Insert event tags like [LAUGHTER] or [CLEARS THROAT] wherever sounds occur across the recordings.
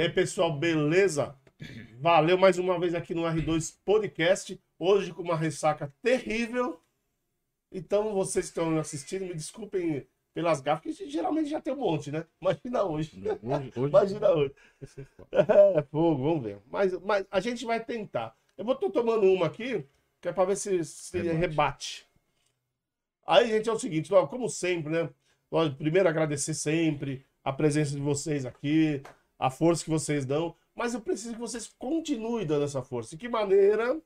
E aí, pessoal, beleza? Valeu mais uma vez aqui no R2 Podcast. Hoje com uma ressaca terrível. Então, vocês que estão assistindo, me desculpem pelas gafas, que geralmente já tem um monte, né? Imagina hoje. Hoje, [LAUGHS] hoje Imagina hoje. [LAUGHS] É, fogo, vamos ver. Mas, mas a gente vai tentar. Eu vou tô tomando uma aqui, que é pra ver se, se rebate. Rebate. Aí, gente, é o seguinte, ó, como sempre, né? Primeiro agradecer sempre a presença de vocês aqui, a força que vocês dão, mas eu preciso que vocês continuem dando essa força. De que maneira?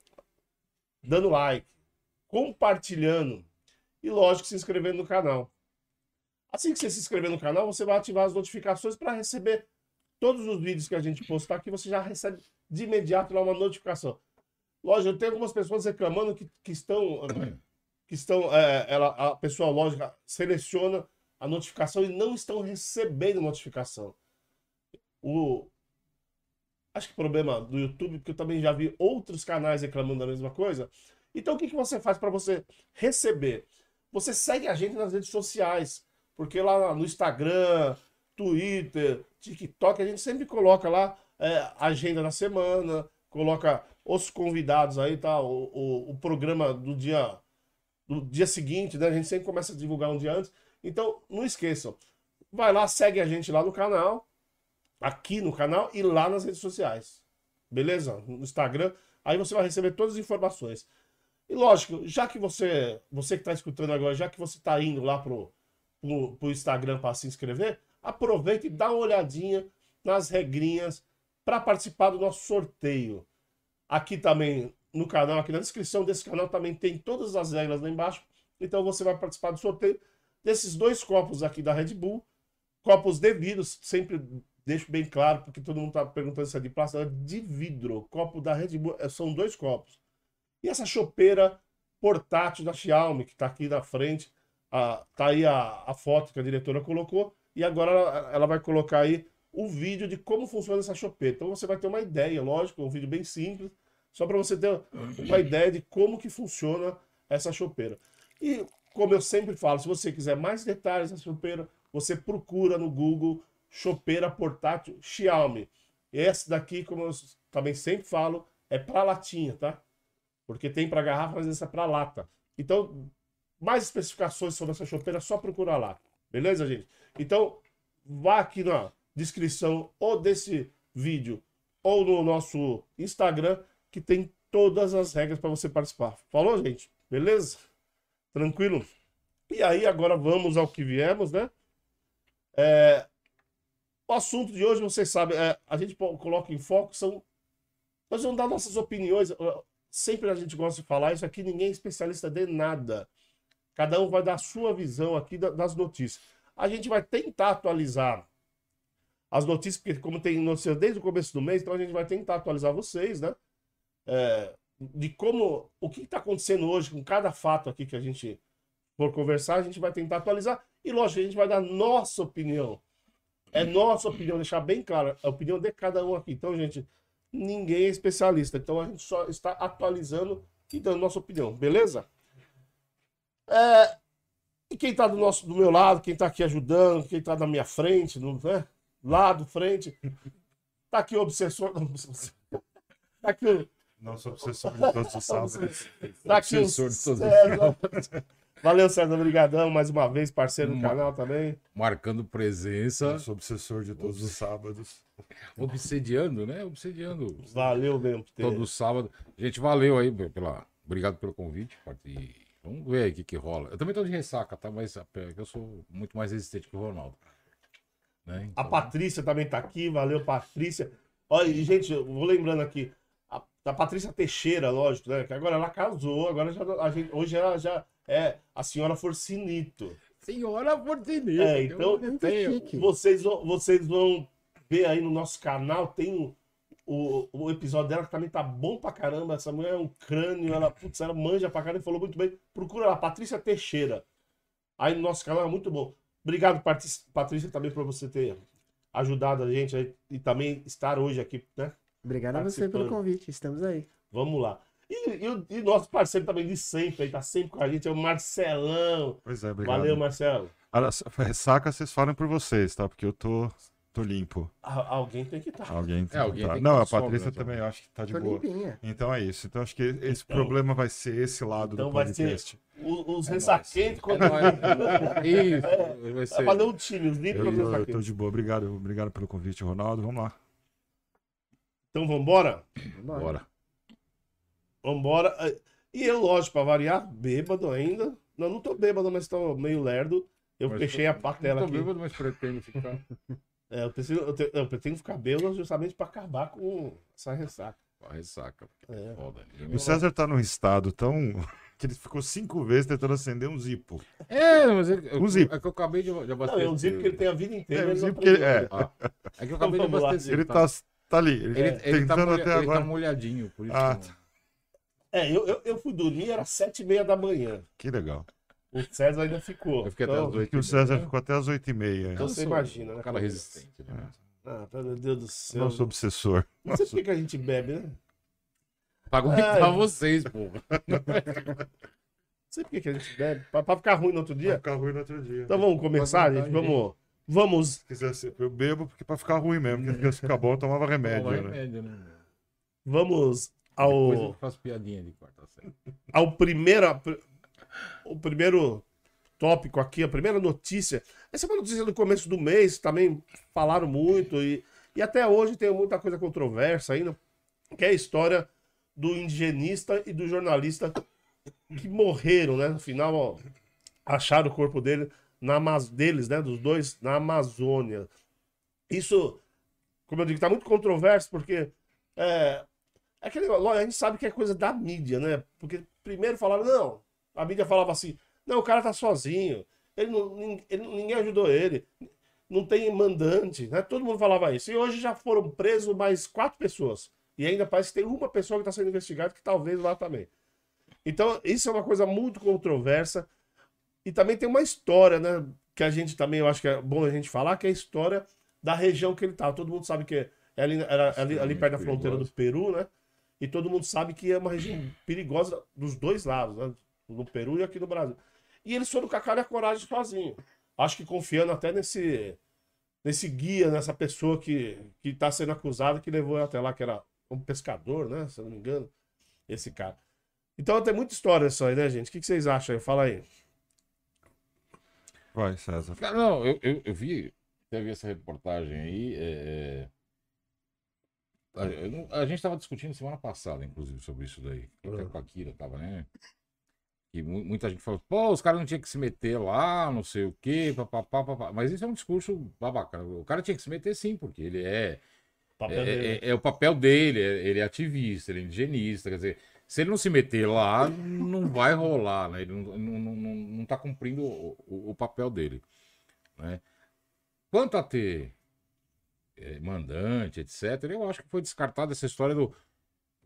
Dando like, compartilhando e, lógico, se inscrevendo no canal. Assim que você se inscrever no canal, você vai ativar as notificações para receber todos os vídeos que a gente postar aqui, você já recebe de imediato lá uma notificação. Lógico, eu tenho algumas pessoas reclamando que, que estão. [CLEARS THROAT] Que estão. é, ela, a pessoa, lógico, seleciona a notificação e não estão recebendo notificação. O, acho que problema do YouTube, porque eu também já vi outros canais reclamando da mesma coisa. Então, o que, que você faz para você receber? Você segue a gente nas redes sociais, porque lá no Instagram, Twitter, TikTok, a gente sempre coloca lá é, agenda da semana, coloca os convidados aí, tá? O, o, o programa do dia, do dia seguinte, né? A gente sempre começa a divulgar um dia antes. Então, não esqueçam. Vai lá, segue a gente lá no canal, aqui no canal e lá nas redes sociais. Beleza? No Instagram. Aí você vai receber todas as informações. E lógico, já que você, você que está escutando agora, já que você está indo lá pro, pro, pro Instagram para se inscrever, aproveita e dá uma olhadinha nas regrinhas para participar do nosso sorteio. Aqui também no canal, aqui na descrição desse canal também tem todas as regras lá embaixo. Então você vai participar do sorteio desses dois copos aqui da Red Bull, copos de vidro, sempre deixo bem claro, porque todo mundo tá perguntando se é de plástico, é de vidro. Copo da Red Bull, é, são dois copos. E essa chopeira portátil da Xiaomi, que tá aqui na frente, a, tá aí a, a foto que a diretora colocou, e agora ela, ela vai colocar aí o vídeo de como funciona essa chopeira. Então você vai ter uma ideia, lógico, um vídeo bem simples, só para você ter uma ideia de como que funciona essa chopeira. E como eu sempre falo, se você quiser mais detalhes dessa chopeira, você procura no Google chopeira portátil Xiaomi. Esse daqui, como eu também sempre falo, é para latinha, tá? Porque tem para garrafa, mas esse é para lata. Então, mais especificações sobre essa chopeira, só procurar lá. Beleza, gente? Então, vá aqui na descrição ou desse vídeo ou no nosso Instagram que tem todas as regras para você participar. Falou, gente? Beleza? Tranquilo? E aí, agora vamos ao que viemos, né? É, o assunto de hoje, vocês sabem, é, a gente coloca em foco, são. Nós vamos dar nossas opiniões. Sempre a gente gosta de falar isso aqui, ninguém é especialista de nada. Cada um vai dar a sua visão aqui da- das notícias. A gente vai tentar atualizar as notícias, porque como tem notícias desde o começo do mês, então a gente vai tentar atualizar vocês, né? É, de como, o que está acontecendo hoje com cada fato aqui que a gente for conversar, a gente vai tentar atualizar. E lógico, a gente vai dar nossa opinião. É nossa opinião, deixar bem claro, a opinião de cada um aqui. Então, gente, ninguém é especialista. Então a gente só está atualizando e dando nossa opinião, beleza? É, e quem está do, nosso, do meu lado, quem está aqui ajudando, quem está na minha frente, no, né? lado, frente, tá aqui o obsessor. Tá aqui o. Nosso obsessor de todos os sábados. Tá aqui o Obsessor de todos os César. Valeu, César. Obrigadão mais uma vez, parceiro do Uma- canal também. Marcando presença, Nosso obsessor de todos os sábados. obsediando, né? Obsediando. Valeu mesmo. por ter- Todo sábado. Gente, valeu aí pela. Obrigado pelo convite. E vamos ver aí o que, que rola. Eu também tô de ressaca, tá? Mas é que eu sou muito mais resistente que o Ronaldo. Né? A Então, Patrícia também tá aqui, valeu, Patrícia. Olha, gente, eu vou lembrando aqui, a, a Patrícia Teixeira, lógico, né? Que agora ela casou, agora já, a gente, hoje ela já é a senhora Forcinito. Senhora Fortineta. É, então, vocês, vão- vocês vão ver aí no nosso canal, tem o, o, o episódio dela que também tá bom pra caramba. Essa mulher é um crânio, ela, putz, ela manja pra caramba e falou muito bem. Procura lá, Patrícia Teixeira. Aí no nosso canal é muito bom. Obrigado, Patrícia, também por você ter ajudado a gente e também estar hoje aqui, né? Obrigado a você pelo convite. Estamos aí. Vamos lá. E, e, o- e nosso parceiro também de sempre, aí tá sempre com a gente, é o Marcelão. Pois é, obrigado. Valeu, Marcelo. Ressaca, vocês falam por vocês, tá? Porque eu tô tô limpo. Alguém tem que estar. Alguém tem É, alguém que tá. que Não, tá a Patrícia sobra, também eu acho que tá de Tô boa. limpinha. Então é isso. Então acho que esse Então- problema vai ser esse lado Então do vai ser podcast. O- Os É ressaquentes É. Isso, vai Vai ser. fazer um time, os Eu, contra os eu tô ressaquentes. de boa. Obrigado, obrigado pelo convite, Ronaldo. Vamos lá. Então vambora? Bora. Bora. Vambora. E eu, lógico, pra variar, bêbado ainda. Não, não tô bêbado, mas tô meio lerdo. Eu Mas fechei tô- a patela Não tô aqui. bêbado, mas pretendo ficar. É, eu, preciso, eu, te- eu pretendo ficar bêbado justamente pra acabar com essa ressaca. Pô, Ressaca. É. Foda. O César tá num estado tão. [LAUGHS] que ele ficou cinco vezes tentando acender um zipo. É, mas é, Um zip. é que eu acabei de, de Não, abastecer. não digo que ele tem a vida inteira. É, não digo que ele- é. né? Ah, é que eu acabei de Vamos lá. abastecer. Ele tá, tá ali. Ele, Ele, ele tá molha- até ele tá molhadinho, por isso. Ah, que não- É, eu, eu, eu fui dormir, era sete e meia da manhã. Que legal. O César ainda ficou. Eu fiquei até então, as oito. Que o César meia. ficou até as oito e meia. Então você imagina, né? Cara resistente. Né? Ah, meu Deus do céu. Nosso obsessor. Não sei por que que a gente bebe, né? Pra aguentar Ai. vocês, porra. Não sei por que que a gente bebe. Pra, pra ficar ruim no outro dia. ficar ruim no outro dia. Então vamos começar, gente? Vamos. Vamos, Se quiser ser, eu bebo porque pra ficar ruim mesmo. Porque se ficar bom, eu tomava remédio. Toma né? remédio, né? vamos Depois eu ao, faço piadinha de quarta série. ao primeiro. O primeiro tópico aqui, a primeira notícia. Essa é uma notícia do começo do mês, também falaram muito, e, e até hoje tem muita coisa controversa ainda, que é a história do indigenista e do jornalista que morreram, né? No final, ó, acharam o corpo dele na, deles, né? Dos dois, na Amazônia. Isso, como eu digo, tá muito controverso, porque é, é aquele, a gente sabe que é coisa da mídia, né? Porque primeiro falaram, não, a mídia falava assim, não, o cara tá sozinho, ele não, ele- ninguém ajudou ele, não tem mandante, né? Todo mundo falava isso. E hoje já foram presos mais quatro pessoas. E ainda parece que tem uma pessoa que está sendo investigada que talvez lá também. Então, isso é uma coisa muito controversa. E também tem uma história, né? Que a gente também, eu acho que é bom a gente falar, que é a história da região que ele tá. Todo mundo sabe que é ali, era ali, ali perto da fronteira do Peru, né? E todo mundo sabe que é uma região perigosa dos dois lados, né? No Peru e aqui no Brasil. E eles foram com a cara e a coragem sozinho. Acho que confiando até nesse, nesse guia, nessa pessoa que, que tá sendo acusada, que levou até lá, que era um pescador, né? Se eu não me engano. Esse cara. Então tem muita história isso aí, né, gente? O que, que vocês acham aí? Fala aí. Vai, César. Cara, não, eu, eu, eu vi, teve essa reportagem aí. é, é, a, não- a gente estava discutindo semana passada, inclusive, sobre isso daí. Que Uhum. a Paquira tava, né? E mu- muita gente falou, pô, os caras não tinham que se meter lá, não sei o quê, papapá, papá. Mas isso é um discurso babaca. O cara tinha que se meter sim, porque ele é. É, é- é o papel dele, é- ele é ativista, ele é indigenista, quer dizer, se ele não se meter lá, não vai rolar, né? Ele não, não, não, não, tá cumprindo o, o- o papel dele, né? Quanto a ter é, mandante, etc., eu acho que foi descartada essa história do...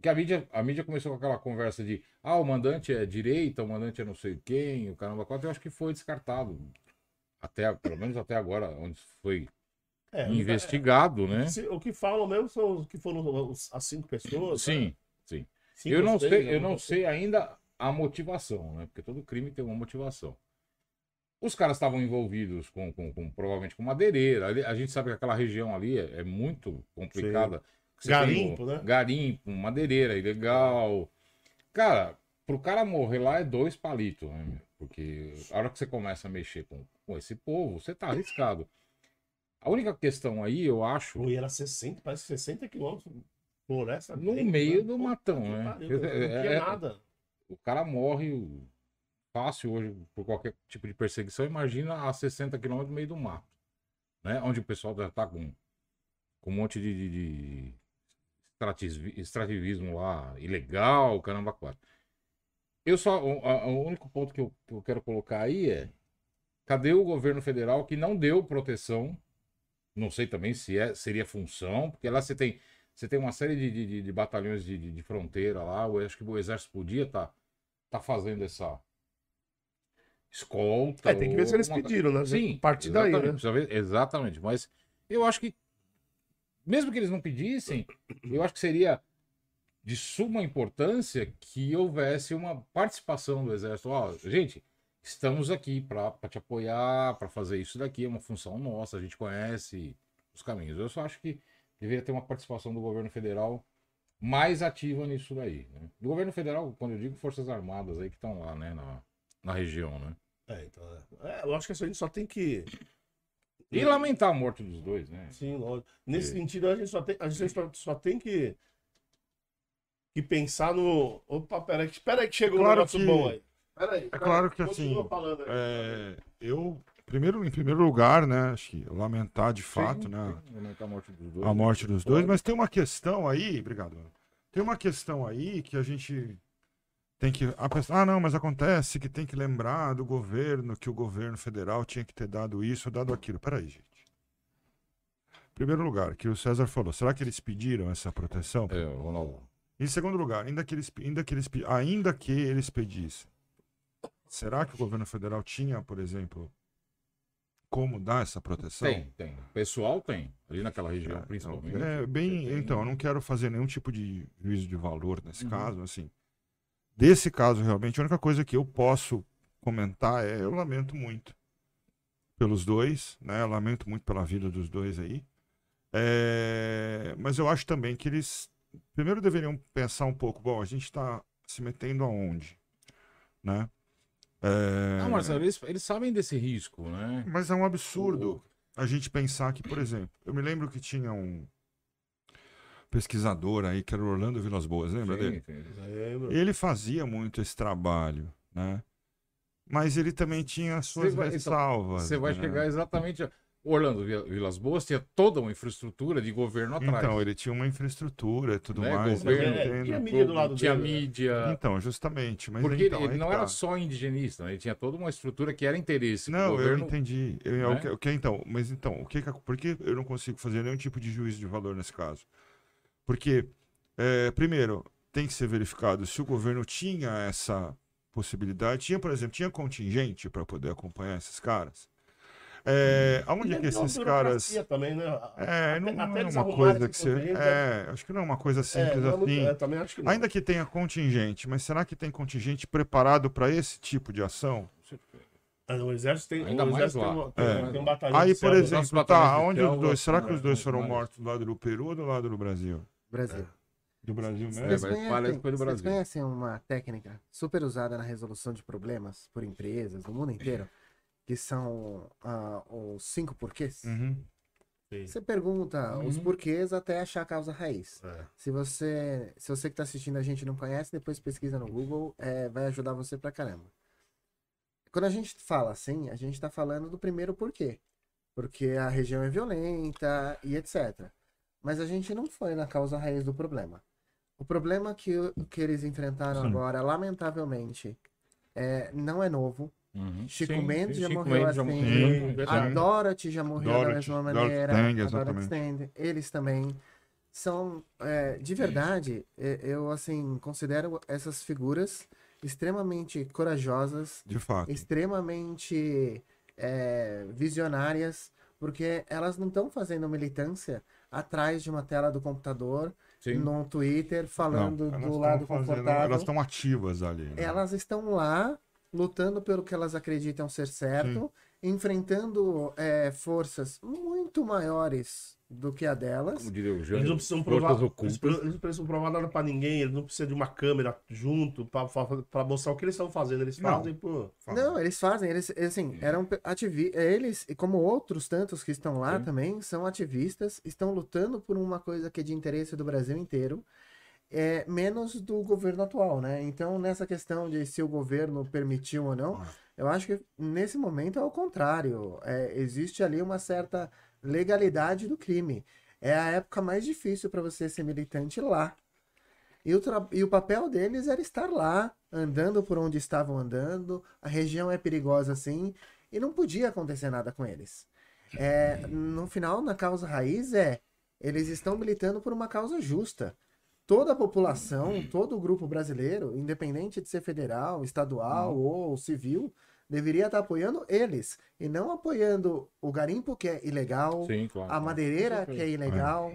Que a mídia, a mídia começou com aquela conversa de ah, o mandante é direita, o mandante é não sei quem, o caramba quatro, eu acho que foi descartado. Até, pelo menos até agora, onde foi É, investigado, né? Se- O que falam mesmo são os que foram os- as cinco pessoas. né? Sim, Eu não sei, né? eu não sei ainda a motivação, né? Porque todo crime tem uma motivação. Os caras estavam envolvidos com, com- com- provavelmente com madeireira. A gente sabe que aquela região ali é, é muito complicada. Garimpo, o- né? Garimpo, madeireira, ilegal. Cara, pro cara morrer lá é dois palitos, né? meu? Porque a hora que você começa a mexer com, com esse povo, você tá arriscado. A única questão aí, eu acho, e era 60, parece 60 quilômetros floresta. no meio né? do matão, né? pariu, Não dizer, tinha é- nada. o cara morre fácil hoje por qualquer tipo de perseguição. Imagina a 60 quilômetros no meio do mato, né? Onde o pessoal já tá com, com um monte de, de, de extrativismo lá, ilegal, caramba, quatro. Eu só, o, a- o único ponto que eu, que eu quero colocar aí é, cadê o governo federal que não deu proteção? Não sei também se é, seria função, porque lá você tem, você tem uma série de, de, de- batalhões de, de, fronteira lá, eu acho que o exército podia estar tá fazendo essa escolta. É, tem que ver se eles alguma pediram, né? Sim, partir daí, exatamente, né? ver- exatamente. Mas eu acho que, mesmo que eles não pedissem, eu acho que seria de suma importância que houvesse uma participação do Exército. Ó, gente, estamos aqui para te apoiar, para fazer isso daqui, é uma função nossa, a gente conhece os caminhos. Eu só acho que deveria ter uma participação do governo federal mais ativa nisso daí. Né? Do governo federal, quando eu digo Forças Armadas aí que estão lá, né, na, na região, né? É, então, é. É, eu acho que a gente só tem que. E lamentar a morte dos dois, né? Sim, lógico. Nesse É. sentido, a gente só tem, a gente só, só tem que, que pensar no. Opa, peraí, que- peraí que chegou Claro um negócio que- bom aí. Peraí. É claro que continua assim, falando aí. É, eu, primeiro, em primeiro lugar, né, acho que lamentar de fato, Sim, né, sim, lamentar a morte dos dois. a né? morte dos dois, mas tem uma questão aí, obrigado, tem uma questão aí que a gente tem que, a pessoa, ah não, mas acontece que tem que lembrar do governo, que o governo federal tinha que ter dado isso, dado aquilo, peraí, gente. Primeiro lugar, que o César falou, será que eles pediram essa proteção? É, Ronaldo. Em segundo lugar, ainda que eles, ainda que eles, ainda que eles pedissem, será que o governo federal tinha, por exemplo, como dar essa proteção? Tem, tem. Pessoal tem. Ali naquela região, É, principalmente. então, é bem, Tem. então, eu não quero fazer nenhum tipo de juízo de valor nesse Uhum. caso, assim. Desse caso, realmente, a única coisa que eu posso comentar é eu lamento muito pelos dois, né? Eu lamento muito pela vida dos dois aí. É, Mas eu acho também que eles primeiro deveriam pensar um pouco, bom, a gente está se metendo aonde, né? É, Não, Marcelo, eles, eles sabem desse risco, né? Mas é um absurdo a gente pensar que, por exemplo, eu me lembro que tinha um pesquisador aí, que era o Orlando Vilas Boas, lembra Sim, dele? sim. Ele fazia muito esse trabalho, né? Mas ele também tinha as suas Você vai- então, ressalvas. Você vai né? chegar exatamente. a- Orlando Vi- Vilas Boas tinha toda uma infraestrutura de governo atrás. Então, ele tinha uma infraestrutura e tudo Né, mais. governo, eu É, tinha mídia do lado tinha dele, né? mídia. Então, justamente. Mas Porque então, ele aí não que era tá. só indigenista, né? ele tinha toda uma estrutura que era interesse. do Não, eu governo. entendi. Eu, né? o que- o que, então, mas então, o que, que- por que eu não consigo fazer nenhum tipo de juízo de valor nesse caso? Porque, é, primeiro, tem que ser verificado se o governo tinha essa possibilidade. Tinha, por exemplo, tinha contingente para poder acompanhar esses caras. É, aonde é que uma esses caras. Também, né? É, não, Até- não até é uma coisa que você. É, acho que não é uma coisa simples é, não é assim. é, também acho que não. Ainda que tenha contingente, mas será que tem contingente preparado para esse tipo de ação? Não, O exército tem, Ainda o mais exército lá. tem, uma- tem, É. tem um batalhão Aí, por exemplo, tá, de onde os dois, será que os dois foram mais- mortos do lado do Peru ou do lado do Brasil? Brasil. Do Brasil mesmo? É, Vocês conhecem, do vocês Brasil. conhecem uma técnica super usada na resolução de problemas por empresas no mundo inteiro, que são ah, os cinco porquês? Uhum. Você pergunta os Uhum. porquês até achar a causa raiz. É. Se você, se você que está assistindo a gente não conhece, depois pesquisa no Google, é, vai ajudar você pra caramba. Quando a gente fala assim, a gente está falando do primeiro porquê. Porque a região é violenta e etc. Mas a gente não foi na causa raiz do problema. O problema que, que eles enfrentaram Sim. agora, lamentavelmente, é, não é novo. Uhum. Chico Sim, Mendes sim, já Chico morreu Mendes já assim. morreu. Sim, A. Dorothy já morreu da Dorothy, mesma Dorothy maneira. Tang, a Dorothy eles também são, é, de verdade, é, eu assim considero essas figuras extremamente corajosas, De fato. extremamente é, visionárias, porque elas não estão fazendo militância atrás de uma tela do computador, Sim. no Twitter, falando Não, do lado fazendo- confortável. Elas estão ativas ali. né? Elas estão lá lutando pelo que elas acreditam ser certo, enfrentando é, forças muito maiores do que a delas. Como diria o Jânio, Eles não precisam provar, eles, eles não precisam provar nada pra ninguém, eles não precisam de uma câmera junto pra mostrar o que eles estão fazendo. Eles Não. fazem por. Fala. Não, eles fazem, eles, assim, eram ativistas, eles, e como outros tantos que estão lá Sim. também, são ativistas, estão lutando por uma coisa que é de interesse do Brasil inteiro, é, menos do governo atual, né? Então, nessa questão de se o governo permitiu ou não, Ah. eu acho que nesse momento é o contrário. É, existe ali uma certa legalidade do crime. É a época mais difícil para você ser militante lá. E o, e o papel deles era estar lá, andando por onde estavam andando. A região é perigosa assim, e não podia acontecer nada com eles. É, no final, na causa raiz, é eles estão militando por uma causa justa. Toda a população, todo o grupo brasileiro, independente de ser federal, estadual ou civil, deveria estar apoiando eles e não apoiando o garimpo que é ilegal, Sim, claro. a madeireira que é ilegal.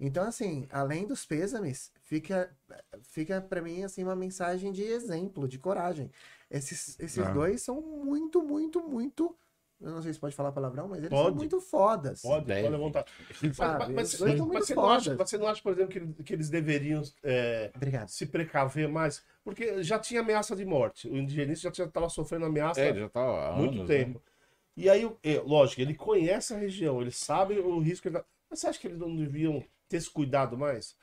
Então, assim, além dos pêsames, fica, fica para mim assim uma mensagem de exemplo, de coragem. Esses, esses É. dois são muito, muito, muito eu não sei se pode falar palavrão, mas eles Pode. são muito fodas. Pode, pode levantar. Mas, Sabe, mas- são mas muito você, não acha, você não acha, por exemplo, que, que eles deveriam é, Obrigado. se precaver mais? Porque já tinha ameaça de morte. O indigenista já estava sofrendo ameaça É, tá há muito anos, tempo. Né? E aí, é, lógico, ele conhece a região, ele sabe o risco. que ele tá- Mas você acha que eles não deviam ter esse cuidado mais?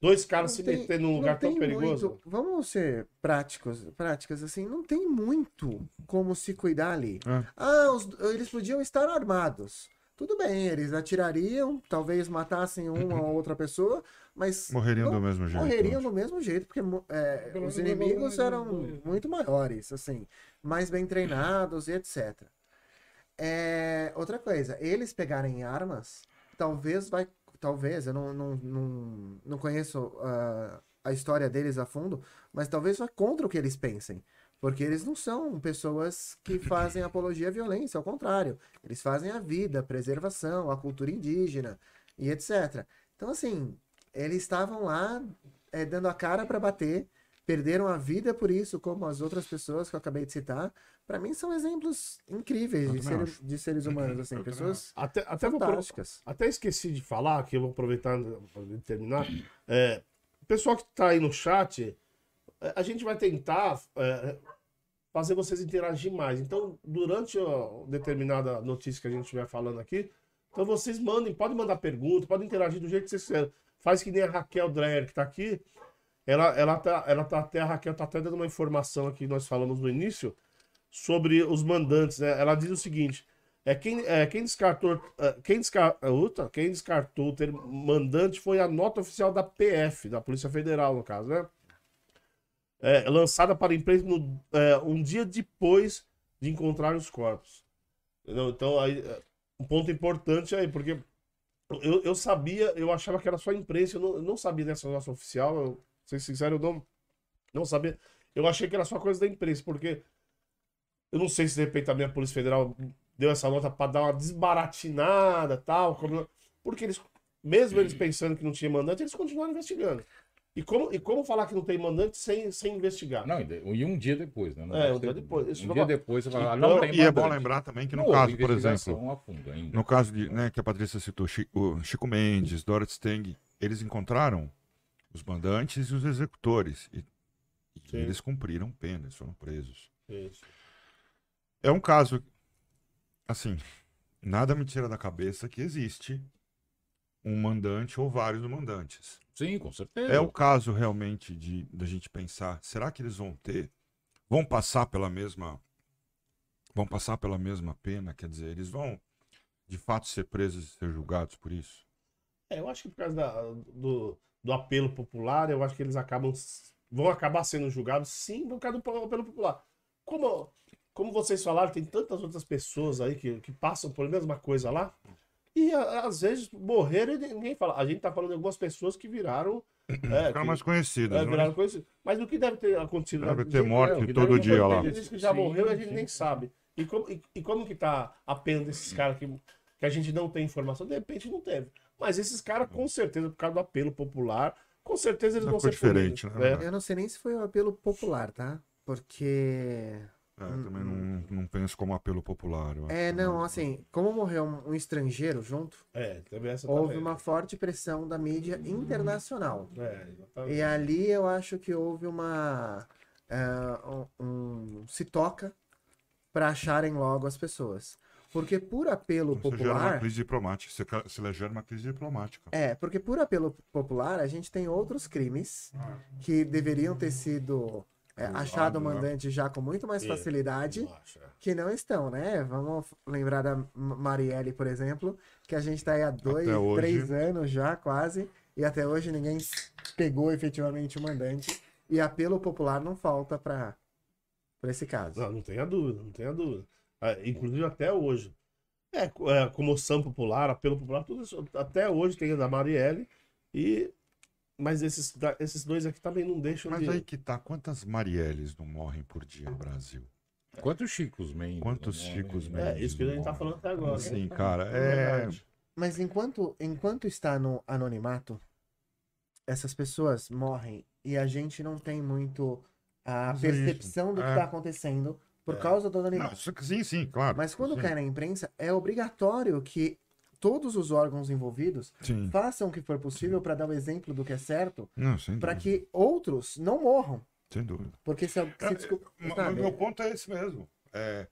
Dois caras se Não tem- meter num lugar tão perigoso? muito- vamos ser práticos, práticas assim, não tem muito como se cuidar ali. É. Ah, os- eles podiam estar armados. Tudo bem, eles atirariam, talvez matassem uma ou [LAUGHS] outra pessoa, mas Morreriam não- do mesmo jeito. morreriam do mesmo jeito, porque é, os inimigos eram muito maiores, assim, mais bem treinados e etc. É, outra coisa, eles pegarem armas, talvez vai. Talvez, eu não, não, não, não conheço ah, a história deles a fundo, mas talvez vá contra o que eles pensem. Porque eles não são pessoas que fazem [LAUGHS] apologia à violência, ao contrário. Eles fazem a vida, a preservação, a cultura indígena e etc. Então, assim, eles estavam lá eh, dando a cara para bater, perderam a vida por isso, como as outras pessoas que eu acabei de citar. Para mim, são exemplos incríveis de, de seres humanos, assim, Eu pessoas Até, até, vou fantásticas. até esqueci de falar, que eu vou aproveitar para terminar. É, o pessoal que está aí no chat, é, a gente vai tentar é, fazer vocês interagir mais. Então, durante a determinada notícia que a gente estiver falando aqui, então vocês mandem, podem mandar pergunta, podem interagir do jeito que vocês quiserem. Faz que nem a Raquel Dreyer, que está aqui. Ela, ela, tá, ela tá até, a Raquel está até dando uma informação aqui nós falamos no início sobre os mandantes. né? Ela diz o seguinte: é, quem, é, quem descartou, é, quem, descar, uta, quem descartou o termo mandante foi a nota oficial da PF, da Polícia Federal, no caso, né? É, lançada para a imprensa no, é, um dia depois de encontrar os corpos. Entendeu? Então, aí, é, um ponto importante aí, porque eu, eu sabia, eu achava que era só a imprensa, eu não, eu não sabia dessa nota oficial, eu, ser sincero, eu não, não sabia. Eu achei que era só coisa da imprensa, porque eu não sei se de repente também a Polícia Federal deu essa nota para dar uma desbaratinada tal, como- porque eles, mesmo eles pensando que não tinha mandante, eles continuaram investigando. E como, e como falar que não tem mandante sem, sem investigar? Não, e um dia depois, né? Não É, um dia depois. Isso Um dia vai- depois você fala, Então, não tem E é bom lembrar também que no Não caso, por exemplo, a ainda. no caso de, né, que a Patrícia citou, Chi- o Chico Mendes, Dorothy Steng, eles encontraram os mandantes e os executores. E, e eles cumpriram pena, eles foram presos. Isso. É um caso, assim, nada me tira da cabeça que existe um mandante ou vários mandantes. Sim, com certeza. É o caso realmente de da gente pensar, será que eles vão ter, vão passar pela mesma, vão passar pela mesma pena? Quer dizer, eles vão de fato ser presos e ser julgados por isso? É, eu acho que por causa da- do, do apelo popular, eu acho que eles acabam vão acabar sendo julgados sim por causa do apelo popular. Como, como vocês falaram, tem tantas outras pessoas aí que, que passam por a mesma coisa lá. E a- às vezes morreram e ninguém fala. A gente tá falando de algumas pessoas que viraram. É, Ficaram que- mais conhecidos, é, né? viraram conhecidas. Mas o que deve ter acontecido? Deve ter morte é, todo dia lá. Tem gente que já Sim, morreu e a gente sim. nem sabe. E como, e, e como que tá a pena desses caras que, que a gente não tem informação? De repente não teve. Mas esses caras, com certeza, por causa do apelo popular, com certeza eles Já vão ser punidos. diferente, né? É. Eu não sei nem se foi o apelo popular, tá? Porque. É, também não, não penso como apelo popular. É, que não, assim, como morreu um, um estrangeiro junto, É, teve essa houve também. uma forte pressão da mídia internacional. É, exatamente. E ali eu acho que houve uma. é, um, um- se toca para acharem logo as pessoas. Porque por apelo Isso gera uma popular. crise diplomática. Se, ca- se gera uma crise diplomática. É, porque por apelo popular a gente tem outros crimes que deveriam ter sido é, achado o né? mandante já com muito mais facilidade. é. que não estão, né? Vamos lembrar da Marielle, por exemplo, que a gente está aí há dois, hoje. três anos já, quase, e até hoje ninguém pegou efetivamente o mandante. E apelo popular não falta para esse caso. Não, não tenha dúvida, não tenha dúvida. Ah, inclusive até hoje. É, é, comoção popular, apelo popular, tudo isso. Até hoje tem a da Marielle. E... Mas esses, esses dois aqui também não deixam Mas de. aí que tá, quantas Marielles não morrem por dia no Brasil? Quantos Chicos Mendes? Quantos? Chicos É, Mendes isso que a gente tá falando até agora. Assim, cara, É é... Mas enquanto, enquanto está no anonimato, essas pessoas morrem e a gente não tem muito a Mas é percepção do que É. está acontecendo por causa do que- sim, sim, claro. Mas quando sim, cai na imprensa, é obrigatório que todos os órgãos envolvidos Sim. façam o que for possível para dar o exemplo do que é certo, para que outros não morram. Sem dúvida. Porque se, se É, desculpa, Ma- sabe? Mas meu ponto é esse mesmo. É,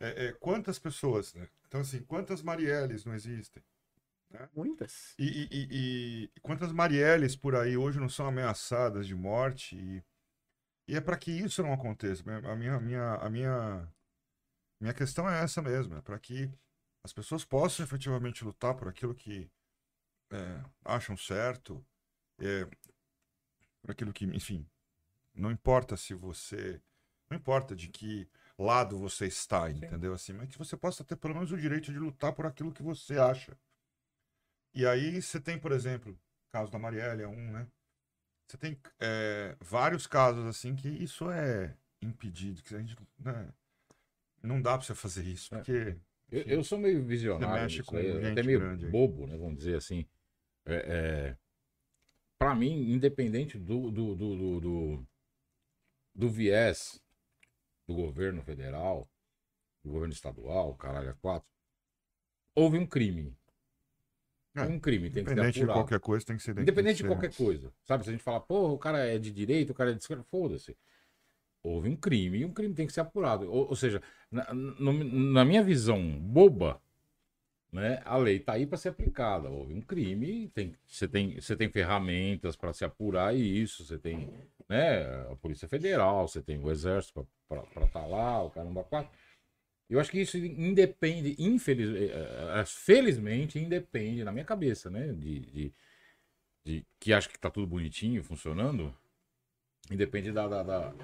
é- é quantas pessoas, né? Então, assim, quantas Marielles não existem? muitas. E, e- e- e quantas Marielles por aí hoje não são ameaçadas de morte? E, e é para que isso não aconteça. A minha, a minha, a minha, minha questão é essa mesmo. É para que as pessoas possam efetivamente lutar por aquilo que é, acham certo, é, por aquilo que, enfim, não importa se você, não importa de que lado você está, entendeu? Assim, mas que você possa ter pelo menos o direito de lutar por aquilo que você acha. E aí você tem, por exemplo, o caso da Marielle, é um, né? Você tem é, vários casos assim que isso é impedido, que a gente né, não dá para você fazer isso, É. porque Eu, eu sou meio visionário, mexe com aí, até meio grande bobo, né? Vamos dizer assim. É, é, para mim, independente do, do, do, do, do, do viés do governo federal, do governo estadual, caralho, a quatro, houve um crime. É, um crime, tem que ser independente de apurado. qualquer coisa, tem que ser Independente de qualquer coisa. Sabe, se a gente falar, pô, o cara é de direita, o cara é de esquerda, foda-se. Houve um crime e um crime tem que ser apurado. Ou, ou seja, na, no- na minha visão boba, né, a lei está aí para ser aplicada. Houve um crime, tem, você, tem, você tem ferramentas para se apurar isso, você tem né, a Polícia Federal, você tem o Exército para estar lá, o caramba quatro. Eu acho que isso independe, infeliz, eh, eh, felizmente, independe, na minha cabeça, né? De, de, de- que acho que tá tudo bonitinho, funcionando, independe da, da- da-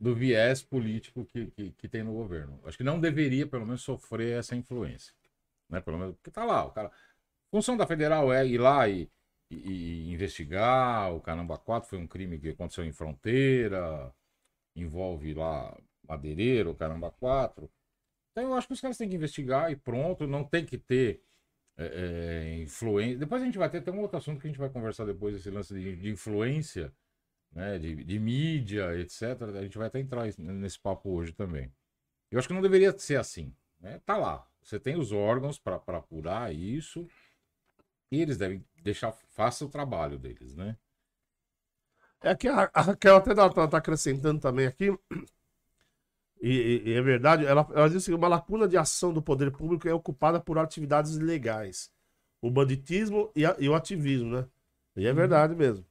do viés político que, que, que tem no governo. Acho que não deveria, pelo menos, sofrer essa influência. Né? Pelo menos, porque tá lá, o cara. Função da federal é ir lá e, e- e investigar. O Caramba 4 foi um crime que aconteceu em fronteira, envolve lá madeireiro, Caramba 4. Então eu acho que os caras têm que investigar e pronto, não tem que ter é, é, influência. Depois a gente vai ter até um outro assunto que a gente vai conversar depois, esse lance de, de influência, né, de, de mídia, etc. A gente vai até entrar nesse papo hoje também. Eu acho que não deveria ser assim. Né? Tá lá. Você tem os órgãos para apurar isso e eles devem deixar, faça o trabalho deles, né? É que a, Raquel até tá, tá- tá acrescentando também aqui, e, e- é verdade, ela, ela diz que uma lacuna de ação do poder público é ocupada por atividades ilegais. O banditismo e, a- e o ativismo, né? E é verdade mesmo.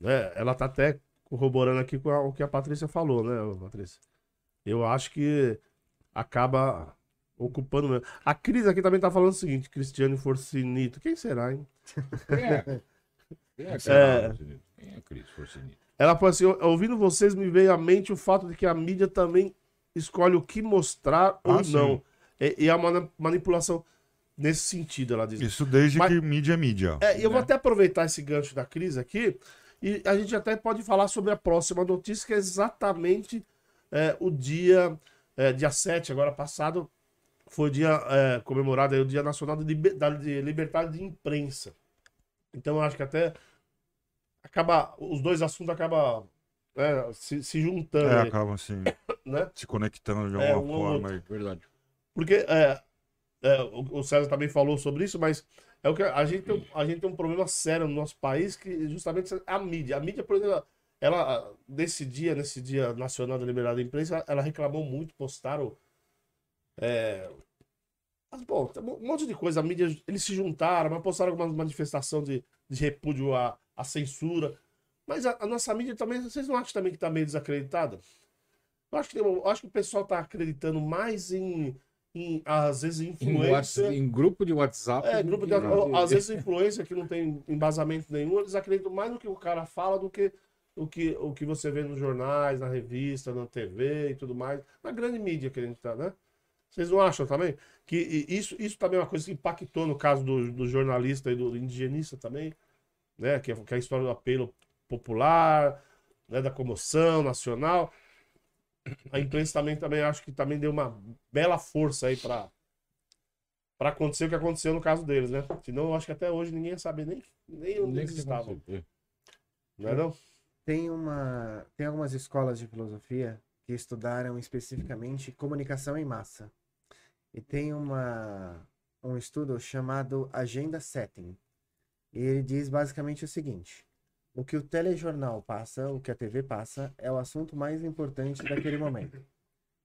Né? Ela tá até corroborando aqui com a- o que a Patrícia falou, né, Patrícia? Eu acho que acaba ocupando mesmo. A Cris aqui também tá falando o seguinte, Cristiano Forcinito. Quem será, hein? Quem é? [LAUGHS] Quem é, É. Cris? Quem é Cris Forcinito? Ela falou assim: ouvindo vocês, me veio à mente o fato de que a mídia também escolhe o que mostrar ou Ah, não. E, e é uma manipulação nesse sentido, ela diz. Isso desde Mas- que mídia é mídia. É, e eu vou né? até aproveitar esse gancho da crise aqui e a gente até pode falar sobre a próxima notícia, que é exatamente é, o dia, é, dia 7, agora passado, foi o dia é, comemorado aí, o Dia Nacional de, Liber- da- de Liberdade de Imprensa. Então eu acho que até acaba, os dois assuntos acabam é, se, se juntando, É, acabam assim, [COUGHS] né? se conectando de É, alguma um ao forma. aí. Verdade. Porque é, é, o o César também falou sobre isso, mas é o que a gente, tem, um- a gente tem um problema sério no nosso país, que justamente é a mídia. A mídia, por exemplo, ela, nesse dia, nesse dia nacional da liberdade da imprensa, ela reclamou muito, postaram. É, mas, bom, um monte de coisa. A mídia, eles se juntaram, mas postaram alguma manifestação de, de repúdio à, à censura. Mas a, a nossa mídia também, vocês não acham também que está meio desacreditada? Eu acho que, eu acho que o pessoal está acreditando mais em, em, às vezes, Em, influência. Whats- em grupo de WhatsApp. É, grupo que- de, às [LAUGHS] vezes influência que não tem embasamento nenhum, eles acreditam mais no que o cara fala do que o que, o que você vê nos jornais, na revista, na TV e tudo mais. Na grande mídia que a gente tá, né? Vocês não acham também? Que isso, isso também é uma coisa que impactou no caso do, do jornalista e do indigenista também, né? Que, é- que é a história do apelo popular, né? da comoção nacional. A imprensa também, também acho que também deu uma bela força aí para para acontecer o que aconteceu no caso deles, né? Senão eu acho que até hoje ninguém ia saber nem, nem onde eles estavam. acontecido. Não é não? Tem uma. Tem algumas escolas de filosofia que estudaram especificamente comunicação em massa. E tem uma, um estudo chamado Agenda Setting. E ele diz basicamente o seguinte: o que o telejornal passa, o que a TV passa, é o assunto mais importante daquele momento.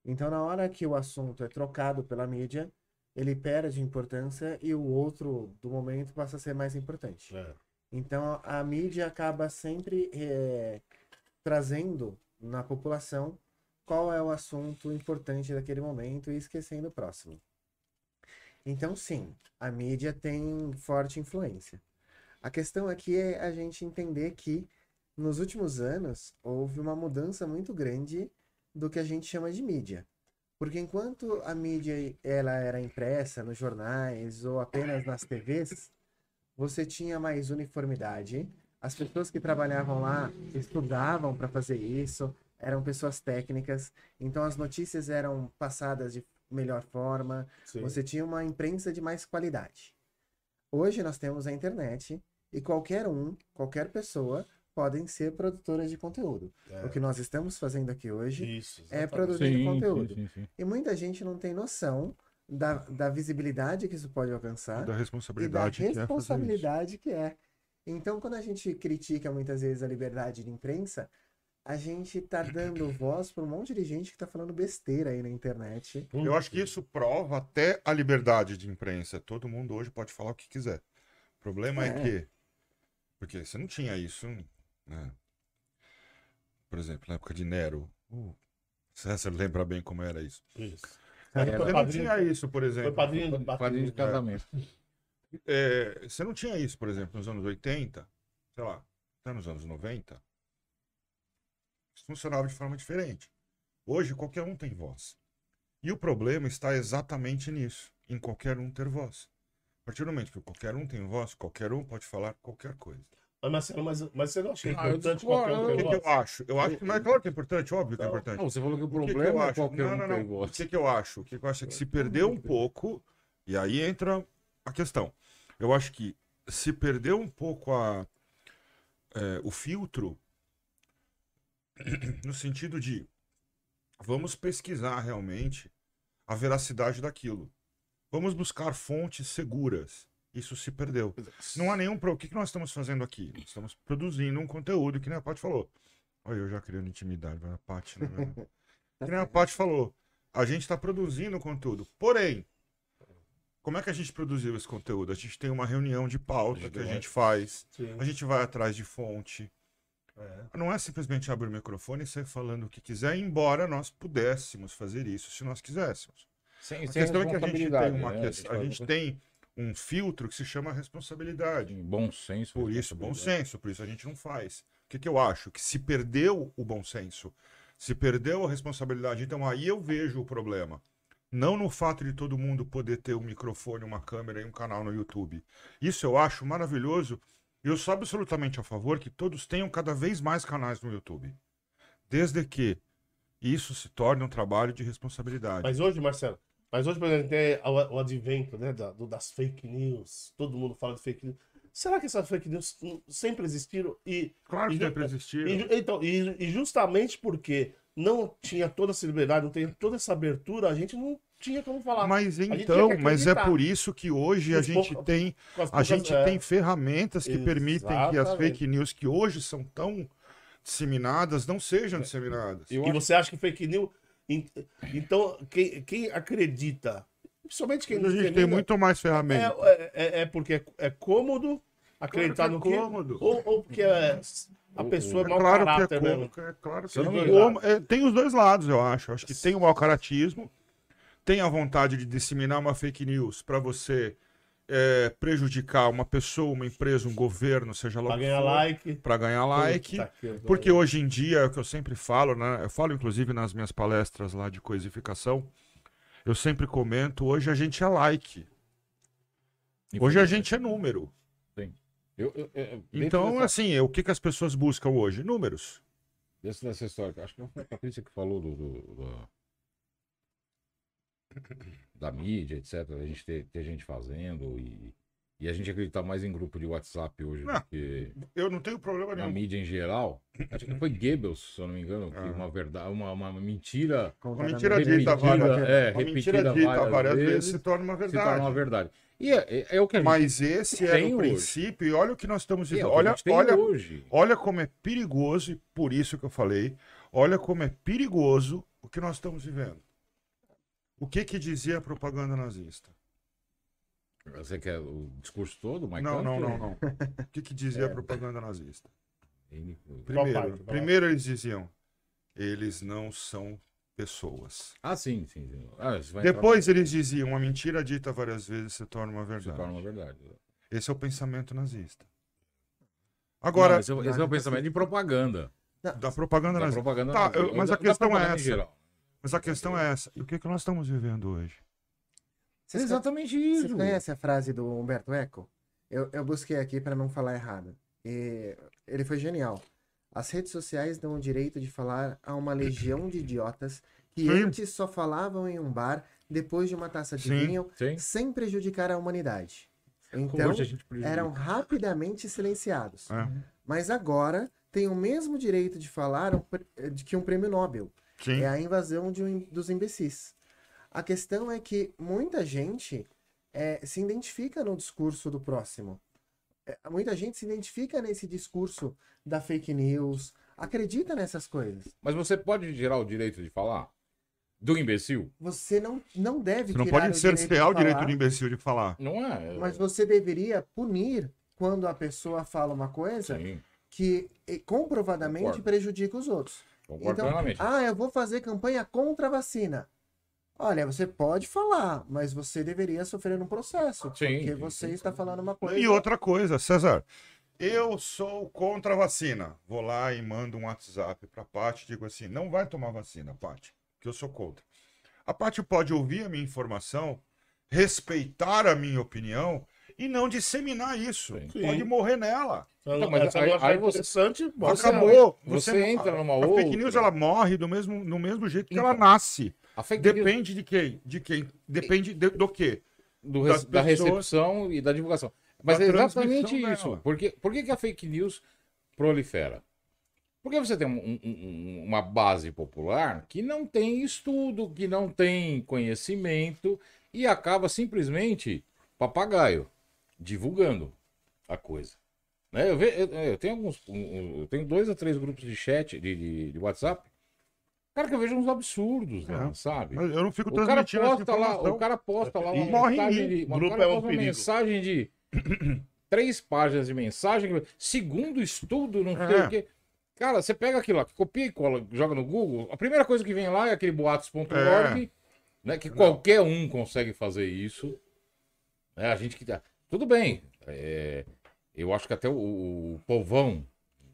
Então, na hora que o assunto é trocado pela mídia, ele perde importância e o outro do momento passa a ser mais importante. É. Então, a mídia acaba sempre eh, trazendo na população qual é o assunto importante daquele momento e esquecendo o próximo. Então, sim, a mídia tem forte influência. A questão aqui é a gente entender que nos últimos anos houve uma mudança muito grande do que a gente chama de mídia. Porque enquanto a mídia ela era impressa nos jornais ou apenas nas TVs, você tinha mais uniformidade. As pessoas que trabalhavam lá estudavam para fazer isso, eram pessoas técnicas, então as notícias eram passadas de melhor forma, Sim. você tinha uma imprensa de mais qualidade. Hoje nós temos a internet e qualquer um, qualquer pessoa, podem ser produtoras de conteúdo. É. O que nós estamos fazendo aqui hoje Isso. é produzir Sim, conteúdo. sim, sim, sim. E muita gente não tem noção da, da visibilidade que isso pode alcançar Da e da responsabilidade que é fazer isso. responsabilidade que é. Então, quando a gente critica muitas vezes a liberdade de imprensa, a gente tá dando [CLEARS THROAT] voz para um monte de gente que tá falando besteira aí na internet. Eu acho que isso prova até a liberdade de imprensa. Todo mundo hoje pode falar o que quiser. O problema é, É. que. Porque você não tinha isso. Né? Por exemplo, na época de Nero. Uh, César [LAUGHS] lembra bem como era isso. Isso. É, Você não padrinho- tinha isso, por Foi exemplo. padrinho Foi Padrinho de casamento. É, você não tinha isso, por exemplo, nos anos 80, sei lá, até nos anos 90. Isso funcionava de forma diferente. Hoje, qualquer um tem voz. E o problema está exatamente nisso, em qualquer um ter voz. A partir do momento que qualquer um tem voz, qualquer um pode falar qualquer coisa. Mas, Marcelo, mas, mas você não acha Ah, eu importante discordo, qualquer um O que, que eu acho? Eu acho que, mas é claro que é importante, óbvio que é Não. importante. Não, você falou que o O que que eu problema é acho? qualquer Não, um não, não. O que, que eu acho? O que que eu acho é que se perdeu um pouco, e aí entra a questão. Eu acho que se perdeu um pouco a, é, o filtro, [CLEARS THROAT] no sentido de vamos pesquisar realmente a veracidade daquilo. Vamos buscar fontes seguras. Isso se perdeu. Não há nenhum. Pro... O que, nós estamos fazendo aqui? Nós estamos produzindo um conteúdo que nem a Paty falou. Olha, eu já criando intimidade, vai a Paty, né? [LAUGHS] que nem a Paty falou. A gente está produzindo conteúdo. Porém, como é que a gente produziu esse conteúdo? A gente tem uma reunião de pauta que a gente faz. Sim. A gente vai atrás de fonte. É. Não é simplesmente abrir o microfone e sair falando o que quiser, embora nós pudéssemos fazer isso se nós quiséssemos. Sem, A sem questão é que a gente tem uma né? questão, a gente tem um filtro que se chama responsabilidade. bom senso. Por isso, bom senso, por isso a gente não faz. O que, que eu acho? Que se perdeu o bom senso, se perdeu a responsabilidade, então aí eu vejo o problema. Não no fato de todo mundo poder ter um microfone, uma câmera e um canal no YouTube. Isso eu acho maravilhoso. E eu sou absolutamente a favor que todos tenham cada vez mais canais no YouTube. Desde que isso se torne um trabalho de responsabilidade. Mas hoje, Marcelo, mas hoje, por exemplo, tem o, advento né, da- do- das fake news. Todo mundo fala de fake news. Será que essas fake news sempre existiram? E, Claro que E sempre existiram. e, então, e, e justamente porque não tinha toda essa liberdade, não tinha toda essa abertura, a gente não tinha como falar. Mas então, mas é por isso que hoje a gente tem Com as A poucas- gente é, tem ferramentas que permitem que as Exatamente. fake news que hoje são tão disseminadas não sejam disseminadas. Eu E você acha que fake news. En- Então, quem, quem acredita, principalmente quem Hoje a gente tem muito mais ferramentas. É, é, é porque é, é cômodo acreditar Claro no que é que. cômodo. Ou, ou porque é- a pessoa é É mau claro caráter que é cômodo. É claro que não é. É, tem os dois lados, eu acho. Acho que tem o mau caratismo, tem a vontade de disseminar uma fake news para você é, prejudicar uma pessoa, uma empresa, um governo, seja lá que ganhar for, like. pra ganhar like. Porque hoje em dia, é o que eu sempre falo, né? Eu falo inclusive nas minhas palestras lá de coisificação. Eu sempre comento, hoje a gente é like. Hoje a gente é número. Eu, eu, eu- dentro Então, dessa, assim, o que, que as pessoas buscam hoje? Números. dentro dessa história, acho que não foi a Patrícia que falou do, do- do- da mídia, etc. A gente ter, ter gente fazendo e E a gente acredita mais em grupo de WhatsApp hoje Não. do que Eu não tenho problema na nenhum. mídia em geral. Acho que foi Goebbels, se eu não me engano, que Ah. uma verdade, uma, uma mentira Uma mentira repetida, dita várias é, Uma repetida mentira dita várias, várias vezes, vezes se torna uma se torna uma verdade. verdade. E é, é- é o que a gente Mas esse era tem o hoje. princípio, e olha o que nós estamos é vivendo. a Olha, olha, hoje. olha como é perigoso, e por isso que eu falei, olha como é perigoso o que nós estamos vivendo. O que que dizia a propaganda nazista? Você quer o discurso todo, Mike não, não, não, não. O que que dizia a propaganda nazista? Primeiro, primeiro eles diziam, eles não são pessoas. Ah, sim, sim. sim. Ah, Depois eles diziam, uma mentira dita várias vezes se torna uma entrar- se verdade. torna uma verdade. Esse é o pensamento nazista. Agora, Agora, esse, é o- esse é o pensamento de propaganda. da propaganda Da nazista. propaganda Tá, nazista. eu- mas a Da questão é essa. Mas a questão é essa. O que, que nós estamos vivendo hoje? É Vocês, exatamente Você isso. conhece a frase do Humberto Eco? Eu, eu busquei aqui para não falar errado. E ele foi genial. As redes sociais dão o direito de falar a uma legião de idiotas que Sim. antes só falavam em um bar depois de uma taça de Sim, vinho, Sim. sem prejudicar a humanidade. Então, a eram rapidamente silenciados. É. Mas agora tem o mesmo direito de falar um de que um prêmio Nobel. Sim. É a invasão de um- dos imbecis. A questão é que muita gente é, se identifica no discurso do próximo. É, muita gente se identifica nesse discurso da fake news, acredita nessas coisas. Mas você pode tirar o direito de falar? Do imbecil? Você não, não deve Você não tirar pode cercear o direito do imbecil de falar. Não é? Mas você deveria punir quando a pessoa fala uma coisa Sim, que eh, comprovadamente Concordo. prejudica os outros. Concordo Então, plenamente. ah, eu vou fazer campanha contra a vacina. Olha, você pode falar, mas você deveria sofrer um processo. Sim, porque você sim, está sim. falando uma coisa. E outra coisa, César. Eu sou contra a vacina. Vou lá e mando um WhatsApp pra Paty e digo assim: não vai tomar vacina, Paty, que eu sou contra. A Paty pode ouvir a minha informação, respeitar a minha opinião e não disseminar isso. Sim. Pode morrer nela. Então, mas Essa aí- aí você- interessante, bota você- ela. Acabou. você entra numa a, a fake outra. news ela morre do mesmo, do mesmo jeito que Então, ela nasce. A fake news Depende de quem? De quem? Depende de- do quê? do da pessoas- recepção e da divulgação. Mas da é exatamente isso. dela. Por que, por que, que a fake news prolifera? Porque você tem um- um- uma base popular que não tem estudo, que não tem conhecimento e acaba simplesmente papagaio divulgando a coisa. Né? Eu, ve- eu- eu tenho alguns, eu tenho dois a três grupos de chat de, de- de WhatsApp, cara que eu vejo uns absurdos, lá, É. sabe? Eu não fico O cara posta lá, o cara posta lá uma E morre em mensagem de, uma, Grupo é um uma mensagem de [COUGHS] três páginas de mensagem, segundo estudo, não sei É. o quê. Cara, você pega aquilo lá, copia e cola, joga no Google, a primeira coisa que vem lá é aquele boatos.org, né, que qualquer um consegue fazer isso. né, a gente que tá... Tudo bem, é, eu acho que até o, o povão,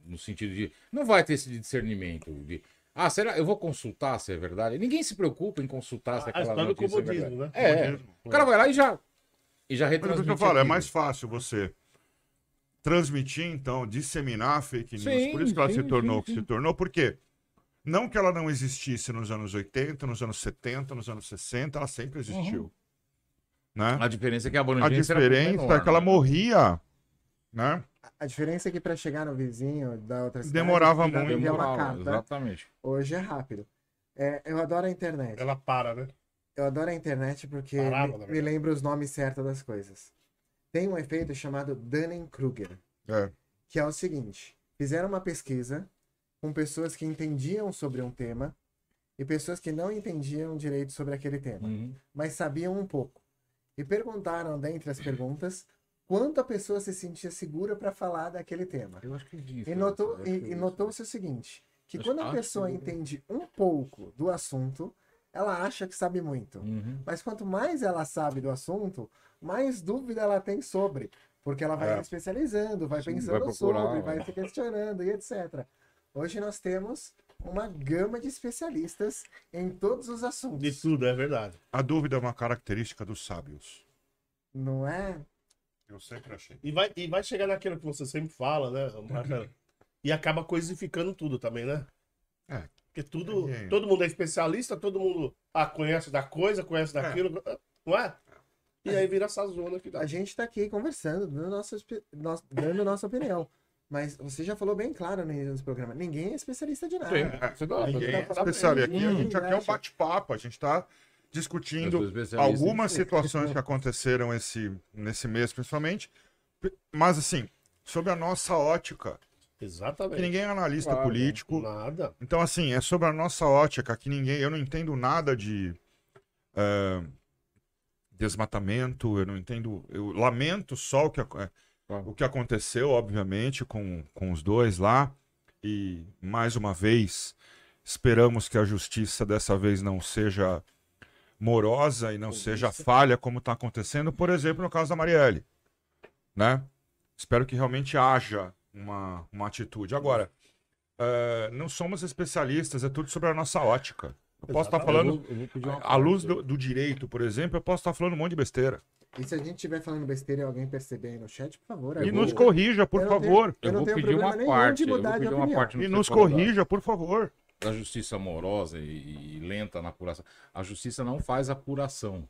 no sentido de... Não vai ter esse discernimento de... Ah, será? Eu vou consultar se é verdade. Ninguém se preocupa em consultar se A aquela notícia é verdade. comodismo, né? É, Comodismo. o cara vai lá e já, e já Mas é o que retransmite. eu falo, é mais fácil você transmitir, então, disseminar fake news. Sim, Por isso que ela sim, se tornou sim, o que se tornou. Por quê? Não que ela não existisse nos anos 80, nos anos 70, nos anos 60, ela sempre existiu. Né? A diferença é que a A abrangência era muito diferença menor, é que ela né? morria, né? A diferença é que para chegar no vizinho da outra cidade, Demorava muito. enviar uma Demorava, carta. Exatamente. Hoje é rápido. É, eu adoro a internet. Ela para, né? Eu adoro a internet porque Parava, me, me lembra os nomes certos das coisas. Tem um efeito chamado Dunning-Kruger, É. que é o seguinte: fizeram uma pesquisa com pessoas que entendiam sobre um tema e pessoas que não entendiam direito sobre aquele tema, Uhum. mas sabiam um pouco. E perguntaram, dentre as perguntas, quanto a pessoa se sentia segura para falar daquele tema. Eu acho que isso. E, notou, eu acho e, e isso. notou-se o seguinte, que Acho- quando a pessoa que- entende um pouco do assunto, ela acha que sabe muito. Uhum. Mas quanto mais ela sabe do assunto, mais dúvida ela tem sobre. Porque ela vai É. se especializando, vai Sim, pensando vai procurar, sobre, né? vai se questionando e etc. Hoje nós temos uma gama de especialistas em todos os De assuntos. tudo, é verdade. A dúvida é uma característica dos sábios. Não é? Eu sempre achei. E vai, e vai chegar naquilo que você sempre fala, né? Marcelo? [LAUGHS] E acaba coisificando tudo também, né? É. Porque tudo, É. todo mundo é especialista, todo mundo ah, conhece da coisa, conhece daquilo, não é? E aí vira essa zona que dá. A gente tá aqui conversando, dando nossa, dando nossa opinião. Mas você já falou bem claro no início do programa, ninguém é especialista de nada. Sim, você dá- Ninguém é tá falando especialista. Aqui a gente aqui é um bate-papo, a gente está discutindo algumas situações que aconteceram esse, nesse mês, principalmente. Mas, assim, sobre a nossa ótica, que Exatamente. ninguém é analista Claro. político. Nada. Então, assim, é sobre a nossa ótica que ninguém. Eu não entendo nada de eh, desmatamento, eu não entendo. Eu lamento só o que, ac- o que aconteceu, obviamente, com, com os dois lá. E, mais uma vez, esperamos que a justiça dessa vez não seja morosa e não seja falha como está acontecendo, por exemplo, no caso da Marielle. Né? Espero que realmente haja uma, uma atitude. Agora, eh, não somos especialistas, é tudo sobre a nossa ótica. Eu posso estar Exatamente. falando, à luz do, do direito, por exemplo, eu posso estar falando um monte de besteira. E se a gente estiver falando besteira e alguém perceber aí no chat, por favor. E eu nos corrija, por eu não tenho- favor. Eu Eu não vou pedir uma parte. eu vou pedir uma parte no E nos da- corrija, por favor. da justiça amorosa e, e lenta na apuração. A justiça não faz apuração.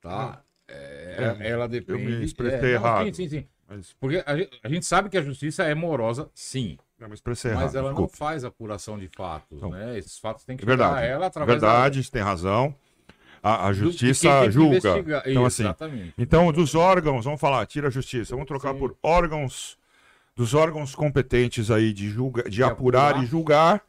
Tá? É, É, ela depende. expressei é, não, errado. Sim, sim, sim. Mas Porque a gente, a gente sabe que a justiça é morosa, sim. não me expressei mas errado. ela desculpa. não faz apuração de fatos, Não. né? Esses fatos têm que É verdade. ela através Verdade, você tem razão. A, a justiça que julga. Então, assim, Exatamente. Então, dos órgãos, vamos falar, tira a justiça. Vamos trocar Sim. por órgãos, dos órgãos competentes aí de, julga, de, De apurar, apurar. e julgar,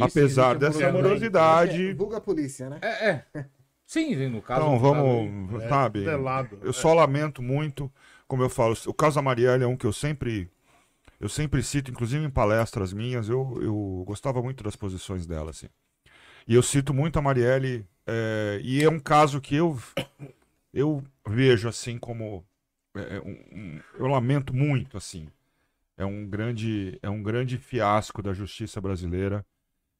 apesar dessa morosidade. É, vulga a polícia, né? É, é. Sim, no caso. Então, vamos, É, sabe? Pelado. Eu só lamento muito, como eu falo, o caso da Marielle é um que eu sempre eu sempre cito, inclusive em palestras minhas, eu, eu gostava muito das posições dela, assim. E eu cito muito a Marielle, é, e é um caso que eu eu vejo assim como é, um- um- eu lamento muito, assim. É um grande é um grande fiasco da justiça brasileira.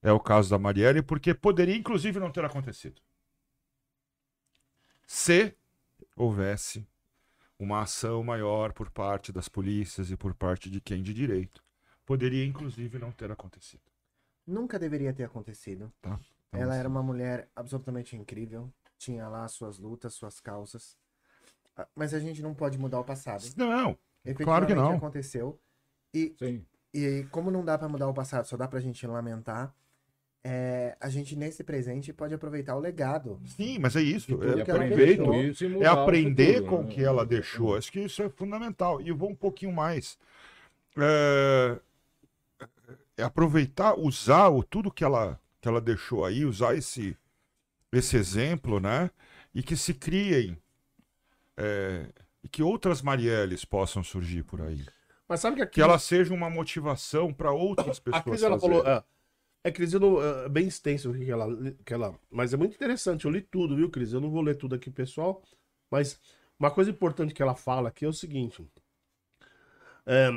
É o caso da Marielle, porque poderia inclusive não ter acontecido. Se houvesse uma ação maior por parte das polícias e por parte de quem de direito. Poderia, inclusive, não ter acontecido. Nunca deveria ter acontecido. Então, Ela assim, era uma mulher absolutamente incrível. Tinha lá suas lutas, suas causas. Ah, Mas a gente não pode mudar o passado. Não, Claro que não. aconteceu. E, Sim. e como não dá pra mudar o passado, só dá pra gente lamentar. é, a gente nesse presente pode aproveitar o legado. sim, mas é isso. É, aproveito, deixou. isso é aprender futuro, com o né? que ela deixou. Acho que isso é fundamental. E eu vou um pouquinho mais. É, é aproveitar, usar o, tudo que ela, que ela deixou aí, usar esse, esse exemplo, né? E que se criem. é, e que outras Marielles possam surgir por aí. Mas sabe que aqui. Que ela seja uma motivação para outras A pessoas. Cris, ela fazerem. falou. É, é Cris, eu não, é bem extenso o que ela, que ela. Mas é muito interessante. Eu li tudo, viu, Cris? Eu não vou ler tudo aqui, pessoal. Mas uma coisa importante que ela fala aqui é o seguinte. É,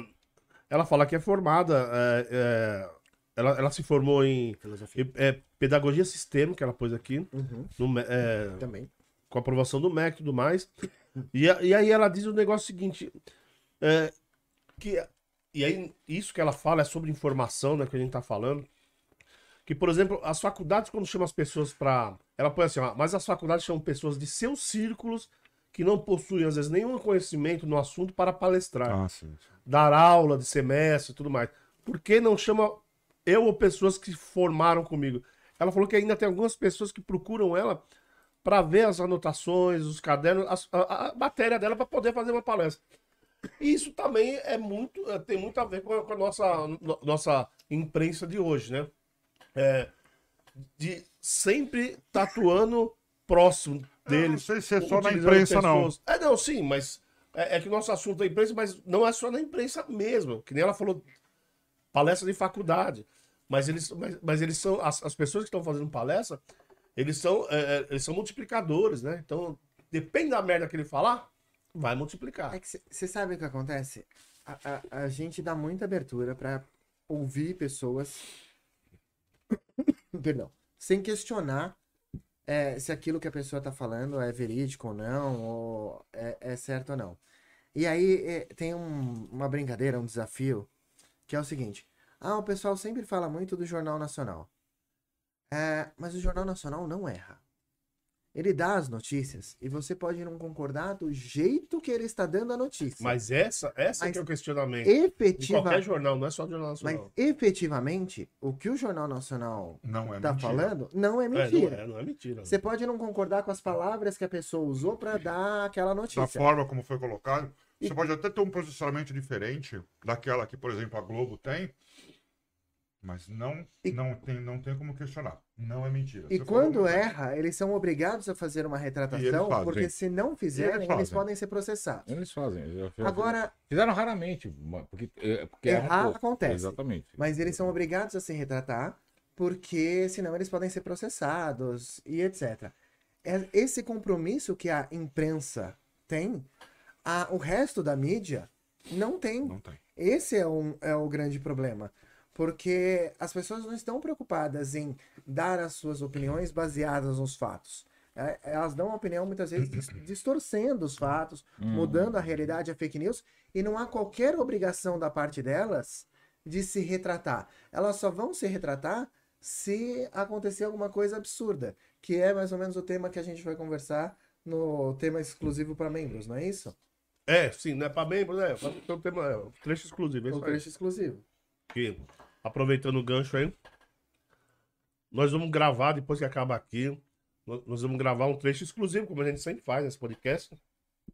ela fala que é formada. é, é, ela, ela se formou em Filosofia. é, pedagogia sistêmica, ela pôs aqui. Uhum, no é, também. com a aprovação do MEC e tudo mais. E, e aí ela diz o negócio seguinte: é, que, e aí isso que ela fala é sobre informação, né, que a gente tá falando. Que, por exemplo, as faculdades, quando chamam as pessoas para. Ela põe assim, ó, mas as faculdades chamam pessoas de seus círculos que não possuem, às vezes, nenhum conhecimento no assunto para palestrar, Ah, sim. sim. dar aula de semestre e tudo mais. Por que não chama eu ou pessoas que formaram comigo? Ela falou que ainda tem algumas pessoas que procuram ela para ver as anotações, os cadernos, as- a, a matéria dela para poder fazer uma palestra. E isso também é muito, é, tem muito a ver com a, com a nossa, no- nossa imprensa de hoje, né? É, de sempre tatuando próximo Eu não deles. sei se é só na imprensa, não. pessoas. É, não, sim, mas é, é que o nosso assunto é imprensa, mas não é só na imprensa mesmo. Que nem ela falou, palestra de faculdade. Mas eles, mas, mas eles são, as, as pessoas que estão fazendo palestra, eles são, é, é, eles são multiplicadores, né? Então, depende da merda que ele falar, vai multiplicar. É que você sabe o que acontece? A, a, a gente dá muita abertura pra ouvir pessoas. [COUGHS] Perdão. Sem questionar é, se aquilo que a pessoa tá falando é verídico ou não, ou é, é certo ou não. E aí é, tem um- uma brincadeira, um desafio, que é o seguinte: ah, o pessoal sempre fala muito do Jornal Nacional. É, mas o Jornal Nacional não erra. Ele dá as notícias e você pode não concordar do jeito que ele está dando a notícia. Mas essa, essa Mas que é o questionamento. Em efetiva... qualquer jornal, não é só Jornal Mas Nacional. efetivamente, o que o Jornal Nacional Não é está mentira. falando não é É, mentira. não é, não é mentira. Você pode não concordar com as palavras que a pessoa usou para dar aquela Da notícia. forma como foi colocado. E- Você pode até ter um posicionamento diferente daquela que, por exemplo, a Globo tem. Mas não, E- não, tem, não tem como questionar. Não é mentira. E Você quando erra, eles são obrigados a fazer uma retratação, porque se não fizerem, eles eles, podem ser processados. Eles fazem. eles Agora, Fizeram raramente, porque, é, porque Errar pouco. acontece. Exatamente. mas eles são obrigados a se retratar, porque senão eles podem ser processados e etc. É- Esse compromisso que a imprensa tem, a- o resto da mídia não tem. Não tem. Esse é, um, é o grande problema. Porque as pessoas não estão preocupadas em dar as suas opiniões baseadas nos fatos. É, Elas dão uma opinião muitas vezes dis- [CLEARS THROAT] distorcendo os fatos, mudando a realidade, a fake news, e não há qualquer obrigação da parte delas de se retratar. Elas só vão se retratar se acontecer alguma coisa absurda, que é mais ou menos o tema que a gente vai conversar no tema exclusivo para membros, não é isso? É, sim, não é pra membros, é. Pra ter um tema, é, trecho exclusivo. É O trecho exclusivo. que, aproveitando o gancho aí, nós vamos gravar, depois que acaba aqui, nós vamos gravar um trecho exclusivo, como a gente sempre faz nesse podcast.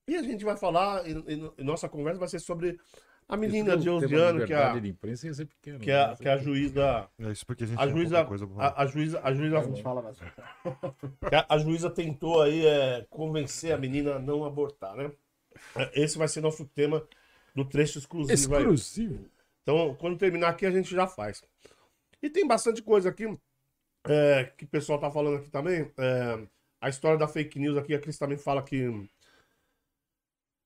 E a gente vai falar, e, e- e nossa conversa vai ser sobre a menina de 11 anos, que é a, imprensa ia ser pequeno. que é, a- né? que é a juíza. É isso porque a gente A juíza, coisa pra falar. a, a juíza, a juíza, A gente fala mais. [LAUGHS] a, a juíza tentou aí é, convencer a menina a não abortar, né? Esse vai ser nosso tema do trecho exclusivo aí. Então, quando terminar aqui, a gente já faz. E tem bastante coisa aqui é, que o pessoal tá falando aqui também. É, a história da fake news aqui, a Cris também fala que.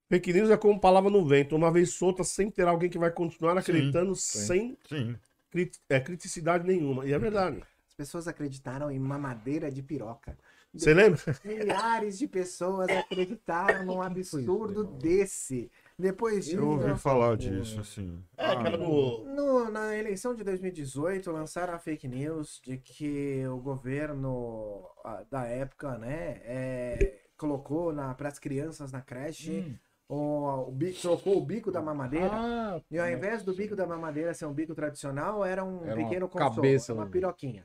Fake news é como palavra no vento. Uma vez solta, sem ter alguém que vai continuar acreditando sem Sim. crit- é, criticidade nenhuma. E é verdade. As pessoas acreditaram em mamadeira de piroca. Você lembra? Milhares de pessoas acreditaram num [LAUGHS] absurdo desse. Depois disso, Eu ouvi falar disso, assim. É, aquela do. no- na eleição de 2018, lançaram a fake news de que o governo ah, da época, né, é, colocou para as crianças na creche, Hum. o, o bi- trocou o bico da mamadeira. Ah, E ao invés do bico da mamadeira ser um bico tradicional, era um Era uma pequeno consolo, cabeça, uma um- piroquinha.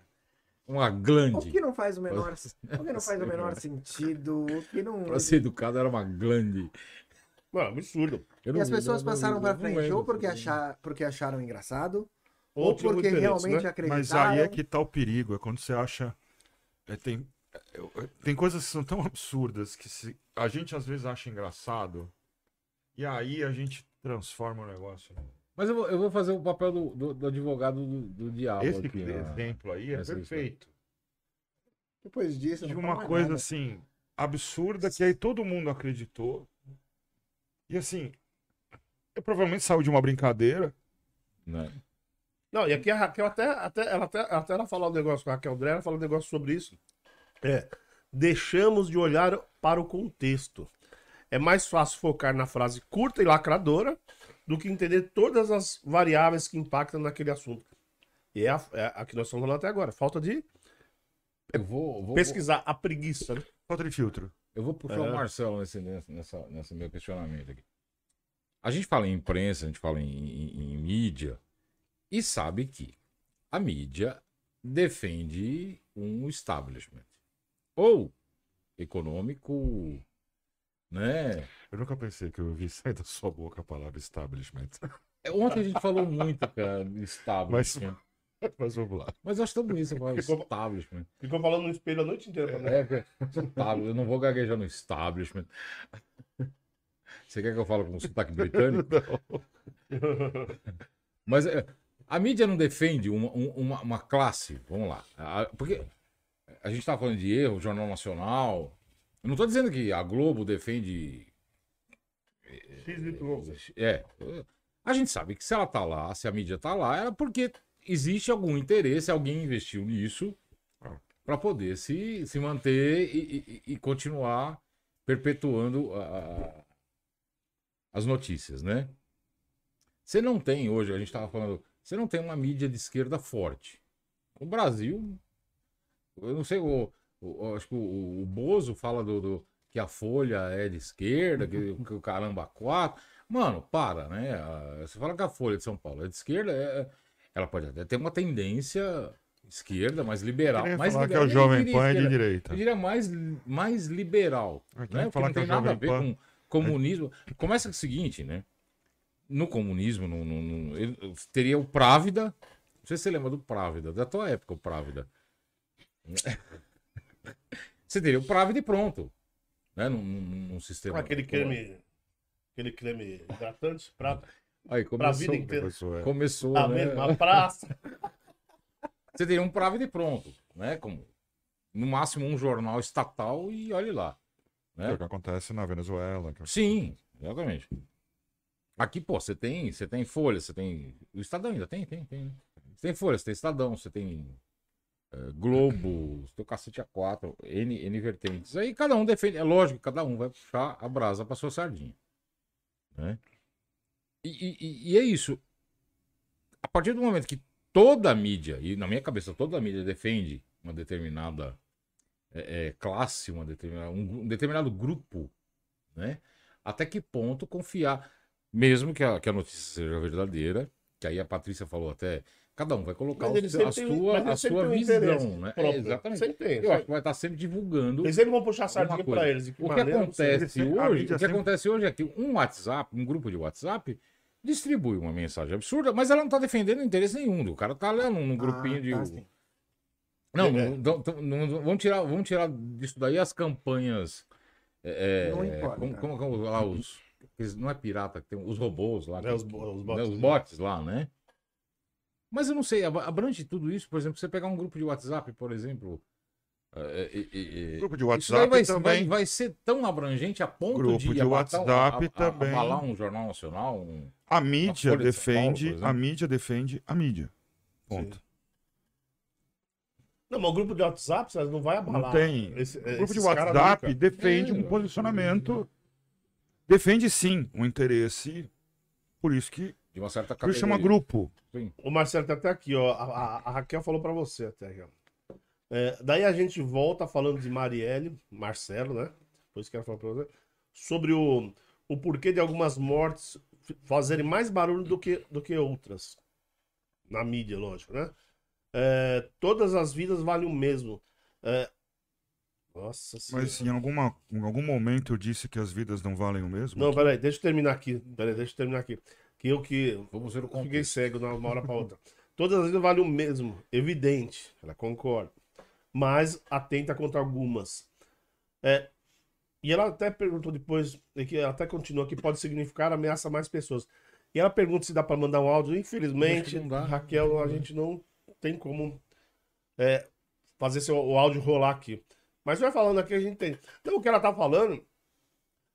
uma O glande. que não faz o menor, o que não faz o menor sentido, o que não... Pra ser educado era uma glande. Mano, absurdo. Eu E não- as pessoas passaram não frente, lembro. ou porque, achar, porque acharam engraçado, Ou porque interesse, realmente né? acreditaram. Mas aí é que tá o perigo, é quando você acha. é, tem, eu- tem coisas que são tão absurdas que se, a gente às vezes acha engraçado. E aí a gente transforma o negócio. Mas eu vou, eu vou fazer o papel do, do- do advogado do, do diabo Esse aqui. né? exemplo aí é Essa perfeito. Depois disso, De não uma coisa nada. assim, absurda, que aí todo mundo acreditou. E assim, eu provavelmente saiu de uma brincadeira. Né? Não, e aqui a Raquel até, até, ela, até, até ela falou um negócio com a Raquel Dré, ela falou um negócio sobre isso. É, deixamos de olhar para o contexto. É mais fácil focar na frase curta e lacradora do que entender todas as variáveis que impactam naquele assunto. E é a, é a que nós estamos falando até agora. Falta de Eu vou, vou, pesquisar a preguiça. né? Falta de filtro. Eu vou puxar É. o Marcelo nesse, nessa, nesse meu questionamento aqui. A gente fala em imprensa, a gente fala em, em- em mídia, e sabe que a mídia defende um establishment. Ou econômico, né? Eu nunca pensei que eu ouvi sair da sua boca a palavra establishment. É, Ontem a gente falou muito, cara, de [LAUGHS] establishment. Mas vamos lá. Mas eu acho tão bonito você falar Ficou- establishment. Ficou falando no espelho a noite inteira. Né? É, é. Eu não vou gaguejar no establishment. Você quer que eu fale com sotaque britânico? Mas é, a mídia não defende uma, um- uma, uma classe, vamos lá. A- Porque a gente está falando de erro, Jornal Nacional. Eu não estou dizendo que a Globo defende. É. A gente sabe que se ela tá lá, se a mídia tá lá, é porque existe algum interesse, alguém investiu nisso para poder se, se manter e, e- e continuar perpetuando a- as notícias, né? Você não tem hoje, a gente estava falando, você não tem uma mídia de esquerda forte. O Brasil, eu não sei, o- o- acho que o, o Bozo fala do, do- que a Folha é de esquerda, que, [LAUGHS] que o caramba quatro. Mano, para, né? A- Você fala que a Folha de São Paulo é de esquerda, é- ela pode até ter uma tendência esquerda, mais liberal. Mais falar que é liberal, o Jovem Pan é de direita. Eu diria mais, mais liberal. Né? Falar não que é tem nada a ver Pan. com comunismo. Começa com o seguinte, né? No comunismo, no, no- no- ele- teria o Právida. Não sei se você lembra do Právida, da tua época, o Právida. [LAUGHS] Você teria o Právida e pronto. Né? Num, num- num sistema. Aquele creme. Aquele creme hidratante pra, Aí, pra começou, vida inteira. Começou, é. começou A né? mesma praça. [LAUGHS] Você teria um Právida e pronto. Né? Como, no máximo um jornal estatal e olhe lá. Que é o que acontece na Venezuela. que- Sim, exatamente. Aqui, pô, você tem, você tem Folha, você tem. O Estadão ainda tem, tem, tem. né? Você tem Folha, você tem Estadão, você tem eh, Globo, você tem o Cacete A4, N, N vertentes. Aí cada um defende. É lógico que cada um vai puxar a brasa pra sua sardinha. Né? E, e- e- é isso. A partir do momento que toda a mídia, e na minha cabeça toda a mídia defende uma determinada eh, eh, classe, uma determinada, um, um determinado grupo, né? Até que ponto confiar, mesmo que a, que a notícia seja verdadeira, que aí a Patrícia falou até, cada um vai colocar o a sua, a sua visão, né? É, exatamente. Sempre tem. Eu acho que vai estar sempre divulgando Eles sempre vão puxar a sardinha pra eles. que o que maneira, acontece hoje, o que sempre- acontece hoje é que um WhatsApp, um grupo de WhatsApp, distribui uma mensagem absurda, mas ela não está defendendo interesse nenhum. O cara tá lá num, num grupinho Ah, de. tá. Não, É. não, não, não- não- vamos, tirar, vamos tirar disso daí as campanhas. é, Não é, importa. Como, como, como lá os. Não é pirata, que tem os robôs lá. É, que- os bo- os né, bots. os bots lá, né? Mas eu não sei, ab- abrange tudo isso, por exemplo, você pegar um grupo de WhatsApp, por exemplo. é, é, é, é, Grupo de WhatsApp vai, também. vai, vai ser tão abrangente a ponto Grupo de, de abatar- WhatsApp a- a- também. abalar um jornal nacional. um- A mídia Paulo, defende, exemplo. a mídia defende a mídia. Ponto. Sim. Não, mas o grupo de WhatsApp não vai abalar. Não tem. Esse- O grupo de WhatsApp nunca. defende É, um posicionamento. Defende sim um interesse. Por isso que de uma certa por isso chama grupo. O Marcelo tá até aqui, ó. A, a- a Raquel falou pra você até. aqui, ó. É, daí a gente volta falando de Marielle, Marcelo, né? Foi isso que ela falou pra você. Sobre o, o porquê de algumas mortes fazerem mais barulho do que, do que outras. Na mídia, lógico, né? É, todas as vidas valem o mesmo. É, nossa senhora. Mas em, alguma, em algum momento eu disse que as vidas não valem o mesmo? Não, peraí, deixa eu terminar aqui. Peraí, deixa eu terminar aqui. Que eu que Vamos ver o Fiquei contexto. cego de uma hora para outra. [LAUGHS] Todas as vezes vale o mesmo, evidente, ela concorda. Mas atenta contra algumas. É, e ela até perguntou depois, e que ela até continua, que pode significar ameaça a mais pessoas. E ela pergunta se dá para mandar um áudio. Infelizmente, dá. Raquel, a gente não tem como é, fazer seu, o áudio rolar aqui. Mas vai falando aqui, a gente tem. Então, o que ela tá falando,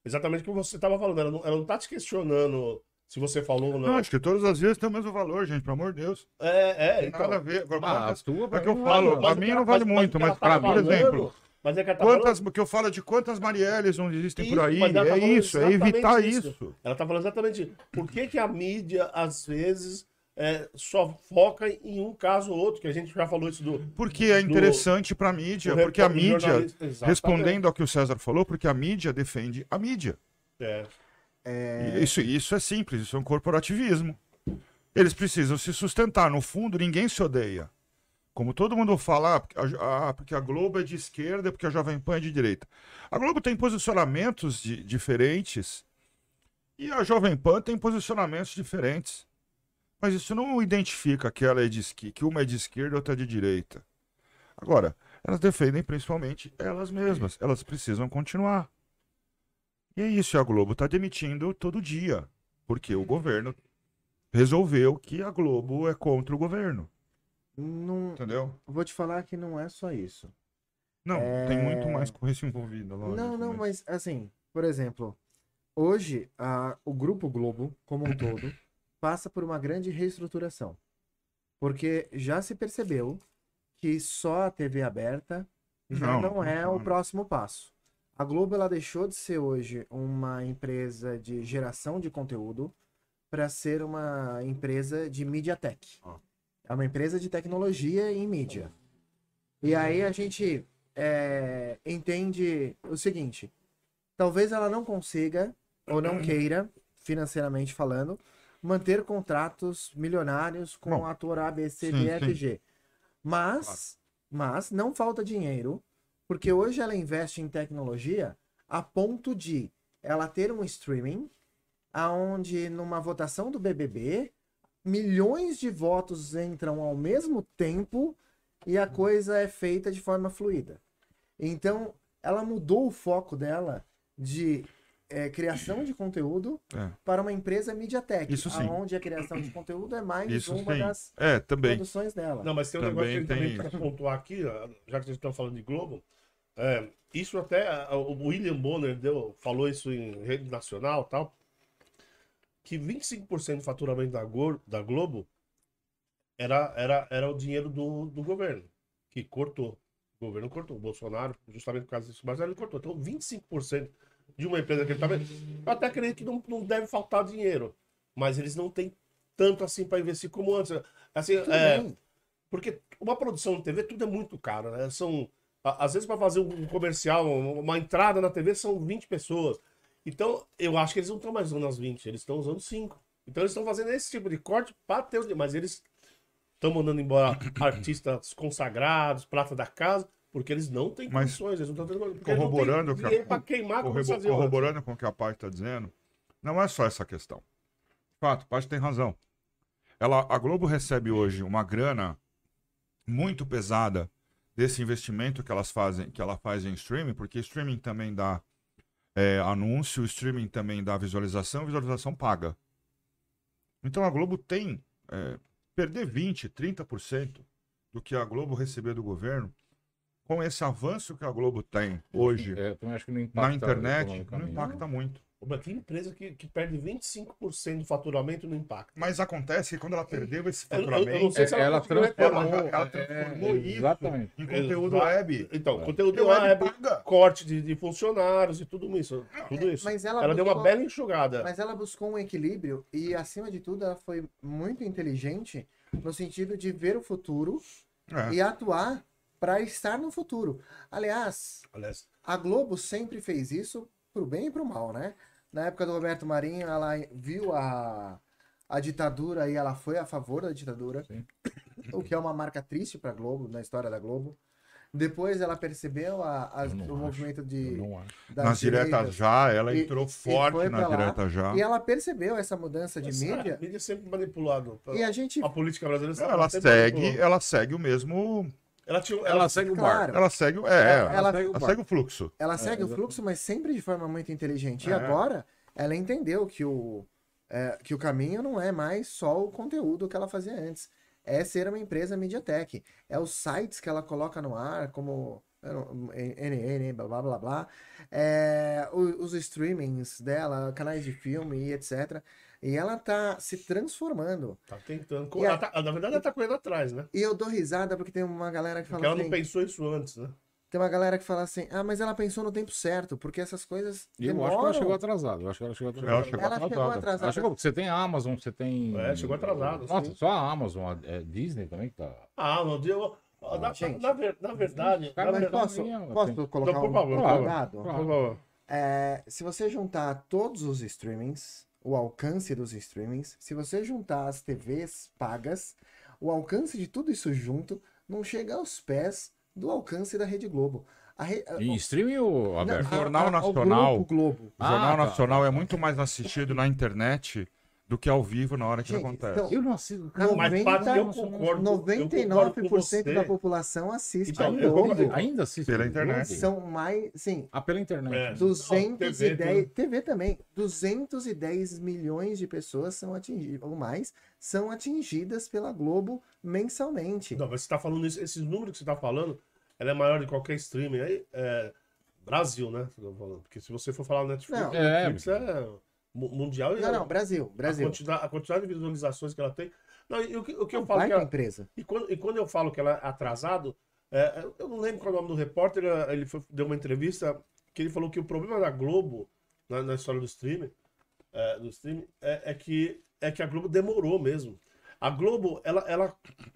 exatamente o que você estava falando, ela não, ela não tá te questionando se você falou ou não. Não, acho que todas as vezes tem o mesmo valor, gente, pelo amor de Deus. É, é, Tem então. nada a ver. Agora, Ah, a tua, é que eu falo, pra Mas mim não vale mas- mas muito, ela mas tá pra, por falando- exemplo, Mas é que ela tá quantas, falando, que eu falo de quantas Marielles não existem por Isso, aí, mas ela tá é isso, é evitar isso. isso. ela tá falando exatamente isso. Por que, que a mídia, às vezes, é, só foca em um caso ou outro? Que a gente já falou isso do. Porque é interessante pra mídia, do porque a mídia, respondendo ao que o César falou, porque a mídia defende a mídia. É. E Isso, isso é simples, isso é um corporativismo. Eles precisam se sustentar. No fundo, ninguém se odeia. Como todo mundo fala, ah, porque a, ah, porque a Globo é de esquerda, porque a Jovem Pan é de direita. A Globo tem posicionamentos di- diferentes e a Jovem Pan tem posicionamentos diferentes. Mas isso não identifica que ela é de esqui, que uma é de esquerda e outra é de direita. Agora, elas defendem principalmente elas mesmas. Elas precisam continuar. E é isso, a Globo está demitindo todo dia, porque o governo resolveu que a Globo é contra o governo, Não, entendeu? vou te falar que não é só isso. Não, É. tem muito mais com isso envolvido, lógico. Não, não, mas- mas assim, por exemplo, hoje a, o Grupo Globo, como um [COUGHS] todo, passa por uma grande reestruturação. Porque já se percebeu que só a TV aberta já Não, não, não é o funciona. próximo passo. A Globo ela deixou de ser hoje uma empresa de geração de conteúdo para ser uma empresa de MediaTek. Ó. É uma empresa de tecnologia em mídia. E aí a gente é, entende o seguinte: talvez ela não consiga ou não queira, financeiramente falando, manter contratos milionários com Bom, o ator A, B, C, sim, D, F, sim. G. Mas, mas não falta dinheiro, porque hoje ela investe em tecnologia a ponto de ela ter um streaming aonde numa votação do BBB milhões de votos entram ao mesmo tempo e a coisa é feita de forma fluida. Então, ela mudou o foco dela de é, criação de conteúdo É. para uma empresa MediaTek, Isso sim. onde a criação de conteúdo é mais Isso uma sim. das É, também. produções dela. Não, mas tem um Também negócio que também quer pontuar aqui, já que vocês estão falando de Globo. é, isso até o William Bonner deu, falou isso em rede nacional e tal. Que 25% do faturamento da, Gor- da Globo era, era, era o dinheiro do, do governo, que cortou. O governo cortou. O Bolsonaro, justamente por causa disso, mas ele cortou. Então, 25% de uma empresa que ele tá vendo. Eu até acredito que não, não deve faltar dinheiro. Mas eles não têm tanto assim para investir como antes. Assim, é, porque uma produção de TV, tudo é muito caro, né? São, às vezes, para fazer um comercial, um- uma entrada na TV, são 20 pessoas. Então, eu acho que eles não estão mais usando as 20, eles estão usando 5. Então, eles estão fazendo esse tipo de corte para ter o. Mas eles estão mandando embora artistas consagrados, prata da casa, porque eles não têm Mas condições, eles não estão tendo corroborando o que a- queimar Corrobo- corroborando com o que a Paty está dizendo, não é só essa questão. De fato, a Paty tem razão. Ela, a Globo recebe hoje uma grana muito pesada desse investimento que elas fazem, que ela faz em streaming, porque streaming também dá é, anúncio, streaming também dá visualização, visualização paga. Então a Globo tem é, perder 20, 30% do que a Globo receber do governo com esse avanço que a Globo tem hoje É, na internet, não impacta muito. Mas Tem empresa que, que perde 25% do faturamento no impacto. Mas acontece que quando ela perdeu esse Eu- eu- eu faturamento, sei se É, ela retornar. transformou, ela é, transformou é, isso Exatamente. em conteúdo Exato. web. Então, É. conteúdo E web web, paga. corte de, de funcionários e tudo isso. Tudo isso. Mas ela, ela deu uma buscou- bela enxugada. Mas ela buscou um equilíbrio e, acima de tudo, ela foi muito inteligente no sentido de ver o futuro É. e atuar para estar no futuro. Aliás, Aliás, a Globo sempre fez isso pro bem e pro mal, né? Na época do Roberto Marinho, ela viu a, a ditadura e ela foi a favor da ditadura, Sim. o que é uma marca triste para Globo, na história da Globo. Depois ela percebeu a- não o acho. movimento de Nas diretas já, ela E- entrou e forte na pra lá, direta já. E ela percebeu essa mudança de mas, mídia. A mídia é sempre manipulado. E a gente A política brasileira Ela, ela sempre segue, manipulou. ela segue o mesmo. Ela tinha, ela, Ela segue o Claro. barco. Ela segue o. É, Ela- ela, ela- segue, o ela segue o fluxo. Ela segue o exatamente. fluxo, mas sempre de forma muito inteligente. E É. agora ela entendeu que o, é, que o caminho não é mais só o conteúdo que ela fazia antes. É ser uma empresa MediaTek. É os sites que ela coloca no ar, como não- NN, blá blá blá blá. É, o- os streamings dela, canais de filme e etc. E ela tá se transformando. tá tentando. E a- ela tá- na verdade, ela tá correndo atrás, né? E eu dou risada porque tem uma galera que Porque fala ela assim. não pensou isso antes, né? Tem uma galera que fala assim, ah, mas ela pensou no tempo certo, porque essas coisas E eu demoram. acho que ela chegou atrasada. Eu acho que ela chegou atrasada. Ela chegou Ela chegou atrasada. Ela chegou, porque você tem a Amazon, você tem. É, chegou atrasado, Nossa, sim. só a Amazon, a é, Disney também que tá. Ah, não deu. na, gente. na, na verdade. Cara, na verdade posso, posso colocar Não, por um, favor, um dado? Claro. por favor. É, se você juntar todos os streamings, o alcance dos streamings, se você juntar as TVs pagas, o alcance de tudo isso junto não chega aos pés do alcance da Rede Globo. A re- a- Em streaming ou aberto? a- Jornal a- ao Nacional. Grupo Globo. O Jornal Ah, tá. Nacional é muito mais assistido na internet do que ao vivo na hora que Gente, acontece. então, Eu não assisto. Não, Mas, 90, Paty, eu concordo. eu concordo com 99% você. da população assiste Então, Globo. Ainda assiste. Pela internet. São mais, sim, Ah, pela internet. É. 210, TV, tudo. TV também, 210 milhões de pessoas são atingidas, ou mais, são atingidas pela Globo mensalmente. Não, mas você tá falando isso, esses números que você tá falando, ela é maior de qualquer streaming. Aí, é, Brasil, né? Porque se você for falar Netflix, Não. Netflix é, mu- mundial. e Não, a- não, Brasil, A Brasil. quantidade, a quantidade de visualizações que ela tem. Não, e o que, o que eu falo que a ela, empresa. e, quando, e quando eu falo que ela é atrasado, é, eu- não lembro qual é o nome do repórter, ele foi- deu uma entrevista que ele falou que o problema da Globo, na, na história do streaming, é, do streaming é, é que, é que a Globo demorou mesmo. A Globo, ela, ela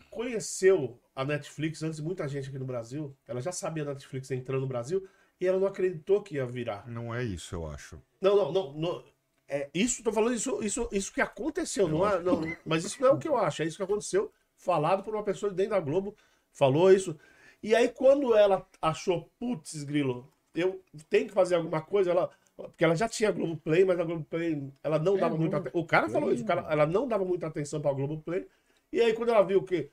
conheceu a Netflix antes de muita gente aqui no Brasil. Ela já sabia da Netflix entrando no Brasil e ela não acreditou que ia virar. Não é isso, eu acho. Não, não, não. não é, isso, tô falando isso, isso, isso que aconteceu, não é, não, mas isso não é o que eu acho, é isso que aconteceu, falado por uma pessoa dentro da Globo, falou isso. E aí, quando ela achou, putz, grilo, eu tenho que fazer alguma coisa, ela. Porque ela já tinha Globoplay, mas a Globoplay, ela não É, dava muita atenção. O cara falou isso, o cara, ela não dava muita atenção pra Globoplay. E aí, quando ela viu que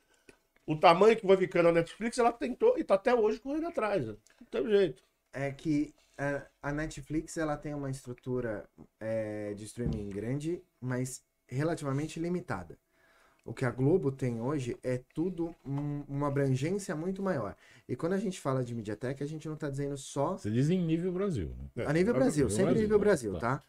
o tamanho que vai ficando a Netflix, ela tentou e tá até hoje correndo atrás. né? Não tem jeito. é que a, a Netflix ela tem uma estrutura é, de streaming grande, mas relativamente limitada. O que a Globo tem hoje é tudo um- uma abrangência muito maior. E quando a gente fala de MediaTek, a gente não está dizendo só Você diz em nível Brasil. Né? a nível Brasil, sempre Brasil, nível né? Brasil, Tá. tá?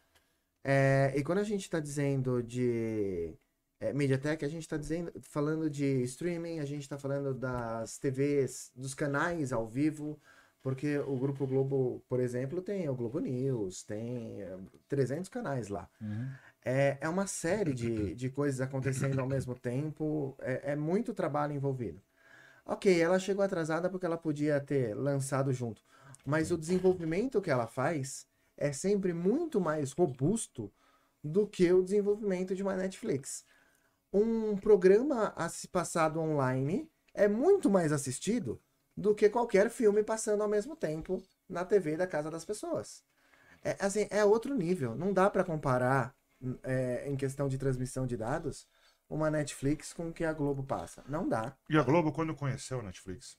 É, e quando a gente está dizendo de é, MediaTek, a gente está dizendo, falando de streaming, a gente está falando das TVs, dos canais ao vivo, porque o Grupo Globo, por exemplo, tem o Globo News, tem é, 300 canais lá. Uhum. É, é uma série de, de coisas acontecendo ao mesmo tempo, é, é muito trabalho envolvido. Ok, ela chegou atrasada porque ela podia ter lançado junto, mas o desenvolvimento que ela faz é sempre muito mais robusto do que o desenvolvimento de uma Netflix. Um programa a se passado online é muito mais assistido do que qualquer filme passando ao mesmo tempo na TV da casa das pessoas. É, assim, é outro nível. Não dá para comparar é, em questão de transmissão de dados uma Netflix com o que a Globo passa. Não dá. E a Globo, quando conheceu a Netflix,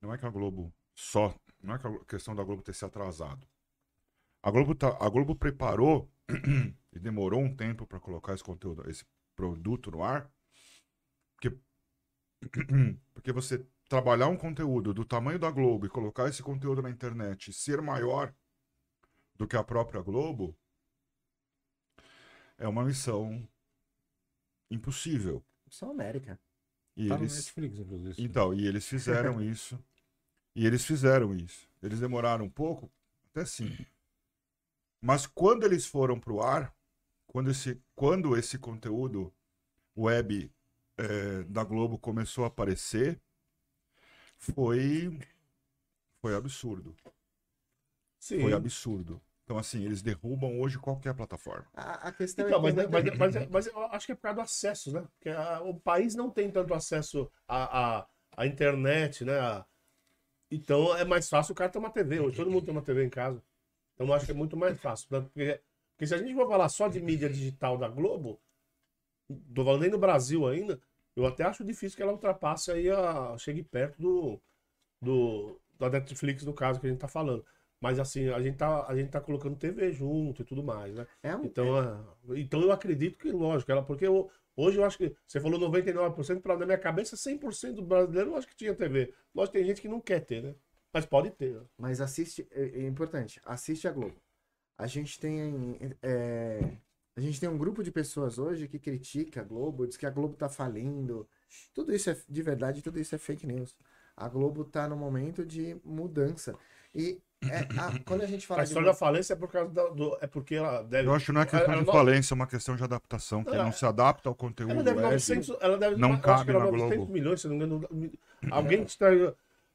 não é que a Globo só. Não é que a questão da Globo ter se atrasado. A Globo, tá, a Globo preparou [CLEARS THROAT] e demorou um tempo para colocar esse conteúdo, esse produto no ar. Porque, [CLEARS THROAT] porque você trabalhar um conteúdo do tamanho da Globo e colocar esse conteúdo na internet e ser maior do que a própria Globo é uma missão impossível. Só América. E Tá eles, Netflix, inclusive. então, e eles fizeram [LAUGHS] isso. E eles fizeram isso. Eles demoraram um pouco, até sim. Mas quando eles foram pro ar, quando esse, quando esse conteúdo web eh, da Globo começou a aparecer, foi foi absurdo. Sim. Foi absurdo. Então, assim, eles derrubam hoje qualquer plataforma. A, a questão Então, é mas, mas, mas, mas eu acho que é por causa do acesso, né? Porque a- o país não tem tanto acesso à, à, à internet, né? Então é mais fácil o cara ter uma TV. Hoje todo mundo tem uma TV em casa. Então eu acho que é muito mais fácil. né? Porque, porque se a gente for falar só de mídia digital da Globo, tô falando nem no Brasil ainda, eu até acho difícil que ela ultrapasse aí a. chegue perto do, do da Netflix, no caso que a gente tá falando. Mas assim, a gente tá, a gente tá colocando TV junto e tudo mais, né? é um, Então, ah, então eu acredito que, lógico, ela, porque eu- hoje eu acho que você falou 99%, para na minha cabeça 100% do brasileiro eu acho que tinha TV. Lógico, tem gente que não quer ter, né? Mas pode ter. né? Mas assiste, é, é importante, assiste a Globo. A gente tem é, a gente tem um grupo de pessoas hoje que critica a Globo, diz que a Globo tá falindo. Tudo isso é de verdade, tudo isso é fake news. A Globo tá no momento de mudança. E é, a- quando a gente fala A de história da falência é por causa da- do, é porque ela deve. Eu acho que não é questão ela de não- falência, é uma questão de adaptação, que Não, não se adapta ao conteúdo Ela deve web. 900, ela deve não cabe que ela na 900 Globo. milhões, se não me engano. Alguém que está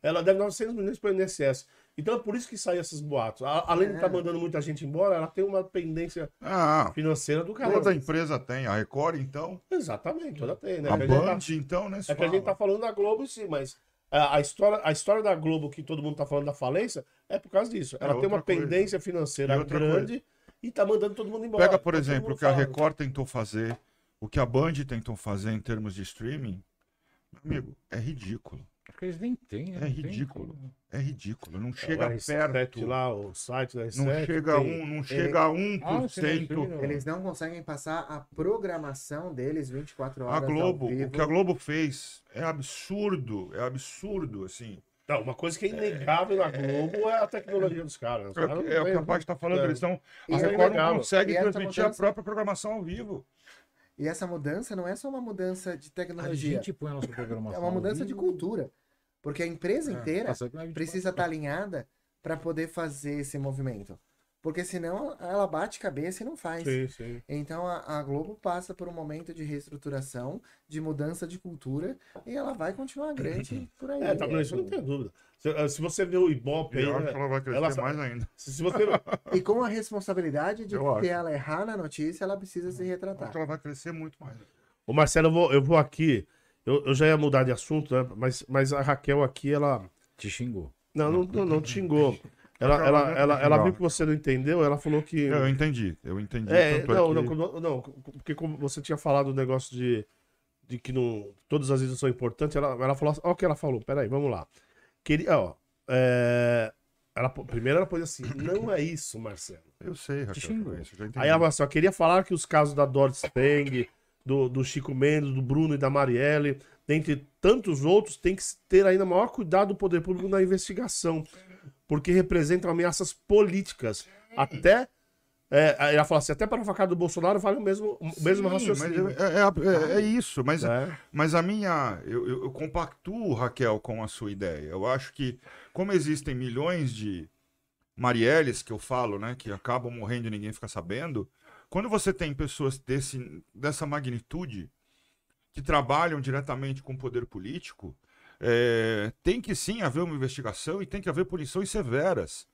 ela deve 900 milhões para o INSS. Então é por isso que saem esses boatos. A- Além de estar É. mandando muita gente embora, ela tem uma pendência Ah, financeira do cara. toda empresa tem. A Record, então. Exatamente, toda tem, né? A gente tá- Band, então, né? É que a gente fala. tá falando da Globo, sim, mas a, a história, a história da Globo, que todo mundo tá falando da falência, é por causa disso. Ela É tem uma coisa. pendência financeira E outra grande e tá mandando todo mundo embora. Pega, por todo exemplo, o que a fala. Record tentou fazer, o que a Band tentou fazer em termos de streaming, meu amigo, é ridículo. Porque eles nem têm, né? É Não tem ridículo. como. É ridículo. Não É, chega R7 perto. lá, o site da R7. Não chega a tem- um, não chega a sim, 1%. sim, Eles não conseguem passar a programação deles 24 A horas ao Globo, vivo. o que a Globo fez é absurdo, é absurdo, assim. Não, uma coisa que é inegável na Globo é a tecnologia dos caras. Os É, o é o que a parte está falando, É. eles estão. A é Record não consegue E transmitir a mudança- própria programação ao vivo. E essa mudança não é só uma mudança de A tecnologia, gente põe a nossa programação. é uma ao mudança de cultura. Porque a empresa É, inteira Tá não é 24 precisa estar alinhada para poder fazer esse movimento. Porque senão ela bate cabeça e não faz. Sim, sim. Então a, a Globo passa por um momento de reestruturação, de mudança de cultura, e ela vai continuar grande por aí. É, tá, isso não tem dúvida. Se, eh, se você vê o Ibope aí, eu acho né, que ela vai crescer ela mais ainda. se, se você. [LAUGHS] E com a responsabilidade de Eu se ela errar na notícia, ela precisa se Eu retratar. acho que ela vai crescer muito mais. Ô Marcelo, eu vou, eu vou aqui. Eu, eu já ia mudar de assunto, né? Mas, mas a Raquel aqui, ela. Te xingou. Não, não, não, não te xingou. [LAUGHS] Ela, Não, ela, não ela, ela viu que você não entendeu, ela falou que. Eu entendi, eu entendi. É, tanto é não, que- não, não, porque como você tinha falado o negócio de, de que não, todas as vezes são importantes, ela, ela falou, olha o que ela falou, peraí, vamos lá. Queria, ó, é, ela, primeiro ela pôs assim, [COUGHS] não é isso, Marcelo. Eu sei, Raquel, isso, eu já entendi. Aí ela falou assim, ó, queria falar que os casos da Doris Speng, do, do Chico Mendes, do Bruno e da Marielle, dentre tantos outros, tem que ter ainda maior cuidado do poder público na investigação, porque representam ameaças políticas. Até, é, ela fala assim, até para a facada do Bolsonaro vale o mesmo, o mesmo Sim, raciocínio. Mas é, é- é- é isso, mas, né? mas a minha. Eu, eu, eu compactuo, Raquel, com a sua ideia. Eu acho que, como existem milhões de Marielles, que eu falo, né, que acabam morrendo e ninguém fica sabendo, quando você tem pessoas desse, dessa magnitude que trabalham diretamente com o poder político, é, tem que sim haver uma investigação e tem que haver punições severas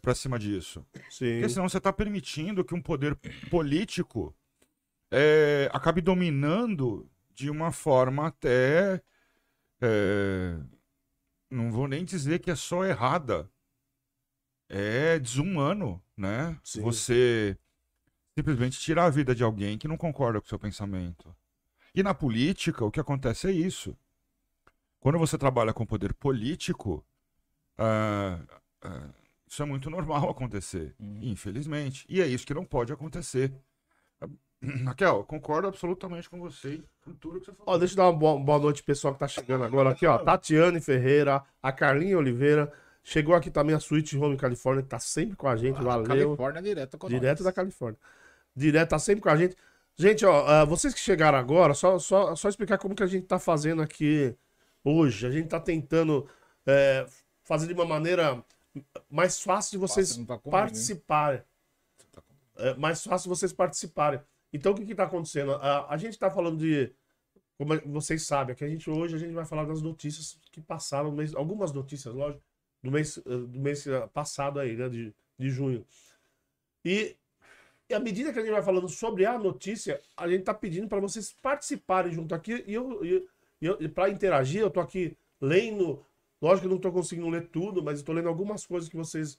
para cima disso. Sim. Porque senão você está permitindo que um poder político é, acabe dominando de uma forma até. é, não vou nem dizer que é só errada. É desumano, né? Sim. Você simplesmente tirar a vida de alguém que não concorda com o seu pensamento. E na política, o que acontece é isso. Quando você trabalha com poder político, ah, ah, isso é muito normal acontecer, Uhum. infelizmente. E é isso que não pode acontecer. Ah, [CLEARS THROAT] Raquel, concordo absolutamente com você com tudo que você falou. Ó, deixa eu dar uma boa, boa noite pro pessoal que tá chegando agora aqui, ó. Tatiane Ferreira, a Carlinha Oliveira. Chegou aqui também a Sweet Home Califórnia, que tá sempre com a gente. Valeu. Califórnia direto com Direto nós. da Califórnia. Direto, tá sempre com a gente. Gente, ó, ah, vocês que chegaram agora, só, só, só explicar como que a gente tá fazendo aqui hoje. A gente tá tentando é, fazer de uma maneira mais fácil de vocês tá participarem. Tá É mais fácil vocês participarem. Então, o que que tá acontecendo? A, a gente tá falando de. Como vocês sabem, aqui a gente hoje a gente vai falar das notícias que passaram, no mês, algumas notícias, lógico, do mês, eh, do mês passado aí, né, de, de junho. E, e à medida que a gente vai falando sobre a notícia, a gente tá pedindo para vocês participarem junto aqui. E eu, eu, e para interagir, eu tô aqui lendo. Lógico que eu não tô conseguindo ler tudo, mas eu tô lendo algumas coisas que vocês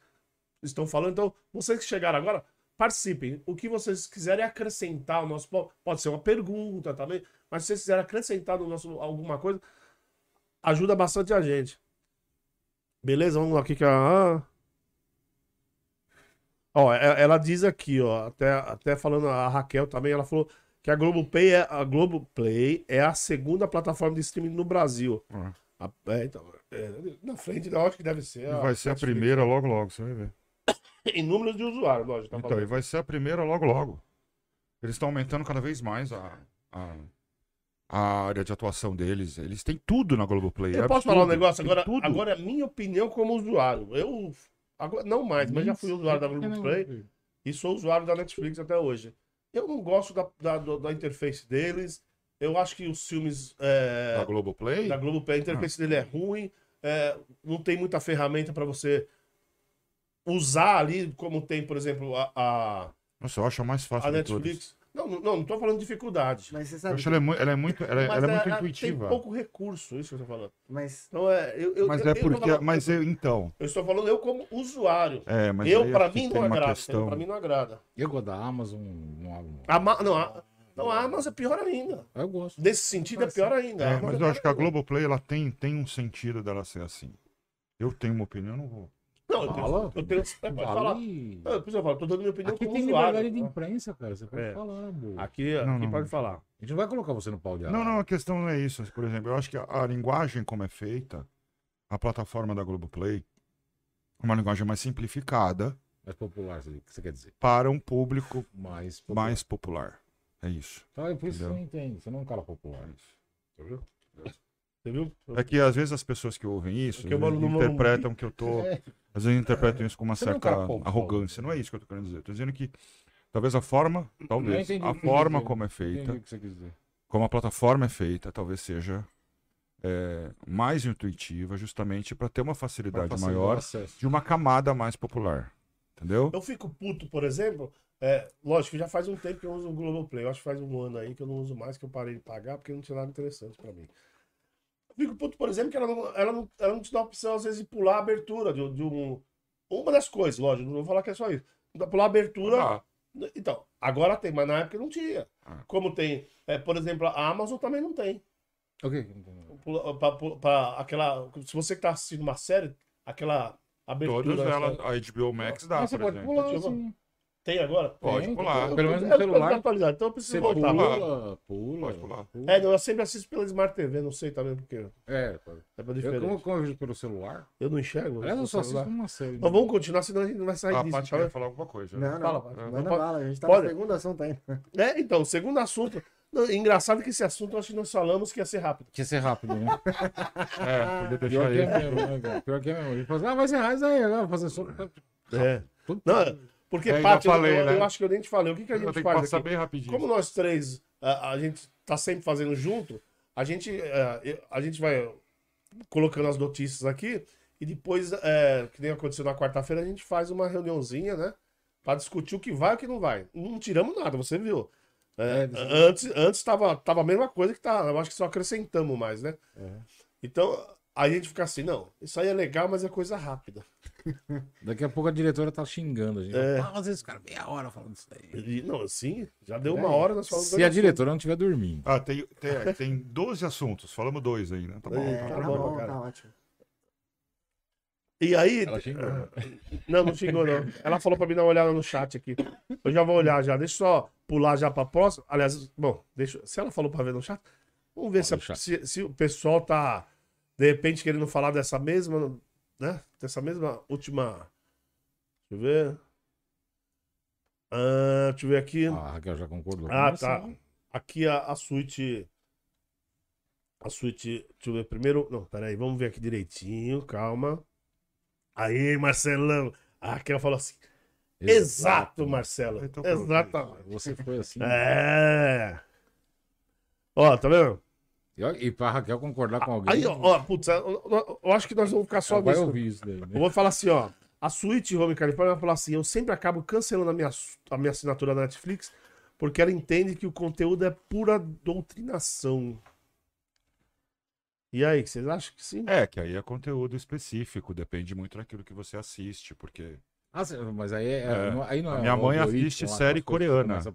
estão falando. Então, vocês que chegaram agora, participem. O que vocês quiserem acrescentar ao nosso. po- Pode ser uma pergunta também, mas se vocês quiserem acrescentar no nosso alguma coisa, ajuda bastante a gente. Beleza? Vamos aqui que a. Ó, é- ela diz aqui, ó, até, até falando a Raquel também, ela falou que a Globoplay é a Globoplay é a segunda plataforma de streaming no Brasil. Ah, A- é, então, é, na frente, eu acho que deve ser. e vai ser a Netflix. primeira logo logo, você vai ver. [COUGHS] Em números de usuários, lógico. Tá Então, falando. e vai ser a primeira logo logo. Eles estão aumentando cada vez mais a, a, a área de atuação deles. Eles têm tudo na Globoplay. Eu é posso falar um absurdo. negócio Tem agora? tudo. Agora é minha opinião como usuário. Eu. Agora, não mais, mas já fui usuário da Globoplay e sou usuário da Netflix até hoje. Eu não gosto da, da, da interface deles. Eu acho que os filmes é, Da Globoplay? da Globoplay, a interface dele é ruim. é, não tem muita ferramenta para você usar ali, como tem, por exemplo, a, a, Nossa, eu acho a mais fácil a. Netflix. Não, não, não, não tô falando de dificuldade. Mas você Eu sabe. acho ela, é ela é muito, ela, é- Mas ela é muito Tem intuitiva. pouco recurso, isso que eu tô falando. Mas Então é. Eu, eu, Mas eu- é eu porque. falando- Mas eu, então. Eu estou falando eu como usuário. É, mas eu, que mim, tem não agrada. questão. Pra mim não agrada. Eu gosto da Amazon. Não, A Ma- não, a, não, a Amazon é pior ainda. eu gosto. Nesse sentido, é pior ainda. É, Amazon mas é eu acho que a. Globoplay ela tem, tem um sentido dela ser assim. Eu tenho uma opinião, eu não vou. Não, eu Fala. tenho. Eu tenho é, pode falar. Não, eu falo, tô dando minha opinião Aqui como tem usuário. liberdade de imprensa, cara. Você pode É. falar, boa. Aqui, Não, aqui não. pode falar. A gente não vai colocar você no pau de Não, arara. não, a questão não é isso. Por exemplo, eu acho que a, a linguagem como é feita, a plataforma da Globoplay, é uma linguagem mais simplificada Mais popular, você você quer dizer. para um público Mais popular. mais popular. É isso. Então é por isso que você não entende. Você não é um cara popular. Você viu? Você viu? É que às vezes as pessoas que ouvem isso no Morumbi. interpretam que eu tô [LAUGHS] É. Às vezes interpretam isso com uma Você não é um certa arrogância. Não é isso que eu tô querendo dizer. Eu tô dizendo que talvez a forma, talvez, entendi a que forma como é feita, que como a plataforma é feita, talvez seja é, mais intuitiva, justamente para ter uma facilidade maior de uma camada mais popular. Entendeu? Eu fico puto, por exemplo. É, lógico, já faz um tempo que eu uso o Globoplay. Eu acho que faz um ano aí que eu não uso mais, que eu parei de pagar, porque não tinha nada interessante pra mim. Eu fico puto, por exemplo, que ela não, ela não, ela não te dá a opção, às vezes, de pular a abertura de, de um. Uma das coisas, lógico, não vou falar que é só isso. Pular a abertura. Ah, Então, agora tem, mas na época não tinha. Ah. Como tem, é, por exemplo, a Amazon também não tem. Ok. Pula- pra- pra- pra aquela, se você que tá assistindo uma série, aquela abertura. todas da elas, a HBO Max dá, Mas você por pode exemplo. pular, Deixa eu sim. Tem agora? Pode Tem, pular. Pelo menos no Eu celular. atualizado, então eu preciso Você voltar. pular. pula, pula. Pode pular. pula. É, não, eu sempre assisto pela Smart TV, não sei também porque É, pode. é pra Eu, diferente. como, como eu vejo pelo celular, Eu não enxergo. eu no só assisto celular. uma série. Mas vamos continuar, senão a gente não vai sair A disso. Paty tá quer vendo? falar alguma coisa. né? Não, não. Fala, Paty. Manda Pode- bala. A gente tá pode. no segundo assunto ainda. É, então, segundo assunto. Não, engraçado que esse assunto, eu acho que nós falamos que ia ser rápido. Que ser rápido, né? [LAUGHS] É, podia Pior deixar que é aí. mesmo, né? Pior que é mesmo. A gente fala assim, ah, vai ser raiz aí, agora fazer só. É. Tudo- Não, porque, É, Paty, eu- eu, né? eu acho que eu nem te falei. O que, que a Eu gente que faz aqui? bem rapidinho. Como nós três, a, a gente tá sempre fazendo junto, a gente, é, eu- a gente vai colocando as notícias aqui e depois, é, que nem aconteceu na quarta-feira, a gente faz uma reuniãozinha, né? Pra discutir o que vai e o que não vai. Não tiramos nada, você viu. É, É, antes antes tava, tava a mesma coisa que tá. Eu acho que só acrescentamos mais, né? Então, aí a gente fica assim, não, isso aí é legal, mas é coisa rápida. Daqui a pouco a diretora tá xingando a gente. É. Ah, mas esse cara meia hora falando isso aí. E, não, assim, já deu uma hora, nós falamos Se a diretora não estiver dormindo. Ah, tem, tem, tem 12 assuntos. Falamos dois aí, né? Tá bom. É, tá Tá, tá bom. bom, bom, cara. tá ótimo. E aí. Ela xingou. [LAUGHS] Não, não xingou, não. Ela falou pra mim dar uma olhada no chat aqui. Eu já vou olhar já. Deixa eu só pular já pra próxima. Aliás, bom, deixa... se ela falou pra ver no chat, vamos ver se, a- se, se o pessoal tá, de repente, querendo falar dessa mesma, né? Dessa mesma última. Deixa eu ver. Ah, deixa eu ver aqui. Ah, a Raquel já concordou. Ah, tá. Aqui a, a suíte. A suíte. Deixa eu ver primeiro. Não, peraí, vamos ver aqui direitinho, calma. Aí, Marcelão. A Raquel falou assim. Exato, Marcelo. Então, pronto, Exatamente. Você foi assim. É. Ó, tá vendo? E, pra Raquel concordar com alguém. Aí, ó, ó, putz, eu, eu- eu acho que nós vamos ficar só vai nisso. ouvir isso daí, né? Eu vou falar assim, ó. A Suite Home California vai falar assim: eu sempre acabo cancelando a minha, a minha assinatura da Netflix porque ela entende que o conteúdo é pura doutrinação. E aí, vocês acham que sim? É, que aí é conteúdo específico, depende muito daquilo que você assiste, porque Ah, mas aí, é, É. não- aí não é minha mãe algoritmo assiste lá, série coreana. começa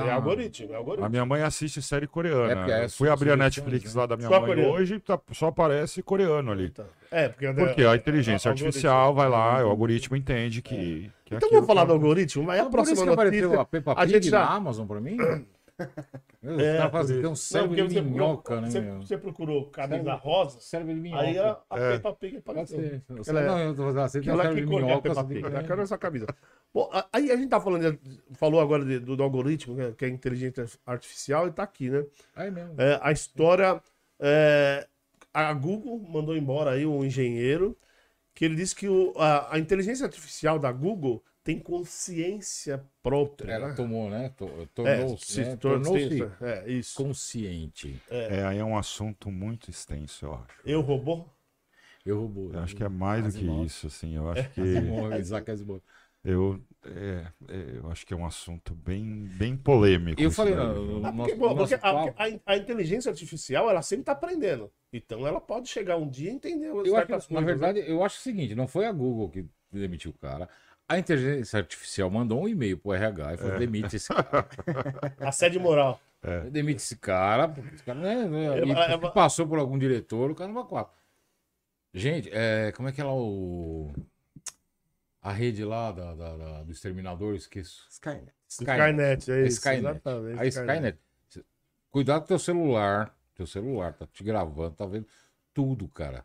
a É, É algoritmo, é a algoritmo. minha mãe assiste série coreana. É, é fui abrir a Netflix né? lá da minha Só mãe coreano. hoje, tá- só aparece coreano ali. Então, É, porque, Porque a inteligência é- é- artificial vai lá, o algoritmo entende que. que Então vamos falar que- do algoritmo? Vai a Então, por isso próxima notícia. a Peppa a gente já- na Amazon pra mim. É, fazem por tem um porque de você, minhoca, né? você, você procurou camisa Cérebro- rosa, Cérebro de minhoca. aí a, a É. Peppa Pig apareceu. Você- Ela é- não, eu tô falando assim, cérebro que de é a minhoca. Tem Pig? Eu quero essa camisa. [LAUGHS] Bom, aí a gente tá falando, falou agora de- do, do algoritmo, né, que é inteligência artificial, e tá aqui, né? Aí mesmo. É, a história. é, a Google mandou embora aí um engenheiro que ele disse que o- a, a inteligência artificial da Google tem consciência própria. Ela né? tomou, né? É, Tornou-se se né? tor- tornou-se é, isso. consciente. É, aí é um assunto muito extenso, eu acho. Eu robô? Eu roubou. Eu acho que é mais do que isso, assim. Eu acho que. Asimov, Isaac Asimov. Eu, é, é, eu acho que é um assunto bem, bem polêmico. Eu isso falei, não, no Ah, nosso, porque, no porque a, a- a inteligência artificial, ela sempre tá aprendendo. Então ela pode chegar um dia e entender eu acho que, na né? verdade, eu acho o seguinte, não foi a Google que demitiu o cara. A inteligência artificial mandou um e-mail pro RH e É. falou: demite esse cara. [LAUGHS] Assédio moral. Demite esse cara, porque esse cara né, né, É, e é, é, passou por algum diretor, o cara não vai quatro. Gente, é, como é que é lá o. A rede lá da, da- da- do exterminador, esqueço. Skynet. Skynet, é isso. Skynet. exatamente, A Skynet. Cuidado com teu celular. Teu celular tá te gravando, tá vendo tudo, cara.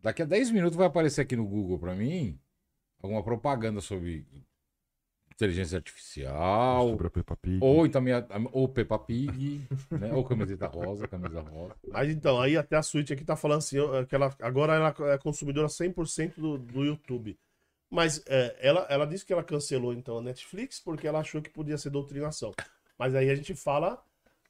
Daqui a 10 minutos vai aparecer aqui no Google pra mim alguma propaganda sobre inteligência artificial, Sobre a Peppa Pig. ou também a, a- ou Peppa Pig, né? Ou camiseta rosa, camisa rosa. Mas então, aí até a Switch aqui tá falando assim, que ela, agora ela é consumidora 100% do, do YouTube. Mas é, ela, ela disse que ela cancelou então a Netflix porque ela achou que podia ser doutrinação. Mas aí a gente fala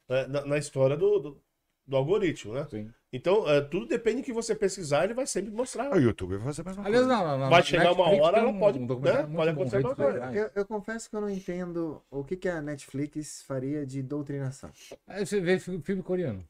né, na, na história do, do, do algoritmo, né? Sim. Então, é, tudo depende do que você pesquisar, ele vai sempre mostrar. Ah, O YouTube vai fazer a mesma Aliás, coisa. na, na- Vai chegar uma Netflix hora, tem ela pode- né? Pode acontecer alguma coisa. Eu, eu confesso que eu não entendo o que, que a Netflix faria de doutrinação. Aí você vê fi- filme coreano.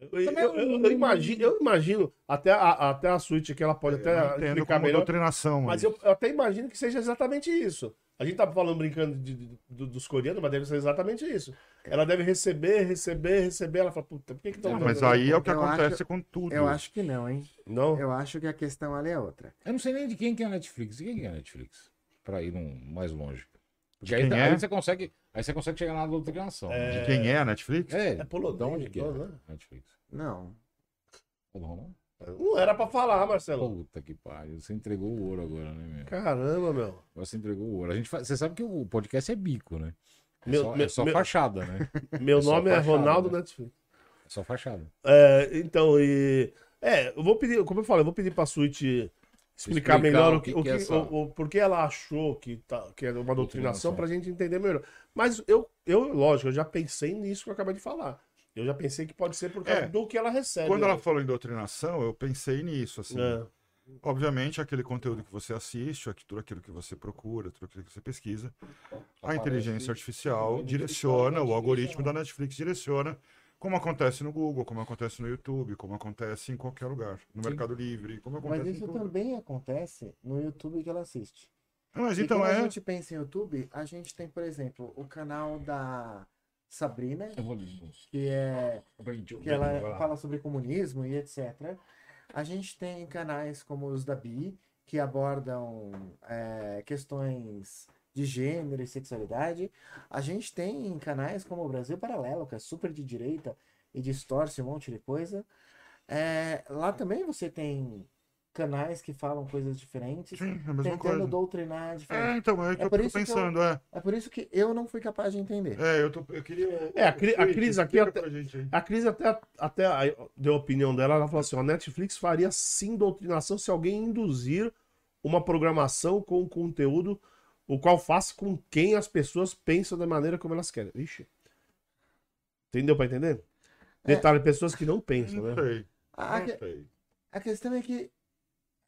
Eu, eu- eu- eu imagino, eu imagino até a, até a Switch que ela pode Eu até não explicar melhor. doutrinação. Mas isso. eu, eu até imagino que seja exatamente isso. A gente tá falando brincando de- de- do- dos coreanos, mas deve ser exatamente isso. Ela deve receber, receber, receber. Ela fala, puta, por que que estão Não, mas aí é o que Eu acontece acho- com tudo. Eu acho que não, hein? Não? Eu acho que a questão ali é outra. Eu não sei nem de quem que é a Netflix. De quem que é a Netflix? Pra ir num, mais longe. Porque De aí, quem aí é? você consegue. Aí você consegue chegar na doutrinação. É, De quem é a Netflix? É, É polonês, de onde que é? então, né? Netflix. Não. Tá bom, não? Não era pra falar, Marcelo. Puta que pariu. Você entregou o ouro agora, né, meu? Caramba, meu. Você entregou o ouro. A gente faz... Você sabe que o podcast é bico, né? É Meu- só, é meu- só meu- fachada, né? [LAUGHS] Meu É nome é fachada, Ronaldo né? Netflix. É só fachada. É, então, e. É, eu vou pedir, como eu falei, eu vou pedir pra Switch explicar, Explicar melhor o que, que o que é que, essa- o, o- por que ela achou que, tá, que é uma doutrinação Doutrinação. pra gente entender melhor. Mas eu, eu, lógico, eu já pensei nisso que eu acabei de falar. Eu já pensei que pode ser por causa É, do que ela recebe. Quando né? ela falou em doutrinação, eu pensei nisso, assim. É. Obviamente, aquele conteúdo que você assiste, tudo aquilo que você procura, tudo aquilo que você pesquisa, a inteligência artificial direciona, o algoritmo da Netflix direciona, como acontece no Google, como acontece no YouTube, como acontece em qualquer lugar, no Sim. Mercado Livre, como Mas acontece em isso tudo. também acontece no YouTube que ela assiste. Mas E então quando a é. gente pensa em YouTube, a gente tem, por exemplo, o canal da Sabrina, que é que ela fala sobre comunismo e etc. A gente tem canais como os da Bi, que abordam é, questões de gênero e sexualidade. A gente tem canais como o Brasil Paralelo, que é super de direita e distorce um monte de coisa. É, lá também você tem canais que falam coisas diferentes, Sim, é a mesma tentando coisa. doutrinar diferente. É, então, é o que É eu por tô isso que eu- pensando, é. É por isso que eu não fui capaz de entender. É, eu, tô, eu queria. É, a Cri- a Cris aqui até-. A Cris até, até deu a opinião dela, ela falou assim, a Netflix faria sim doutrinação se alguém induzir uma programação com conteúdo o qual faça com quem as pessoas pensam da maneira como elas querem. Ixi. Entendeu pra entender? Detalhe, pessoas que não pensam, Não né? sei, A, não que- sei. a questão é que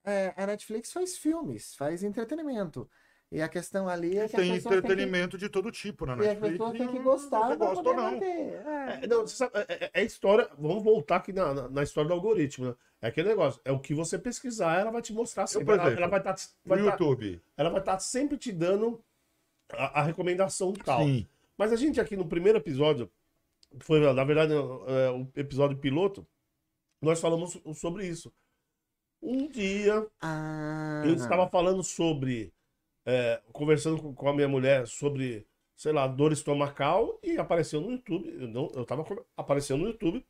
é, a Netflix faz filmes, faz entretenimento. E a questão ali é que Tem pessoas têm que- entretenimento de todo tipo na E as Netflix. pessoas têm que e gostar pra gosta poder ou não. manter. É. É, não, você sabe, é, é- é história. Vamos voltar aqui na, na, na história do algoritmo, né? É aquele negócio. É o que você pesquisar, ela vai te mostrar sempre. por ela, exemplo, ela vai estar No vai tá- YouTube. ela vai estar sempre te dando a, a recomendação tal. Sim. Mas a gente aqui no primeiro episódio, foi na verdade é, o episódio piloto, nós falamos sobre isso. Um dia Ah, eu estava falando sobre, é, conversando com, com a minha mulher sobre, sei lá, dor estomacal e apareceu no YouTube, eu, não, eu tava, apareceu no YouTube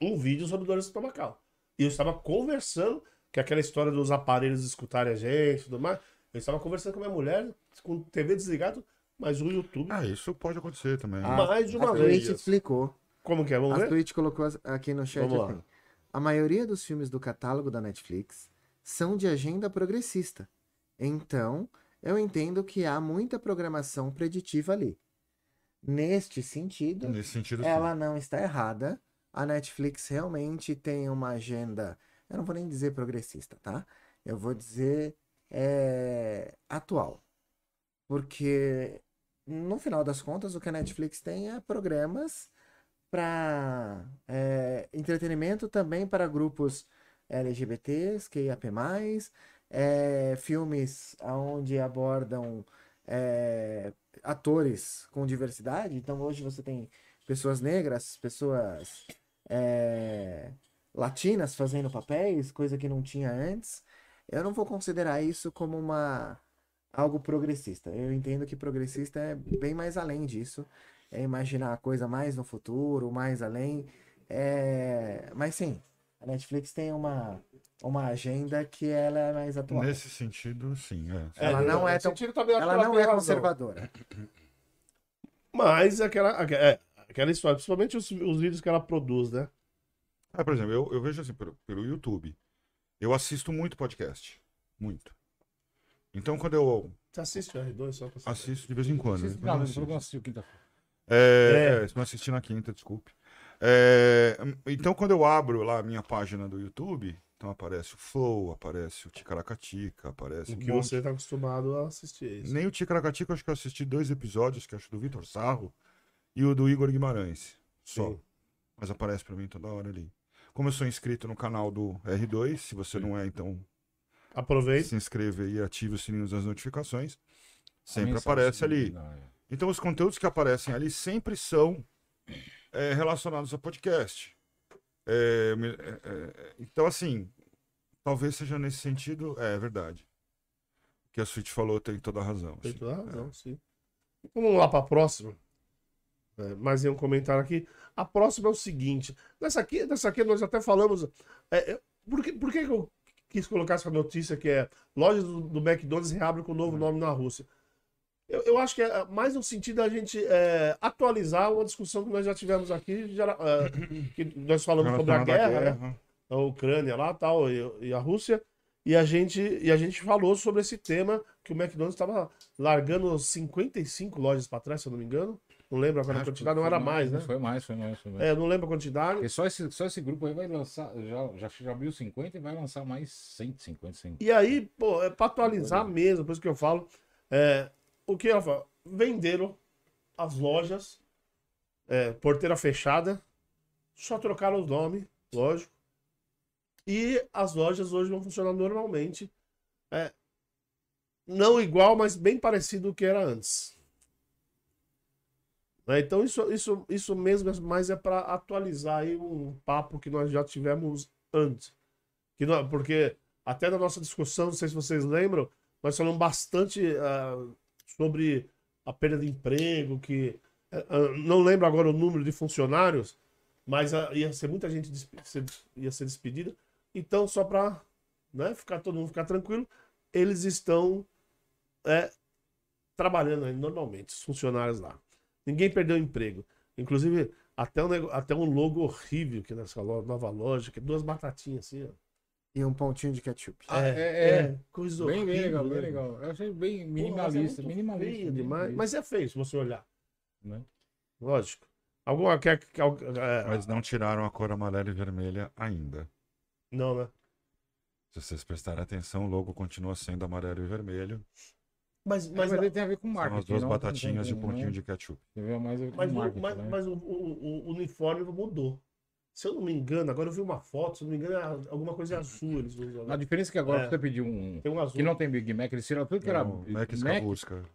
um vídeo sobre dor estomacal. E eu estava conversando, que é aquela história dos aparelhos escutarem a gente e tudo mais, eu estava conversando com a minha mulher, com TV desligado, mas o YouTube, Ah, isso pode acontecer também. Ah, mais de uma a vez. Twitch explicou. como que é? Vamos A ver? Twitch colocou aqui no chat Vamos lá. assim. A maioria dos filmes do catálogo da Netflix são de agenda progressista. Então, eu entendo que há muita programação preditiva ali. Neste sentido, Nesse sentido, sim. ela não está errada. A Netflix realmente tem uma agenda, eu não vou nem dizer progressista, tá? Eu vou dizer é, atual. Porque, no final das contas, o que a Netflix tem é programas para entretenimento também para grupos LGBTs, QIAP+, é, filmes onde abordam é, atores com diversidade. Então, hoje você tem pessoas negras, pessoas é, latinas fazendo papéis, coisa que não tinha antes. Eu não vou considerar isso como uma algo progressista. Eu entendo que progressista é bem mais além disso. É imaginar a coisa mais no futuro, mais além. É... Mas sim, A Netflix tem uma, uma agenda que ela é mais atual. Nesse sentido, sim. É. Ela não é nesse tão- sentido, que Ela não é razão. conservadora. Mas aquela, aque- é, aquela história, principalmente os, os vídeos que ela produz, né? Ah, por exemplo, eu, eu vejo assim, pelo, pelo YouTube. Eu assisto muito podcast. Muito. Então, quando eu Você assiste o R2 só pra saber. assisto de vez em quando. Eu Não, eu não assistiu quinta-feira. É, É. é, não assisti na quinta, desculpe. É, então, quando eu abro lá a minha página do YouTube, então aparece o Flow, aparece o Ticaracatica, aparece O um que monte. você tá acostumado a assistir. é Isso. Nem o Ticaracatica, acho que eu assisti dois episódios, que acho do Vitor Sarro e o do Igor Guimarães. Só. Sim. Mas aparece pra mim toda hora ali. Como eu sou inscrito no canal do R2, se você Sim. não é, então Aproveita. se inscreva e ative o sininho das notificações. Sempre aparece ali. subliminar, é. Então, os conteúdos que aparecem ali sempre são é, relacionados a podcast. É, é, é, então, assim, talvez seja nesse sentido. É, é verdade. O que a Switch falou tem toda a razão. Tem sim. toda a razão, sim. Vamos lá para a próxima. É, mais um comentário aqui. A próxima é o seguinte. Nessa aqui, nessa aqui nós até falamos. é, é, por, que, por que que eu quis colocar essa notícia que é lojas do, do McDonald's reabrem com novo nome na Rússia? Eu, eu acho que é mais no sentido da gente é, atualizar uma discussão que nós já tivemos aqui, já, é, [COUGHS] que nós falamos sobre a à guerra, né? a Ucrânia lá tal, e, e a Rússia. E a, gente, e a gente falou sobre esse tema que o McDonald's estava largando 55 lojas para trás, se eu não me engano. Não lembro agora a quantidade, não era mais, né? Foi mais, foi mais. Foi mais. É, não lembro a quantidade. Porque só esse, só esse grupo aí vai lançar, já, já, já abriu 50 e vai lançar mais 150, 100. E aí, pô, é para atualizar mesmo, por isso que eu falo. É, o que falo? Venderam as lojas, é, porteira fechada, só trocaram os nomes, lógico. E as lojas hoje vão funcionar normalmente. É, não igual, mas bem parecido do que era antes. Né, Então, isso, isso, isso mesmo, mas é para atualizar aí um papo que nós já tivemos antes. Que não, porque até na nossa discussão, não sei se vocês lembram, nós falamos bastante ah, sobre a perda de emprego, que ah, ah, não lembro agora o número de funcionários, mas ah, ia ser muita gente ia ser despedida. Então, só para né, ficar todo mundo ficar tranquilo, eles estão é, trabalhando normalmente, os funcionários lá. Ninguém perdeu emprego. Inclusive, até um, até um logo horrível que nessa nova loja, que é duas batatinhas assim, ó. E um pontinho de ketchup. Ah, é, é. coisa Bem, bem legal, né? bem legal. Eu achei bem Pô, minimalista, mas é minimalista. feio demais. Mas é feio se você olhar. né? Lógico. Alguma quer que. é, Mas não tiraram a cor amarela e vermelha ainda. Não, né? Se vocês prestarem atenção, o logo continua sendo amarelo e vermelho. Mas, Mas, mas, ele tem a ver com São marketing. as duas não- batatinhas de não- pontinho não- de ketchup. Mais a ver com mas, o- marketing, mas, né? mas o, o- o uniforme mudou. Se eu não me engano, agora eu vi uma foto, se eu não me engano, é alguma coisa azul eles usam. A né? diferença é que agora É. você pedir um... Tem um azul. Que não tem Big Mac, eles tiraram tudo que era o Mac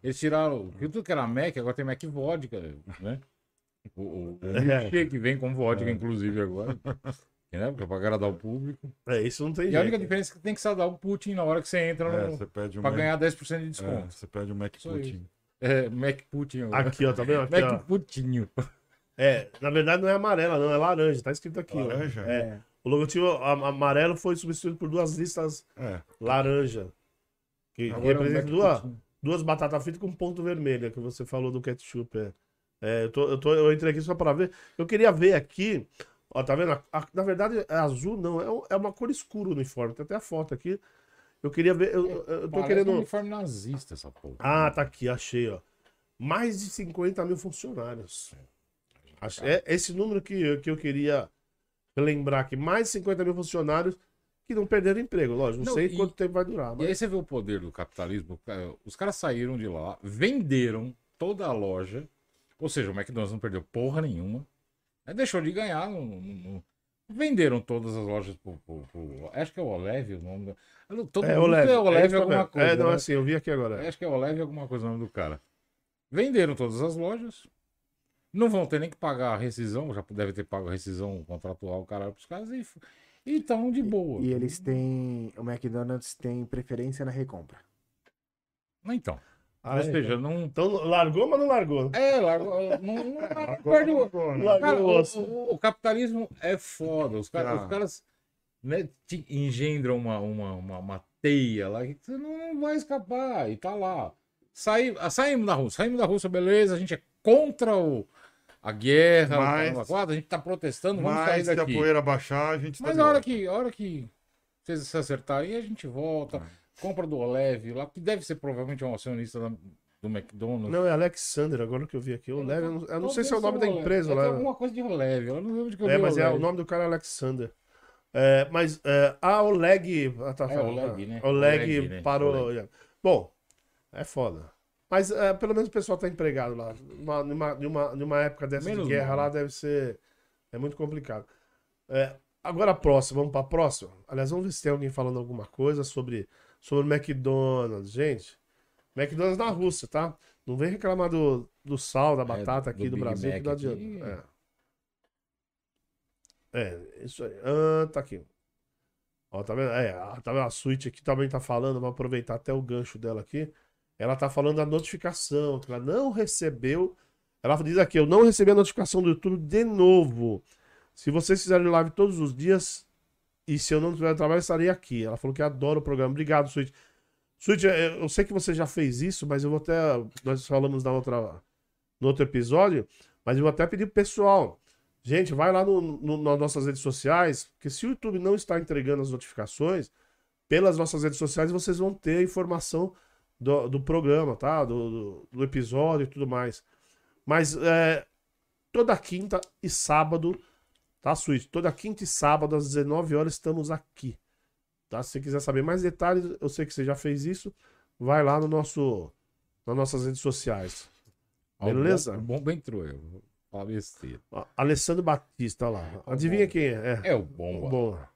eles tiraram que tudo que era Mac, agora tem Mac Vodka, né? O, o, o [LAUGHS] É. milkshake vem com vodka, inclusive, agora. né? Pra agradar o público. É, isso não tem E a única jeito. diferença é que tem que saudar o Putin na hora que você entra É, no, você pede um pra Mac, ganhar 10% de é, desconto. você pede um Mac. Putin. É, Mac Putin agora. Aqui, ó, tá vendo? Aqui, ó. Mac Putinho. É, na verdade não é amarela, não, é laranja. Tá escrito aqui. ó. Laranja? É. O logotipo amarelo foi substituído por duas listas É. laranja. Que Agora é representa duas, Putin. duas batatas fritas com ponto vermelho, que você falou do ketchup. É. É, eu, tô, eu, tô- eu entrei aqui só para ver. Eu queria ver aqui. Ó, tá vendo? A- a- na verdade, é azul, não. É, é uma cor escura o uniforme. Tem até a foto aqui. Eu queria ver. Eu, eu- eu tô Parece querendo. um uniforme nazista essa porra. Ah, tá aqui, achei, ó. Mais de 50 mil funcionários. Ach- É esse número que, que eu queria lembrar aqui. Mais de 50 mil funcionários que não perderam emprego. Lógico, não, Não, sei e- quanto tempo vai durar. E Mas... aí você vê o poder do capitalismo. cara, Os caras saíram de lá, venderam toda a loja. Ou seja, o McDonald's não perdeu porra nenhuma. Aí deixou de ganhar. não- não- Venderam todas as lojas pro, pro- pro- Acho que é o Olev o nome. do- Todo É, mundo Olev. é Olev é que eu alguma coisa. É, não, né? assim, eu vi aqui agora. Acho que é Olev alguma coisa o nome do cara. Venderam todas as lojas. Não vão ter nem que pagar a rescisão. Já deve ter pago a rescisão contratual, caralho, pros caras. E e estão de boa. E eles têm. O McDonald's tem preferência na recompra. Então. Ah, ou é, seja, não. Então largou, mas não largou. né? É, largou, não, não, não [LAUGHS] perde o- Largou Cara, o o, o- o capitalismo é foda. Os, caras Ah. os caras né, te engendra uma, uma, uma, uma teia lá que você não vai escapar e tá lá. Saí, ah, saímos da Rússia, saímos da Rússia, beleza, a gente é contra o, a guerra, Mas- caramba quatro, a gente tá protestando, vamos sair Mas se a daqui. poeira baixar, a gente tá Mas a hora que, a hora que vocês se acertarem, a gente volta, compra do Olev lá, que deve ser provavelmente um acionista da- do McDonald's. Não, é Alexander, agora que eu vi aqui. O Leve, eu não, eu não sei se é o nome da Olev. empresa É lá. alguma coisa de Olev, eu não lembro de que eu É, vi mas é, Olev. o nome do cara é Alexander. É, mas é, a Oleg. ah, tá, É, Oleg, né? Oleg, Oleg, né? parou. Bom, é foda. Mas é, pelo menos o pessoal tá empregado lá. Numa, numa, numa, numa época dessa Menos de guerra lá né? deve ser. É muito complicado. É, agora a próxima, vamos pra próxima? Aliás, vamos ver se tem alguém falando alguma coisa sobre, sobre o McDonald's. Gente, McDonald's na Rússia, tá? Não vem reclamar do, do sal, da batata É, do aqui do, Big Brasil, Mac que não aqui. adianta. É. É, isso aí. Ah, tá aqui. Ó, tá vendo? É, a- tá vendo? A Switch aqui também tá falando, vamos aproveitar até o gancho dela aqui. Ela tá falando da notificação, que ela não recebeu. Ela diz aqui, eu não recebi a notificação do YouTube de novo. Se vocês fizerem live todos os dias, e se eu não tiver trabalho, estarei aqui. Ela falou que adora o programa. Obrigado, Switch. Switch, eu sei que você já fez isso, mas eu vou até. Nós falamos na outra, no outro episódio, mas eu vou até pedir pro pessoal. Gente, vai lá no, no- nas nossas redes sociais, porque se o YouTube não está entregando as notificações, pelas nossas redes sociais vocês vão ter a informação do, do programa, tá? Do, do, do episódio e tudo mais. Mas é, toda quinta e sábado, tá, Switch? Toda quinta e sábado, às 19 horas, estamos aqui. Tá? Se você quiser saber mais detalhes, eu sei que você já fez isso. Vai lá no nosso, nas nossas redes sociais. Ah, o Beleza? bom- O bomba entrou, eu Alessandro Batista, lá. Adivinha quem é? É. É o bomba. Bomba.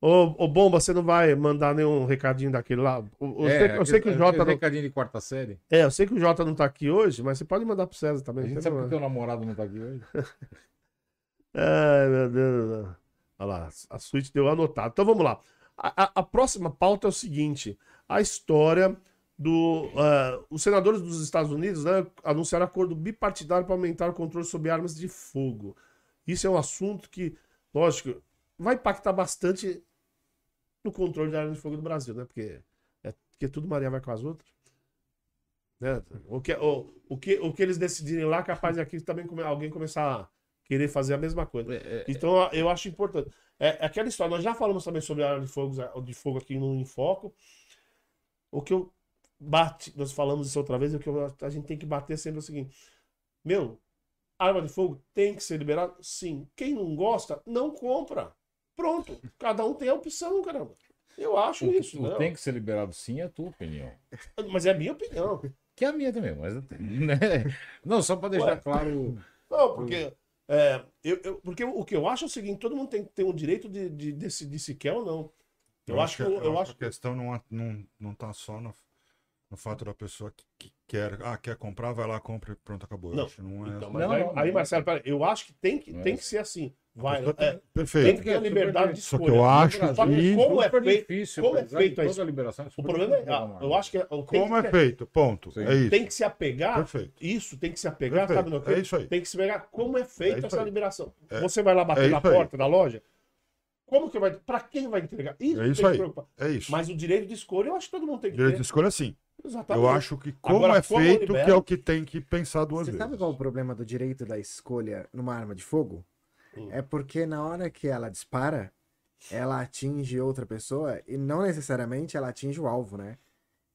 Ô, ô, Bomba, você não vai mandar nenhum recadinho daquele lá? O- Eu, É, sei, que- eu sei que o Jota não... recadinho de quarta série. É, eu sei que o Jota não tá aqui hoje, mas você pode mandar pro César também. A gente sabe que problema. teu namorado não tá aqui hoje. [LAUGHS] Ai, meu Deus. Olha lá, a suíte deu anotado. Então vamos lá. A, a- a próxima pauta é o seguinte: a história do. ah, os senadores dos Estados Unidos né, anunciaram acordo bipartidário para aumentar o controle sobre armas de fogo. Isso é um assunto que, lógico, vai impactar bastante no controle de armas de fogo do Brasil, né? Porque, é, porque tudo Maria vai com as outras. Né? O, que, o, o, que, o que eles decidirem lá, capaz de aqui também come- alguém começar a querer fazer a mesma coisa. É, é, Então eu acho importante. É, é aquela história, nós já falamos também sobre a arma de fogo, de fogo aqui no Infoco. O que eu bate, nós falamos isso outra vez, o que eu- a gente tem que bater sempre é o seguinte: Meu, arma de fogo tem que ser liberada? Sim. Quem não gosta, não compra. Pronto. Cada um tem a opção, caramba. Eu acho o que isso. tu não. tem que ser liberado sim é a tua opinião. Mas é a minha opinião. Que é a minha também, mas. Né? Não, só pra deixar Ué. claro. Não, porque. é, eu, eu- porque o que eu acho é o seguinte: todo mundo tem que ter o direito de, de decidir se quer ou não. Eu, acho que. Eu, eu acho que a questão não, é- não, não tá só no, no fato da pessoa que, que quer, ah, quer comprar, vai lá, compra e pronto, acabou. Eu Não, acho, não é. Então, mas Não, não, aí. Marcelo, pera, eu acho que tem que, é tem que assim. ser assim. Vai, é, Perfeito. tem que ter a liberdade de Só que escolha. eu acho que como é feito- difícil, como é de feito toda isso? a liberação, é O problema é, ah, eu acho que é- Como é feito, ponto. Sim. É isso. tem que se apegar, Perfeito. isso, tem que se apegar, Perfeito. sabe no que? É isso aí. Tem que se pegar como é feita isso essa aí. liberação. É- Você vai lá bater é na isso aí. porta da loja, como que vai, pra quem vai entregar? Isso, É tem isso que aí. preocupar. É isso. Mas o direito de escolha, eu acho que todo mundo tem que Direito de ter. escolha, sim. Exatamente. Eu acho que como Agora, é como feito, libera- que é o que tem que pensar duas Você vezes. sabe qual é o problema do direito da escolha numa arma de fogo? Hum. É porque na hora que ela dispara, ela atinge outra pessoa e não necessariamente ela atinge o alvo, né?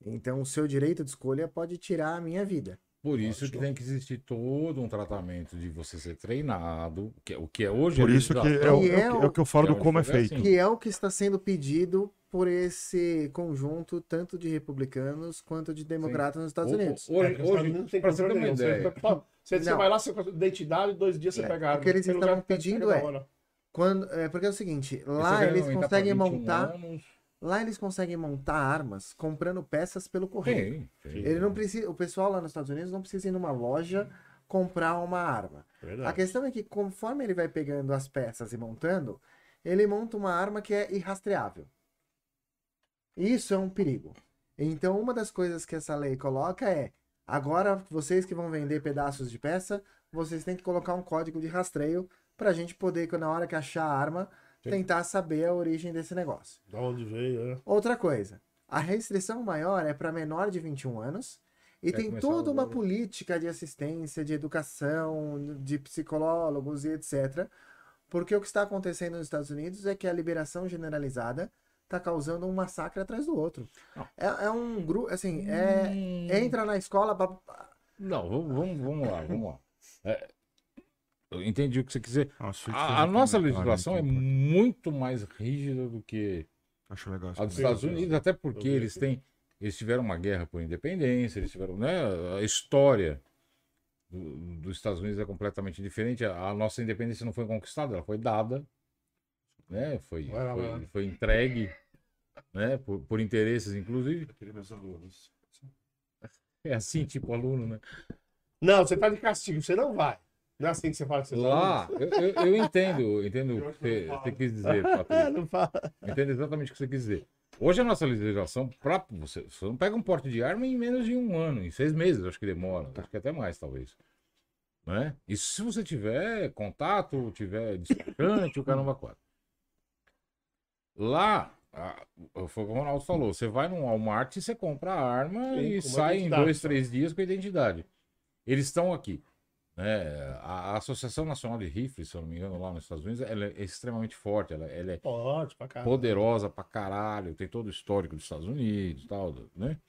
Então o seu direito de escolha pode tirar a minha vida. Por isso que tem que existir todo um tratamento de você ser treinado, que é- o que é hoje. Por a isso que é, legislação. o, E é é o que- é o que eu falo que é do como é assim. feito. Que é o que está sendo pedido por esse conjunto tanto de republicanos quanto de democratas nos Estados Unidos. Hoje, É, hoje não tem você controle uma nenhum. Você- ideia. Você, você Não. vai lá, você com a identidade, dois dias você É, pega a arma. o que eles Tem estavam pedindo é-. Quando, é, porque é o seguinte, lá eles conseguem 21 montar, anos. lá eles conseguem montar armas comprando peças pelo correio. Sim, sim. Ele não precisa, o pessoal lá nos Estados Unidos não precisa ir numa loja comprar uma arma. Verdade. A questão é que conforme ele vai pegando as peças e montando, ele monta uma arma que é irrastreável. Isso é um perigo. Então, uma das coisas que essa lei coloca é: agora vocês que vão vender pedaços de peça, vocês têm que colocar um código de rastreio para a gente poder, na hora que achar a arma, tentar saber a origem desse negócio. Da onde veio, é. Outra coisa, a restrição maior é para menor de 21 anos e Quer tem toda uma política de assistência, de educação, de psicólogos e etc. Porque o que está acontecendo nos Estados Unidos é que a liberação generalizada está causando um massacre atrás do outro. É, é um grupo, assim, é, Hum, entra na escola, pra- Não, vamos, vamos, lá, vamos lá. É, eu entendi o que você. Nossa, eu A, a nossa legislação é muito mais rígida do que Acho legal. a dos. Estados Unidos, até porque eles têm. Eles tiveram uma guerra por independência, eles tiveram. Né, a história do- dos Estados Unidos é completamente diferente. A, a nossa independência não foi conquistada, ela foi dada. Né, foi, foi, foi entregue né, por, por interesses, inclusive. Eu queria meus alunos. É assim, tipo aluno, né? Não, você tá de castigo, você não vai. Não é assim que você fala que você Lá, eu, eu, eu entendo, eu entendo o que você, você quis dizer, [LAUGHS] É, Patrícia. não fala. Entendo exatamente o que você quis dizer. Hoje a nossa legislação, pra você, você não pega um porte de arma em menos de um ano, em seis meses, acho que demora, acho que até mais, talvez. Né? E se você tiver contato, tiver despachante, o caramba quatro. Lá, a- foi o que o Ronaldo falou, você vai num Walmart você compra a arma Sim, e sai em dois, três dias com a identidade. Eles estão aqui. Né? A, a Associação Nacional de Rifles, se eu não me engano, lá nos Estados Unidos, ela é extremamente forte, ela, ela é Pode, pra poderosa pra caralho, tem todo o histórico dos Estados Unidos tal, né?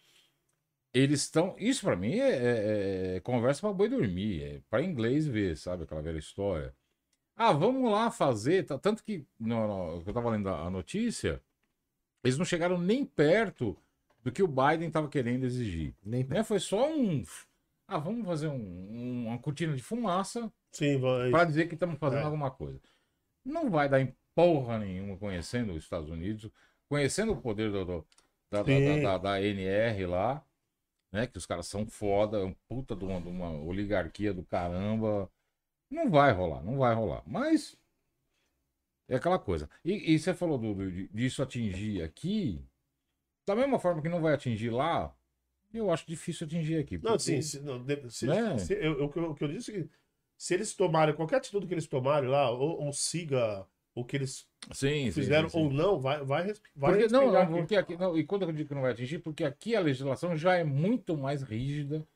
Eles estão. Isso pra mim é, é- é conversa pra boi dormir, é pra inglês ver, sabe? Aquela velha história. Ah, vamos lá fazer. Tanto que, no, no- eu tava lendo a notícia, eles não chegaram nem perto do que o Biden tava querendo exigir. Nem Né? Foi só um. Ah, vamos fazer um- um- uma cortina de fumaça para dizer que estamos fazendo É. alguma coisa. Não vai dar em porra nenhuma conhecendo os Estados Unidos, conhecendo o poder do, do- da, da- da- da NR lá, né? Que os caras são foda, é um puta de uma, de uma oligarquia do caramba. Não vai rolar, não vai rolar. Mas é aquela coisa. E, e você falou do, do- de- disso atingir aqui, da mesma forma que não vai atingir lá, eu acho difícil atingir aqui. Não, porque- sim, se, não, se- Né? se- eu, eu- o que eu- disse é que se eles tomarem qualquer atitude que eles tomarem lá, ou, ou siga o que eles sim, fizeram sim, sim. ou não, vai, vai, vai Porque, não, não, aqui. porque aqui, não, e quando eu digo que não vai atingir, porque aqui a legislação já é muito mais rígida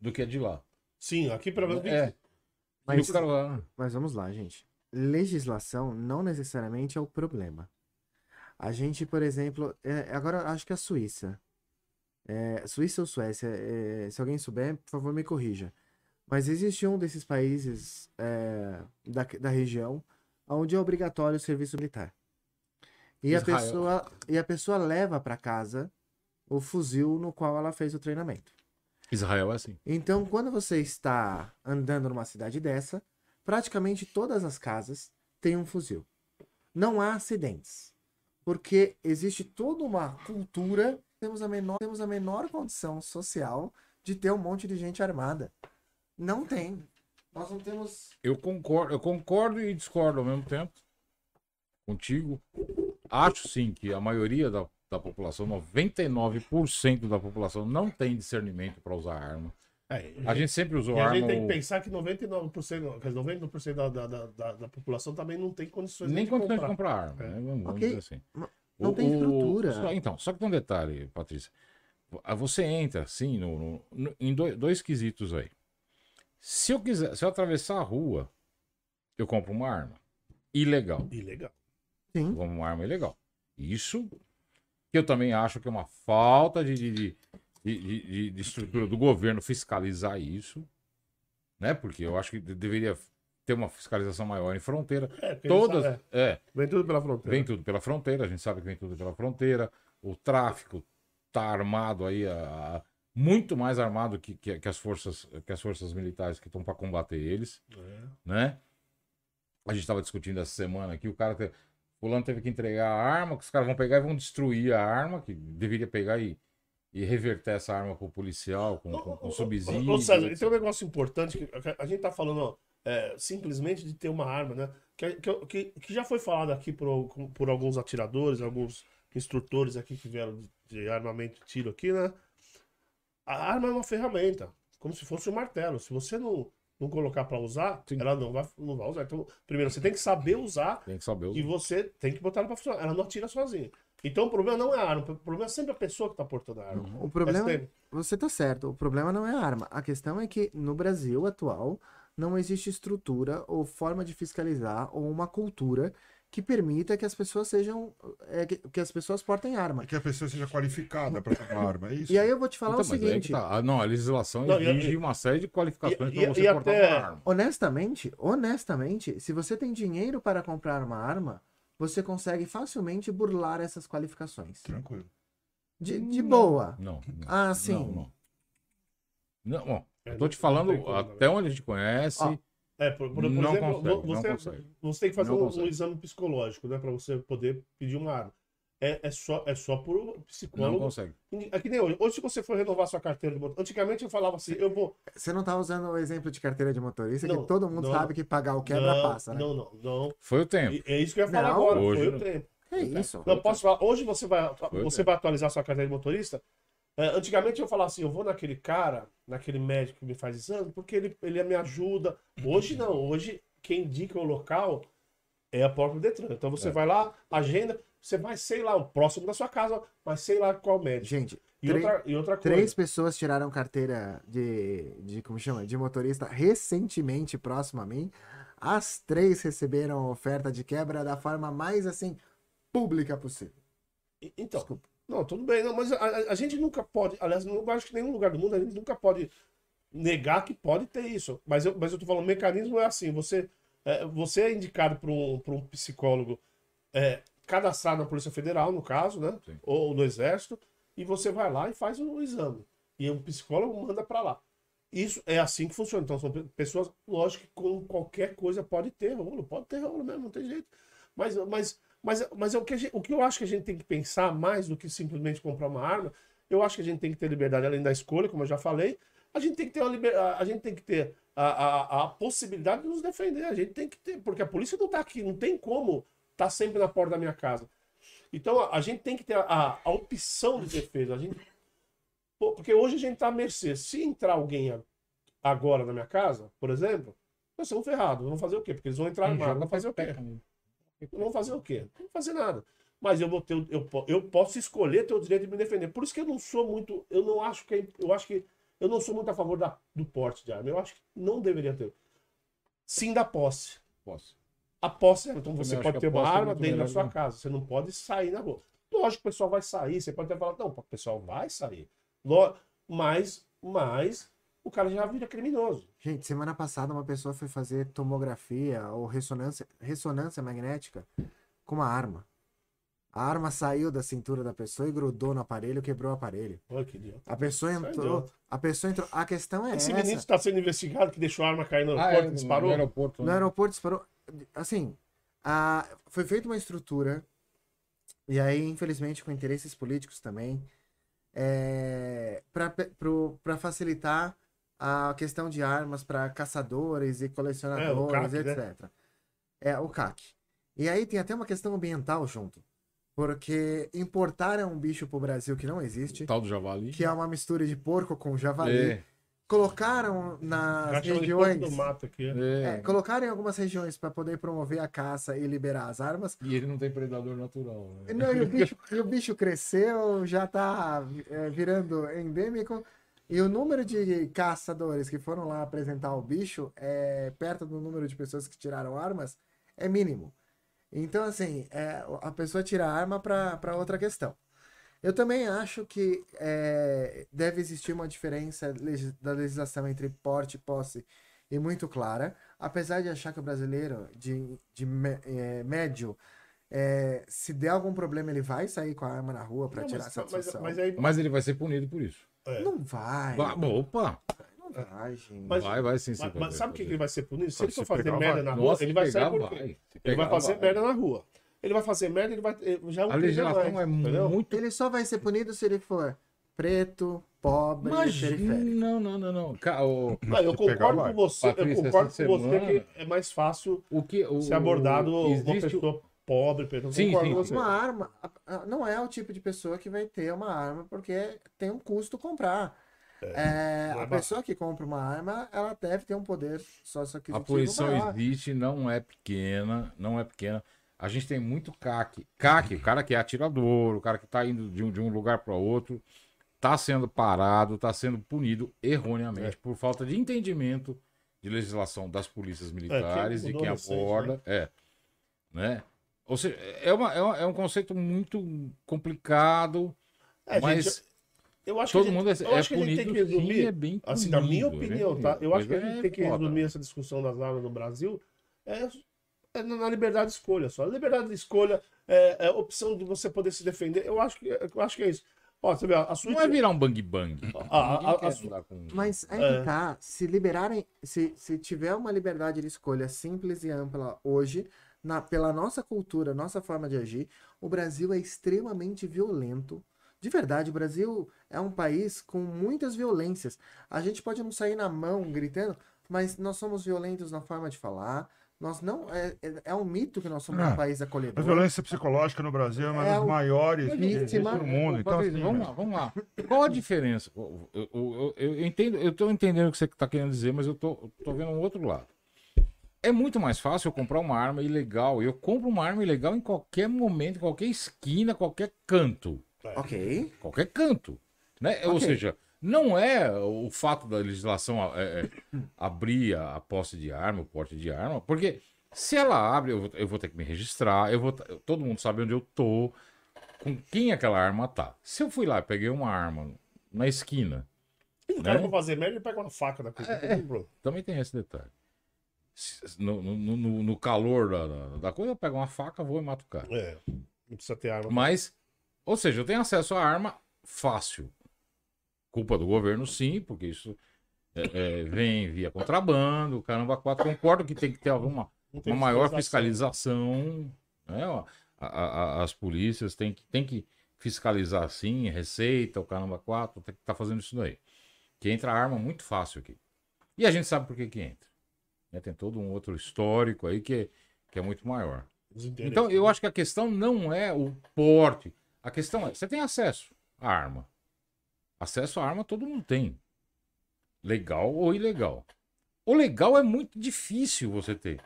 do que a de lá. Sim, aqui pelo menos. É. Mas- lá, Mas vamos lá, gente. Legislação não necessariamente é o problema. A gente, por exemplo, é, agora acho que a Suíça. É, Suíça ou Suécia, é, se alguém souber, por favor, me corrija. Mas existe um desses países é, da, da região onde é obrigatório o serviço militar. E a, pessoa, e a pessoa leva para casa o fuzil no qual ela fez o treinamento. Israel é assim. Então, quando você está andando numa cidade dessa, praticamente todas as casas têm um fuzil. Não há acidentes. Porque existe toda uma cultura, temos a menor, temos a menor condição social de ter um monte de gente armada. Não tem. Nós não temos. Eu concordo, eu concordo e discordo ao mesmo tempo contigo. Acho sim que a maioria da, da população, 99% da população, não tem discernimento para usar arma. É, A gente sempre usou e a arma. gente tem que o- pensar que 99%, quer dizer, 90% da, da, da, da, da população também não tem condições nem de condições de comprar. comprar arma. É. né? Vamos, vamos Ok. dizer assim. Não tem estrutura. só- então, só que tem um detalhe, Patrícia. Você entra, assim, no, no- no- em dois, dois quesitos aí. Se eu quiser, se eu atravessar a rua, eu compro uma arma. Ilegal. Ilegal. Sim. Eu compro uma arma ilegal. Isso que eu também acho que é uma falta de, de, de, de- de- de estrutura do governo fiscalizar isso. Né? Porque eu acho que de- deveria ter uma fiscalização maior em fronteira. É, Todas. eles- É, é, vem tudo pela fronteira. Vem tudo pela fronteira, a gente sabe que vem tudo pela fronteira. O tráfico tá armado aí, a- a- muito mais armado que, que, que as forças que as forças militares que estão para combater eles, É. né? A gente estava discutindo essa semana aqui, o cara te, fulano teve que entregar a arma, que os caras vão pegar e vão destruir a arma, que deveria pegar e, e reverter essa arma pro policial, com, com, com subsídio. Ô, César, etc. tem um negócio importante que a gente tá falando ó, é, simplesmente de ter uma arma, né? Que, que, que, que já foi falado aqui por, por alguns atiradores, alguns instrutores aqui que vieram de, armamento e tiro aqui, né? A arma é uma ferramenta, como se fosse um martelo. Se você não, não colocar pra usar, Sim. ela não vai, não vai usar. Então, primeiro, você tem que saber usar Tem que saber e usar. você tem que botar ela pra funcionar. Ela não atira sozinha. Então, o problema não é a arma, o problema é sempre a pessoa que tá portando a arma. O problema, você tá certo, o problema não é a arma. A questão é que no Brasil atual não existe estrutura ou forma de fiscalizar ou uma cultura que permita que as pessoas sejam é, que, que as pessoas portem arma. É que a pessoa seja qualificada para ter uma arma, é isso? E aí eu vou te falar Então, o seguinte, tá. Ah, Não, a legislação Não, e- exige uma série de qualificações e- para você e portar até- uma arma. honestamente, honestamente, se você tem dinheiro para comprar uma arma, você consegue facilmente burlar essas qualificações. Tranquilo. De, de boa. Não. não. Ah, sim. Não, não. Não, ó, É, eu tô te falando, como, até onde a gente conhece, Ó, É, por, por, por Não exemplo, consegue, vo- não você, consegue. você tem que fazer um, um exame psicológico, né? Pra você poder pedir uma arma. É, é, só, é só por não psicólogo. consegue. É que nem hoje. Hoje, se você for renovar sua carteira de motorista. Antigamente eu falava assim, eu vou. Você não tá usando o exemplo de carteira de motorista, Não, que todo mundo não. sabe que pagar o quebra não, passa, né? não, não, não. Foi o tempo. E- É isso que eu ia falar Não, agora. hoje foi não. o tempo. É isso. Não, posso falar. Hoje você vai, Foi você vai atualizar sua carteira de motorista. É, antigamente eu falava assim, eu vou naquele cara, naquele médico que me faz exame, porque ele, ele me ajuda. Hoje não, hoje quem indica o local é a própria Detran. Então você É. vai lá, agenda, você vai, sei lá, o próximo da sua casa, mas sei lá qual médico. Gente, E três- outra, e outra coisa. três pessoas tiraram carteira de, de, como chama, de motorista recentemente próximo a mim. As três receberam oferta de quebra da forma mais, assim, pública possível. Então, Desculpa. não, tudo bem, não, mas a, a- gente nunca pode, aliás, não acho que em nenhum lugar do mundo a gente nunca pode negar que pode ter isso. Mas eu, mas eu tô falando, o mecanismo é assim, você é, você é indicado para um, um psicólogo é, cadastrado na Polícia Federal, no caso, né? Sim. Ou no Exército, e você vai lá e faz o exame. E o psicólogo manda para lá. Isso é assim que funciona. Então, são pe- pessoas, lógico que com qualquer coisa pode ter rolo, pode ter rolo mesmo, não tem jeito. Mas, mas, mas, mas é o, que a gente- o que eu acho que a gente tem que pensar mais do que simplesmente comprar uma arma, eu acho que a gente tem que ter liberdade além da escolha, como eu já falei. A gente tem que ter, uma liber... a gente tem que ter a, a, a possibilidade de nos defender. A gente tem que ter, porque a polícia não está aqui, não tem como estar sempre na porta da minha casa. Então a, a gente tem que ter a, a opção de defesa. A gente... Porque hoje a gente está à mercê. Se entrar alguém agora na minha casa, por exemplo, nós estamos ferrados. Vamos fazer o quê? Porque eles vão entrar armados. Vão fazer o quê? Não vão fazer o quê? Não vão fazer nada. Mas eu vou ter, eu, eu posso escolher ter o direito de me defender. Por isso que eu não sou muito, eu não acho que, é- eu acho que eu não sou muito a favor da, do porte de arma. Eu acho que não deveria ter. Sim da posse. Posso. A posse, então você pode ter uma é arma muito dentro da sua né? casa. Você não pode sair na rua. Lógico que o pessoal vai sair. Você pode até falar, não, o pessoal vai sair. Mas, mas o cara já vira criminoso. Gente, semana passada uma pessoa foi fazer tomografia ou ressonância, ressonância magnética com uma arma. A arma saiu da cintura da pessoa e grudou no aparelho, quebrou o aparelho. Olha que idiota. A pessoa é entrou. A pessoa entrou. A questão é Esse essa. menino está sendo investigado que deixou a arma cair no Ah, aeroporto é, e no, disparou. no aeroporto. No né? aeroporto disparou. Assim, a, foi feita uma estrutura, e aí, infelizmente, com interesses políticos também, é, para facilitar a questão de armas para caçadores e colecionadores, CAC, né? etc. É, o CAC. E aí tem até uma questão ambiental junto. Porque importaram um bicho pro Brasil que não existe, O tal do javali. que é uma mistura de porco com javali. É, Colocaram nas porco regiões. do mato aqui. é. É, colocaram em algumas regiões para poder promover a caça e liberar as armas. E ele não tem predador natural. Né? Não, e, o bicho, [LAUGHS] e o bicho cresceu, já tá é, virando endêmico. E o número de caçadores que foram lá apresentar o bicho é perto do número de pessoas que tiraram armas é mínimo. Então, assim, é, a pessoa tira a arma para outra questão. Eu também acho que é, deve existir uma diferença da legislação entre porte e posse e muito clara, apesar de achar que o brasileiro de, de é, médio, é, se der algum problema, ele vai sair com a arma na rua para tirar mas, satisfação. mas, mas aí. Mas ele vai ser punido por isso. é. Não vai. Vai, opa! Não vai, gente. Mas- vai, vai sim. Mas, vai, sabe o que, ele vai ser punido? Se Ah, ele for se fazer merda vai. na rua, Nossa, ele se vai pegar, sair por vai. Se Ele vai fazer merda na rua. Ele vai fazer merda, ele vai. Já é um A legislação mais, é entendeu? muito. Ele só vai ser punido se ele for preto, pobre Imagina, periférico. não, não, não, não. Ca- o, Não, eu concordo com você. Patrícia, eu concordo com você semana- que é mais fácil o que o, ser abordado uma existe o- pessoa pobre, preto. Sim, sim, sim. você. Uma arma não é o tipo de pessoa que vai ter uma arma porque tem um custo comprar. É, não é a pessoa que compra uma arma, ela deve ter um poder só A poluição existe, não é pequena, não é pequena. A gente tem muito CAC. CAC, o cara que é atirador, o cara que tá indo de um, de um lugar para outro, tá sendo parado, tá sendo punido erroneamente É. por falta de entendimento de legislação das polícias militares e mudou quem recente, aborda. É. Né? Ou seja, é, uma, é, uma- é um conceito muito complicado, É, mas gente, eu acho todo que a gente- mundo é, eu é acho que a gente punido. tem que resumir, sim, é bem Assim, na minha punido, é opinião, tá? punido. Eu acho que a Mas gente é tem que resumir essa discussão das armas no Brasil é, é na liberdade de escolha só. A liberdade de escolha é, é a opção de você poder se defender. Eu acho que, eu acho que é isso. Ó, você vê, a sua. Não é virar um bang bang. A- a- a- a su- com- Mas aí É. que tá, se liberarem, se, se tiver uma liberdade de escolha simples e ampla hoje, na, pela nossa cultura, nossa forma de agir, o Brasil é extremamente violento. De verdade, o Brasil é um país com muitas violências. A gente pode não sair na mão gritando, mas nós somos violentos na forma de falar. Nós não. É, é, é um mito que nós somos Ah, um país A acolhedor. violência psicológica no Brasil é uma É das maiores vítima. no mundo. Então, assim, vamos lá, vamos lá. Qual a diferença? Eu, eu, eu, eu entendo, eu tô entendendo o que você está querendo dizer, mas eu tô, eu tô vendo um outro lado. É muito mais fácil eu comprar uma arma ilegal. Eu compro uma arma ilegal em qualquer momento, em qualquer esquina, qualquer canto. Ok. Qualquer canto. Né? Ou Ok. seja, não é o fato da legislação é, é, abrir a, posse de arma, o porte de arma, porque se ela abre, eu vou, eu vou ter que me registrar, eu vou, todo mundo sabe onde eu tô, com quem aquela arma tá. Se eu fui lá e peguei uma arma na esquina, O cara pra fazer merda, ele pega uma faca da coisa. É, também tem esse detalhe. No, no- no- no calor da, da- da coisa, eu pego uma faca, vou e mato o cara. É, não precisa ter arma. Mas, ou seja, eu tenho acesso à arma fácil. Culpa do governo, sim, porque isso é, é, vem via contrabando, caramba, quatro. Concordo que tem que ter alguma uma maior fiscalização. Né? ó, a- a- as polícias têm que, têm que fiscalizar, sim, receita, o caramba, quatro, tem que estar fazendo isso daí. Que entra arma muito fácil aqui. E a gente sabe por que, que entra. né? Tem todo um outro histórico aí que, é- que é muito maior. Então, eu acho que a questão não é o porte. A questão é, você tem acesso à arma. Acesso à arma todo mundo tem. Legal ou ilegal. O legal é muito difícil você ter.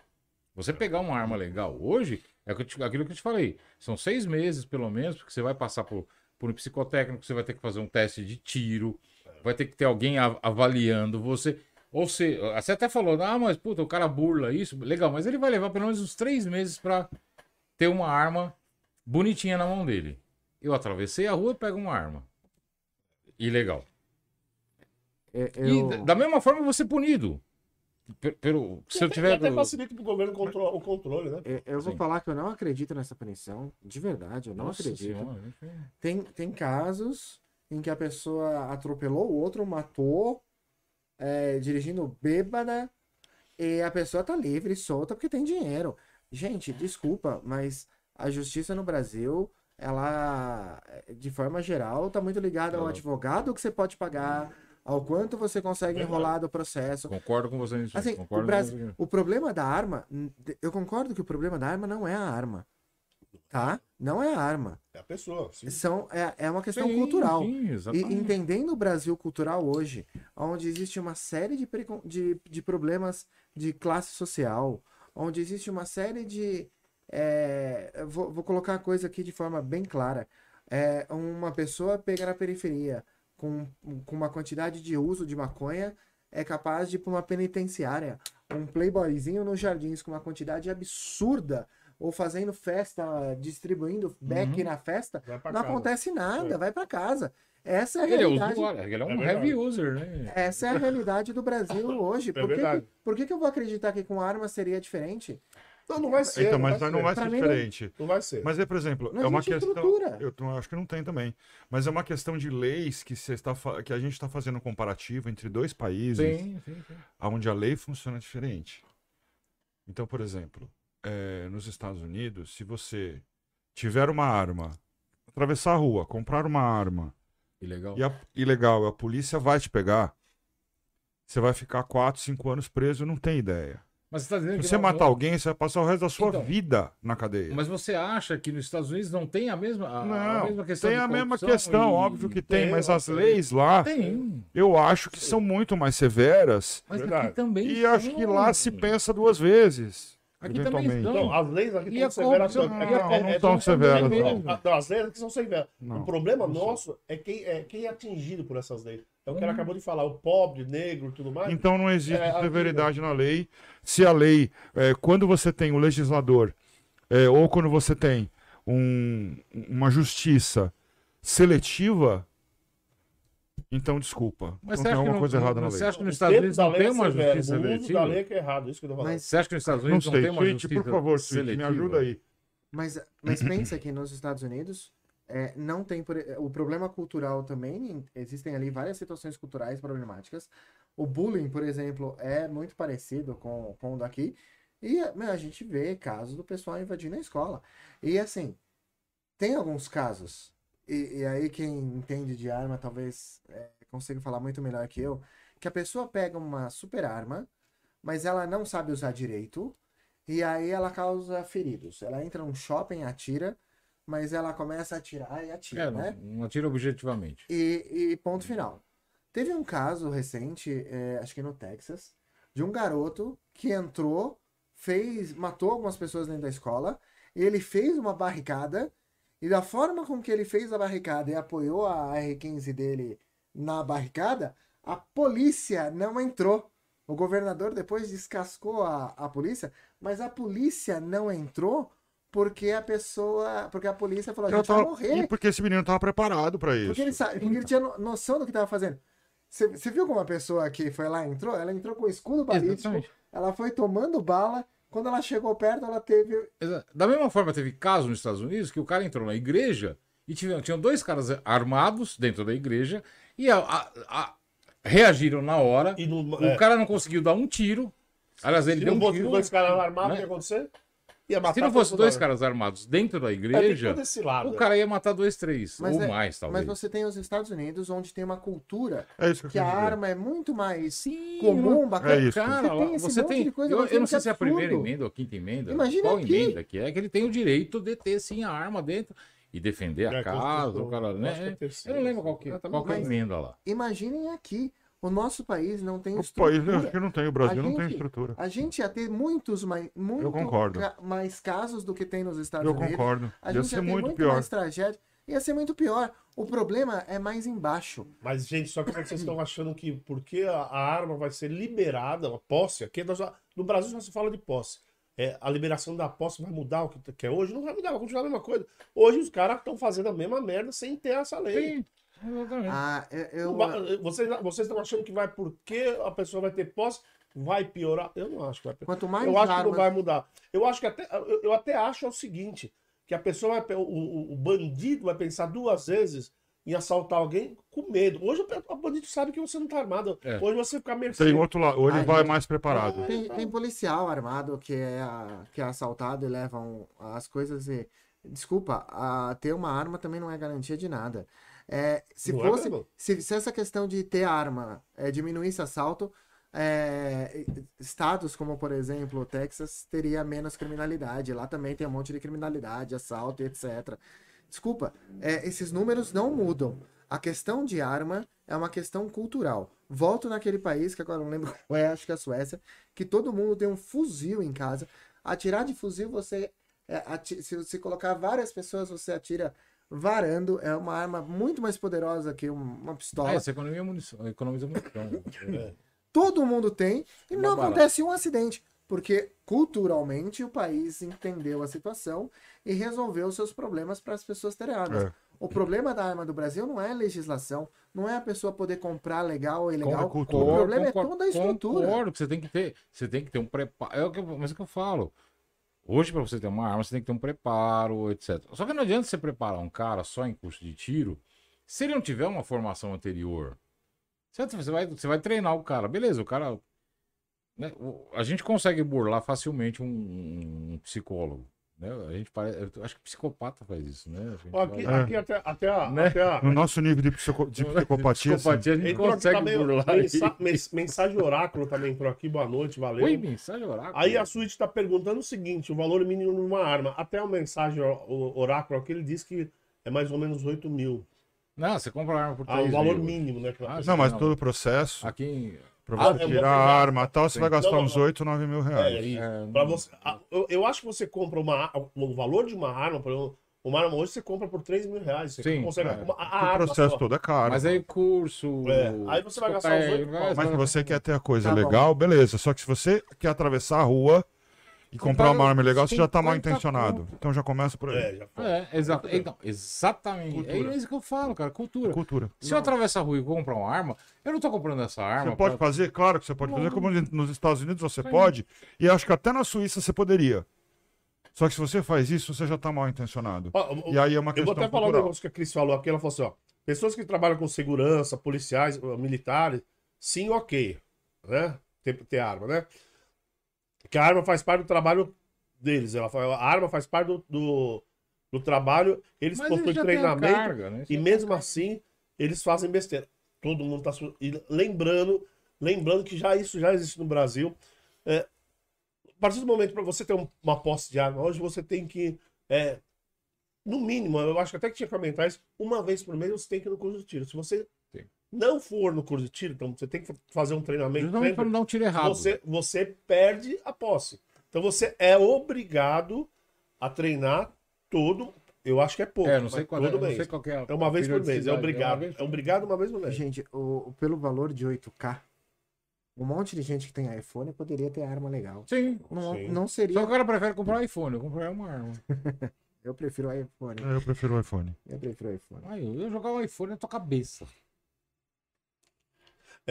Você pegar uma arma legal hoje, é aquilo que eu te falei. São seis meses, pelo menos, porque você vai passar por, por um psicotécnico, você vai ter que fazer um teste de tiro, vai ter que ter alguém avaliando você. Ou você até falou, ah, mas puta, o cara burla isso. Legal, mas ele vai levar pelo menos uns três meses pra ter uma arma bonitinha na mão dele. Eu atravessei a rua e pego uma arma. Ilegal. É, E eu- da- da mesma forma eu vou ser punido. Pe- Pelo, se eu E tiver. até facilita pro governo contro- o controle, né? é, eu vou Sim. falar que eu não acredito nessa punição. De verdade, eu não Nossa acredito. Senhora. Tem, tem casos em que a pessoa atropelou o outro, matou, é, dirigindo bêbada, e a pessoa tá livre, solta, porque tem dinheiro. Gente, desculpa, mas a justiça no Brasil, ela, de forma geral, tá muito ligada ao advogado que você pode pagar, ao quanto você consegue enrolar do processo. Concordo com você nisso. Assim, o, Brasil, com você. o problema da arma, eu concordo que o problema da arma não é a arma, tá? Não é a arma. É a pessoa. Sim. São, é, é uma questão Sim, cultural. sim, E entendendo o Brasil cultural hoje, onde existe uma série de, de, de problemas de classe social, onde existe uma série de. É, vou, vou colocar a coisa aqui de forma bem clara. É, uma pessoa pega na periferia com, com uma quantidade de uso de maconha é capaz de ir para uma penitenciária. Um playboyzinho nos jardins com uma quantidade absurda, ou fazendo festa, distribuindo beck Uhum. na festa, não casa. acontece nada, É. vai para casa. Essa é a Ele é realidade. usuário, ele é um É heavy user, né? Essa é a realidade do Brasil hoje. [LAUGHS] É Por, que- por que, que eu vou acreditar que com arma seria diferente? Não, não vai ser. Então, não mas vai não ser. vai Pra ser mim, não- diferente. Não vai ser. Mas é, por exemplo, Não é uma questão. estrutura. Eu acho que não tem também. Mas é uma questão de leis que, você está, fa- que a gente está fazendo um comparativo entre dois países, Sim, sim, sim. onde a lei funciona diferente. Então, por exemplo, é, nos Estados Unidos, se você tiver uma arma, atravessar a rua, comprar uma arma Ilegal. e a, ilegal, a polícia vai te pegar, você vai ficar 4, 5 anos preso, não tem ideia. Mas você tá dizendo Se que você não- matar não- alguém, você vai passar o resto da sua Então, vida na cadeia. Mas você acha que nos Estados Unidos não tem a mesma, a, a Não, mesma questão tem a mesma questão, e- óbvio que tem, tem, mas as tem. leis lá, Tem. eu acho que são muito mais severas Mas Verdade. aqui também e acho que lá se pensa duas vezes. Aqui também. Não, as leis aqui a estão severas. corrupção- é- e a é- corrupção é- tão é- severas, é- não. é- Não, as leis aqui são severas. Não, o problema não nosso é quem, é quem é atingido por essas leis. É o que ela acabou de falar, o pobre, negro e tudo mais. Então não existe É, severidade na lei. Se a lei, é, quando você tem o legislador, é, ou quando você tem um- uma justiça seletiva, então desculpa. Mas então você tem alguma no, coisa errada na você lei. acha que nos Estados Unidos não tem é uma justiça O uso da seletiva? lei é que é errado, isso que eu tô falando. Mas, Você acha que nos Estados Não Unidos não, tem uma Twitch, justiça por favor, Twitch, me seletiva? ajuda aí. mas, mas pensa que nos Estados Unidos é, não tem por- o problema cultural também. Existem ali várias situações culturais problemáticas. O bullying, por exemplo, é muito parecido com, com o daqui. E meu, a gente vê casos do pessoal invadindo a escola. E assim, tem alguns casos, e, e aí quem entende de arma talvez é, consiga falar muito melhor que eu, que a pessoa pega uma super arma, mas ela não sabe usar direito, e aí ela causa feridos. Ela entra num shopping, atira, mas ela começa a atirar e atira, É, né? não, não atira objetivamente. E, e ponto final. Teve um caso recente, é, acho que no Texas, de um garoto que entrou, fez, matou algumas pessoas dentro da escola, e ele fez uma barricada, e da forma com que ele fez a barricada e apoiou a R-15 dele na barricada, a polícia não entrou. O governador depois descascou a, a polícia, mas a polícia não entrou porque a pessoa. Porque a polícia falou: a Eu gente vai tava- morrer. E porque esse menino estava preparado para isso. Porque ele, sabe, porque ele tinha no- noção do que estava fazendo. Você viu como a pessoa que foi lá e entrou? Ela entrou com o escudo balístico, Exatamente. ela foi tomando bala. Quando ela chegou perto, ela teve. Da mesma forma, teve caso nos Estados Unidos que o cara entrou na igreja e tinham, tinham dois caras armados dentro da igreja e a- a- a- reagiram na hora. E no, O é, cara não conseguiu dar um tiro. Aliás, ele se deu não um tiro. dois caras armados, o né? que ia acontecer? Ia matar Se não fosse dois caras armados dentro da É, igreja, esse lado. o cara ia matar dois, três. Mas ou é- mais, talvez. Mas você tem os Estados Unidos, onde tem uma cultura É isso que que a arma é muito mais Sim, comum, bacana. É isso. Cara, Você tem esse você monte tem. de coisa eu, eu não sei se é a primeira emenda ou a quinta emenda. Imagina qual aqui. emenda que é, que ele tem o direito de ter sim a arma dentro e defender a É, casa, o cara, é né? Eu não lembro qual que, tá qual que é a emenda lá. Imaginem aqui. O nosso país não tem O país estrutura. eu acho que não tem, o Brasil A não tem estrutura. A gente ia ter muitos mais, muito Eu concordo. ca- mais casos do que tem nos Estados Eu Unidos. concordo. A Ia gente ser ia ter muito muito pior. mais tragédia. Ia ser muito pior. O problema é mais embaixo. Mas, gente, só que vocês estão [LAUGHS] achando que porque a, a arma vai ser liberada, a posse, aqui nós já- no Brasil já se fala de posse. É, a liberação da posse vai mudar o que, que é hoje? Não vai mudar, vai continuar a mesma coisa. Hoje os caras estão fazendo a mesma merda sem ter essa lei. Sim, exatamente. Ah, eu, eu- vai- vocês, vocês estão achando que vai porque a pessoa vai ter posse, vai piorar? Eu não acho que vai piorar. quanto mais Eu acho que não vai mudar. Eu acho que até, eu, eu até acho o seguinte, que a pessoa vai, o, o- o bandido vai pensar duas vezes em assaltar alguém com medo. Hoje o, bandido sabe que você não tá armado. É. Hoje você fica mercê. Tem outro lado, Ai, vai gente. mais preparado. Tem, tem policial armado que é, a- que é assaltado e levam as coisas e. Desculpa, a, ter uma arma também não é garantia de nada. É, se Não é fosse. mesmo? se, se essa questão de ter arma é, diminuísse assalto, é, estados como, por exemplo, o Texas teria menos criminalidade. Lá também tem um monte de criminalidade, assalto e etc. Desculpa, é, esses números não mudam. A questão de arma é uma questão cultural. Volto naquele país, que agora não lembro [LAUGHS] qual é, acho que é a Suécia, que todo mundo tem um fuzil em casa. Atirar de fuzil, você. é, se você colocar várias pessoas, você atira varando. É uma arma muito mais poderosa que um- uma pistola. Ah, essa economia munição, economiza munição. É. Todo mundo tem e não barato. acontece um acidente. Porque culturalmente o país entendeu a situação e resolveu seus problemas para as pessoas terem armas. É. O problema da arma do Brasil não é legislação, não é a pessoa poder comprar legal ou ilegal. Concordo, cultura. O problema é Concordo, toda a estrutura. Concordo que você tem que ter, você tem que ter um preparo. É o que, eu- mas é o que eu falo. Hoje, para você ter uma arma, você tem que ter um preparo, etc. Só que não adianta você preparar um cara só em curso de tiro se ele não tiver uma formação anterior. Certo? Você vai, você vai treinar o cara. Beleza, o cara. né, a gente consegue burlar facilmente um, um psicólogo. Né? A gente parece, eu acho que psicopata faz isso, né? A gente Ó, aqui, vai- aqui até, até, a, Né? até a- No nosso nível de, psico, de psicopatia, assim, Psicopatia a gente Entrou consegue também, burlar mensa- mensagem oráculo também por aqui, boa noite, valeu. Oi, mensagem oráculo. Aí a Suíte está perguntando o seguinte: o valor mínimo de uma arma. Até a mensagem oráculo aqui, ele diz que é mais ou menos 8 mil. Não, você compra uma arma por Ah, 3 o valor mil. mínimo, né? Ah, Não, mas Não. todo o processo, Aqui em... pra Ah, você eu vou tirar a arma e tal, você Sim. vai gastar Não, não, uns não. 8, 9 mil É, reais. É, Pra não- você, ah, eu, eu acho que você compra uma. O valor de uma arma, por exemplo, uma arma hoje você compra por 3 mil reais. Você Sim, consegue é. uma, a, a o arma. processo só. todo é caro. Mas aí curso... É, aí você vai gastar uns oito psicopé- pau. Mas se você quer ter a coisa Tá bom. legal, beleza. Só que se você quer atravessar a rua e comprar uma arma legal, você já tá mal 50 intencionado. conto. Então já começa por aí. É, já foi. É, exato. Então, exatamente. Cultura. É isso que eu falo, cara. Cultura. Cultura. Se eu atravessar a rua e comprar uma arma, eu não tô comprando essa arma. Você pode pra- fazer, claro que você pode fazer, Não. como nos Estados Unidos você Sim. pode, e acho que até na Suíça você poderia. Só que se você faz isso, você já tá mal intencionado. Ó, E aí é uma Eu questão vou até falar um negócio que a Cris falou aqui. Ela falou assim: ó, pessoas que trabalham com segurança, policiais, militares, sim, ok. Né? Ter, ter arma, né? Que a arma faz parte do trabalho deles. Ela a arma faz parte do, do, do trabalho, eles Mas possuem a treinamento carga, né? e mesmo assim eles fazem besteira. Todo mundo tá. su- E lembrando, lembrando que já isso já existe no Brasil. É, a partir do momento para você ter um- uma posse de arma, hoje você tem que. é, no mínimo, eu acho que até que tinha que aumentar isso, uma vez por mês você tem que ir no curso de tiro. Se você. Não for no curso de tiro, então você tem que fazer um treinamento. Justamente para não dar um tiro errado. você, você perde a posse. Então você é obrigado a treinar todo. Eu acho que é pouco. É, não sei qual é, todo não mês. sei qual é. É uma vez por mês, é periodicidade, obrigado. uma vez É obrigado uma vez por mês. Gente, o, pelo valor de 8K, um monte de gente que tem iPhone poderia ter arma legal. Sim. Não, Sim. não Só seria. que o cara prefere comprar um iPhone, eu comprei uma arma. [LAUGHS] Eu prefiro o iPhone. É, Eu prefiro o iPhone. Eu prefiro o iPhone. Aí, eu ia jogar o iPhone na tua cabeça.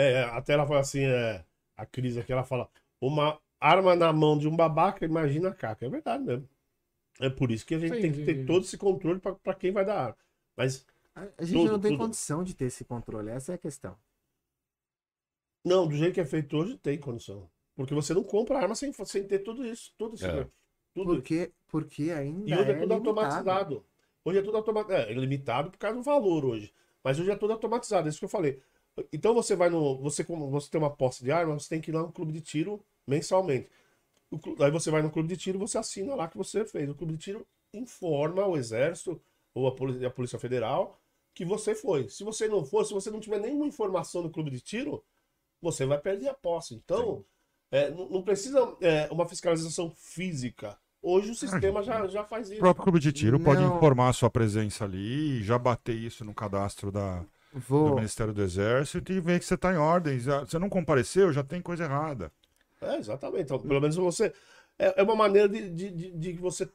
É, até ela fala assim, é, a Cris aqui, ela fala, uma arma na mão de um babaca, imagina a caca. É verdade mesmo. É por isso que a gente Sim, tem que ter sim. todo esse controle pra quem vai dar arma. Mas, A, a gente Tudo, não tem tudo. condição de ter esse controle, essa é a questão. não, do jeito que é feito hoje, tem condição. Porque você não compra arma sem, sem ter tudo isso. Tudo isso. É. Tudo Porque, porque ainda E hoje é, é tudo limitado. automatizado. Hoje é tudo automatizado. É, é limitado por causa do valor hoje. Mas hoje é tudo automatizado, é isso que eu falei. Então você vai no. Você, como você tem uma posse de arma, você tem que ir lá no clube de tiro mensalmente. O aí você vai no clube de tiro você assina lá que você fez. O clube de tiro informa o exército ou a polícia, a polícia federal que você foi. Se você não for, se você não tiver nenhuma informação no clube de tiro, você vai perder a posse. Então, é, não, não precisa é, uma fiscalização física. Hoje o sistema já, já faz O isso. próprio clube de tiro pode Não. informar a sua presença ali, já bater isso no cadastro da, do Vou, Ministério do Exército e ver que você está em ordem. Já- Você não compareceu, já tem coisa errada. É, exatamente. Então, pelo menos você. É, é uma maneira de, de, de, de você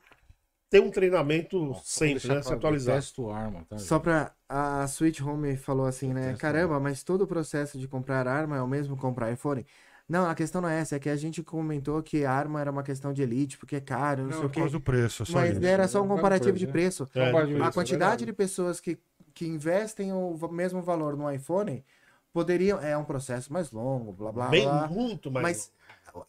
ter um treinamento sempre, né? Se atualizar. Testo arma, tá? Só pra. A Sweet Home falou assim, né? Caramba, mas todo o processo de comprar arma é o mesmo comprar iPhone? Não, a questão não é essa, é que a gente comentou que arma era uma questão de elite, porque é caro, não, sei o por quê. causa do preço, é só Mas isso. era só um comparativo de né? preço. É, A é preço, quantidade verdade. de pessoas que, que investem o mesmo valor no iPhone poderiam. É um processo mais longo, blá blá Bem, blá. muito mais. Mas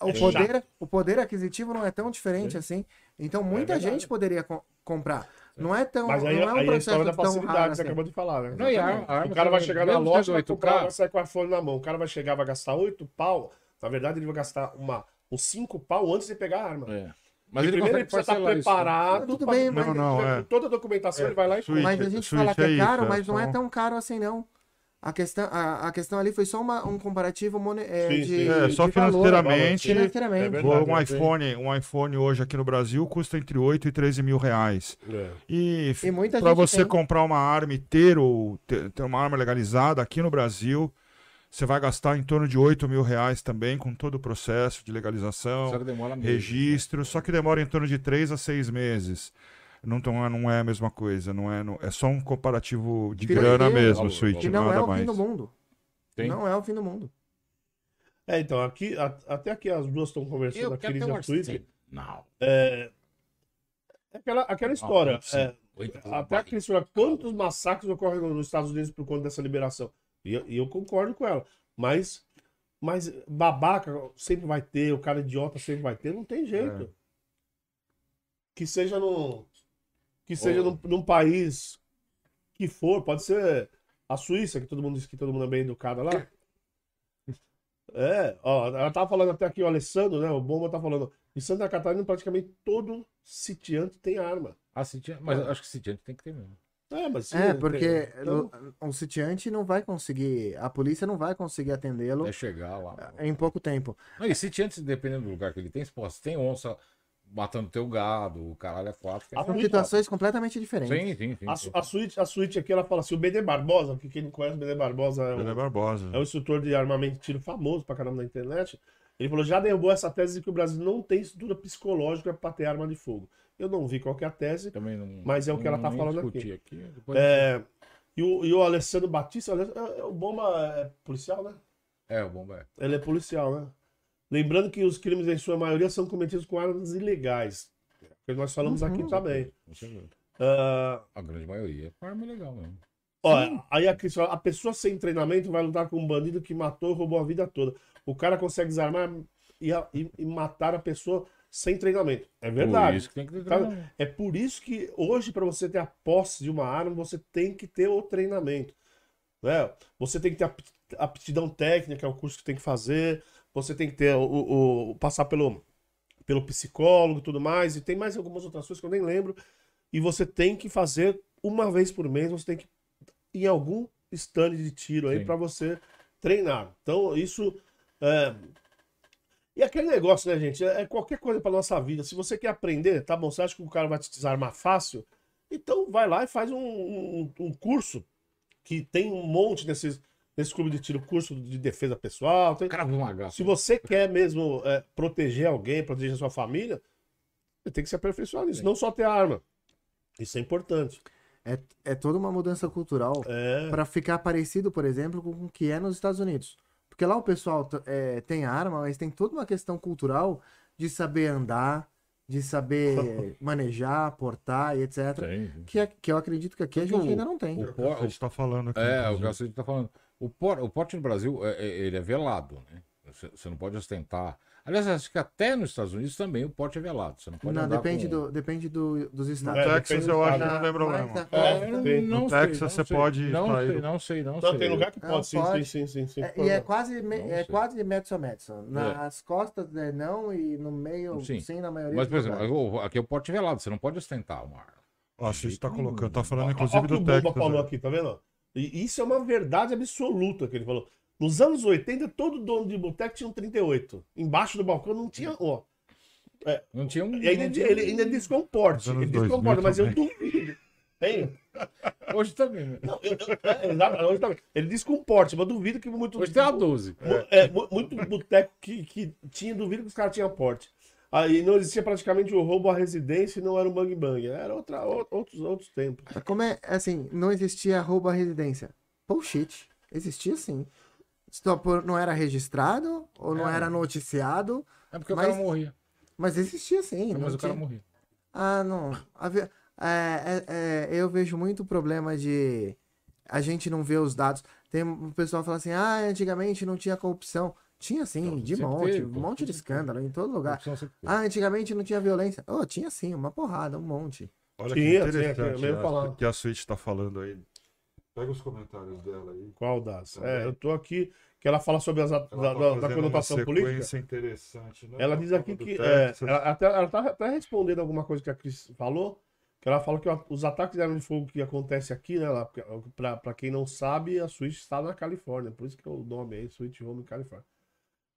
o É poder, o poder aquisitivo não é tão diferente assim. Então muita verdade. gente poderia co- comprar. Não é tão. Mas aí, não é um aí a processo história da tão facilidade raro que você assim. acabou de falar, né? Não, e a arma- a o cara vai também, chegar na loja, vai 8K, comprar, vai sair com a fone na mão. O cara vai chegar, vai gastar 8 pau. Na verdade, ele vai gastar uma, uns 5 pau antes de pegar a arma. É. Mas Mas ele primeiro ele precisa estar isso. né? preparado. Tudo bem, mas- Não, não, é. Toda a documentação ele vai lá e Switch- Mas a gente Switch fala que é é isso, caro, é mas não é tão caro assim, não. A questão, a, a questão ali foi só uma- um comparativo mone, é, Sim, de, sim. É, só de valor. financeiramente. Financeiramente. É verdade. um, é. iPhone, um iPhone hoje aqui no Brasil custa entre 8 e 13 mil reais. É. E, E para você tem. comprar uma arma e ter, ou, ter, ter uma arma legalizada aqui no Brasil, você vai gastar em torno de 8 mil reais também, com todo o processo de legalização, Só que demora meses, registro, só que demora em torno de 3 a 6 meses. Não, tão- não é a mesma coisa, não é, não- é só um comparativo de Financeiro, grana mesmo, valor, Switch, Que não nada é o mais. fim do mundo. Tem? Não é o fim do mundo. É, então, aqui, a- até aqui as duas estão Eu conversando, a Cris e a arsenal. Não. É aquela, aquela história. sim. é, Oito por até a. Cris quantos massacres ocorrem nos Estados Unidos por conta dessa liberação? E eu, e eu concordo com ela. Mas, mas babaca sempre vai ter, o cara idiota sempre vai ter, não tem jeito. que seja num. Que seja num, num país que for, pode ser a Suíça, que todo mundo diz que todo mundo é bem educado lá. [LAUGHS] É, ó, ela tava falando até aqui, o Alessandro, né? O Bomba tá falando. Em Santa Catarina, praticamente todo sitiante tem arma. Ah, sitiante, mas eu acho que sitiante tem que ter mesmo. É, mas sim, É, tem- porque então, um sitiante não vai conseguir, a polícia não vai conseguir atendê-lo É chegar lá. em pouco tempo. Não, e sitiante, dependendo do lugar que ele tem, se tem onça matando teu gado, o caralho é quatro. A São polícia- situações completamente diferentes. Sim, sim, sim. a, sim. a, suíte, a suíte aqui, ela fala assim, o BD Barbosa, que quem não conhece o BD Barbosa é é um, Barbosa. é um instrutor de armamento de tiro famoso pra caramba na internet. Ele falou, já derrubou essa tese de que o Brasil não tem estrutura psicológica pra ter arma de fogo. Eu não vi qual que é a tese, Também não, Mas é o que ela tá nem falando aqui. Depois- É, e, o, e o Alessandro Batista, é- é- o Bomba é policial, né? É, o bomba é. Ele é policial, né? Lembrando que os crimes, em sua maioria, são cometidos com armas ilegais. Que nós falamos aqui também. Ah, A grande maioria. É arma legal mesmo. ó, aí a, questão- a pessoa sem treinamento vai lutar com um bandido que matou e roubou a vida toda. O cara consegue desarmar e, a- e- e matar a pessoa sem treinamento. É Por verdade. isso que tem que ter Tá? treinamento. É por isso que hoje, para você ter a posse de uma arma, você tem que ter o treinamento. Né? Você tem que ter a apti- aptidão técnica, é o curso que tem que fazer. Você tem que ter o, o- o- passar pelo, pelo psicólogo e tudo mais. E tem mais algumas outras coisas que eu nem lembro. E você tem que fazer uma vez por mês, você tem que ir em algum stand de tiro aí para você treinar. Então, isso. é, E aquele negócio, né, gente? É é qualquer coisa para nossa vida. Se você quer aprender, tá bom? Você acha que o cara vai te desarmar fácil? Então vai lá e faz um, um, um curso que tem um monte nesses, nesse clube de tiro, curso de defesa pessoal. tem- O cara viu uma gata. Se você quer mesmo é, proteger alguém, proteger a sua família, você tem que se aperfeiçoar nisso, Sim. não só ter arma. Isso é importante. É, é toda uma mudança cultural É. para ficar parecido, por exemplo, com o que é nos Estados Unidos. Porque lá o pessoal é, tem arma, mas tem toda uma questão cultural de saber andar, de saber [LAUGHS] manejar, portar e etc. Tem. Que, é- que eu acredito que aqui a gente o- ainda não tem. o A por- gente tá falando aqui. É, o você está falando. O, por, o porte no Brasil, é- é- ele é velado, né? Você não pode ostentar. Aliás, acho que até nos Estados Unidos também o porte é velado. Você não pode Não, andar depende, com... do, depende do, dos No estados. É, Texas depende eu acho que não tem problema. É, É, não, No sei, Texas não você sei. pode Não sei, do- não sei, não Não, sei. tem lugar que pode, sim, pode. sim, sim, sim, sim. É, e é quase, me- é quase metso a metso. Nas costas é não e no meio Sim. sim, na maioria Mas, por exemplo, aqui é o porte velado. Você não pode ostentar uma arma. Ó, a gente tá jeito nenhum. colocando, tá falando inclusive o que do o Bomba Texas. falou né? aqui, tá vendo? E isso é uma verdade absoluta que ele falou. Nos anos 80, todo dono de boteco tinha um 38. Embaixo do balcão não tinha. Ó, Não tinha um. e ainda, não tinha ele ainda diz que é um Ele diz que é um 2000 porte, mas eu duvido. Hein? [LAUGHS] Hoje também. né? Não, eu- eu- é, hoje também. Ele diz que um porte, mas duvido que muito. Hoje tem a 12. Mu- é, mu- muito boteco que, que tinha, duvido que os caras tinham porte. Aí não existia praticamente o roubo à residência e não era um bang bang. Era outra, outros, outros tempos. Como é, assim, não existia roubo à residência? Bullshit. Existia sim. Só por- não era registrado ou não É. era noticiado, É porque o Mas- cara morria. mas existia sim. Mas o cara tinha- morria. Ah, não. Havia- é, é, é, eu vejo muito problema de a gente não ver os dados. Tem um pessoal que fala assim, ah, antigamente não tinha corrupção. Tinha sim, Não, de monte, teve, um pô, monte de escândalo em todo lugar. Ah, antigamente não tinha violência. Oh, tinha sim, uma porrada, um monte. Olha Tinha, que interessante tinha, a- falar. que a Switch tá falando aí. Pega os comentários dela aí. Qual das? Também. É, eu tô aqui, que ela fala sobre as, a- Ela da, tá da- da conotação uma política. interessante, né? Ela diz aqui que. É, ela, até, ela tá até respondendo alguma coisa que a Cris falou. Que ela fala que os ataques de arma de fogo que acontecem aqui, né? pra quem não sabe, a Switch está na Califórnia. Por isso que é o nome aí, Switch Home Califórnia.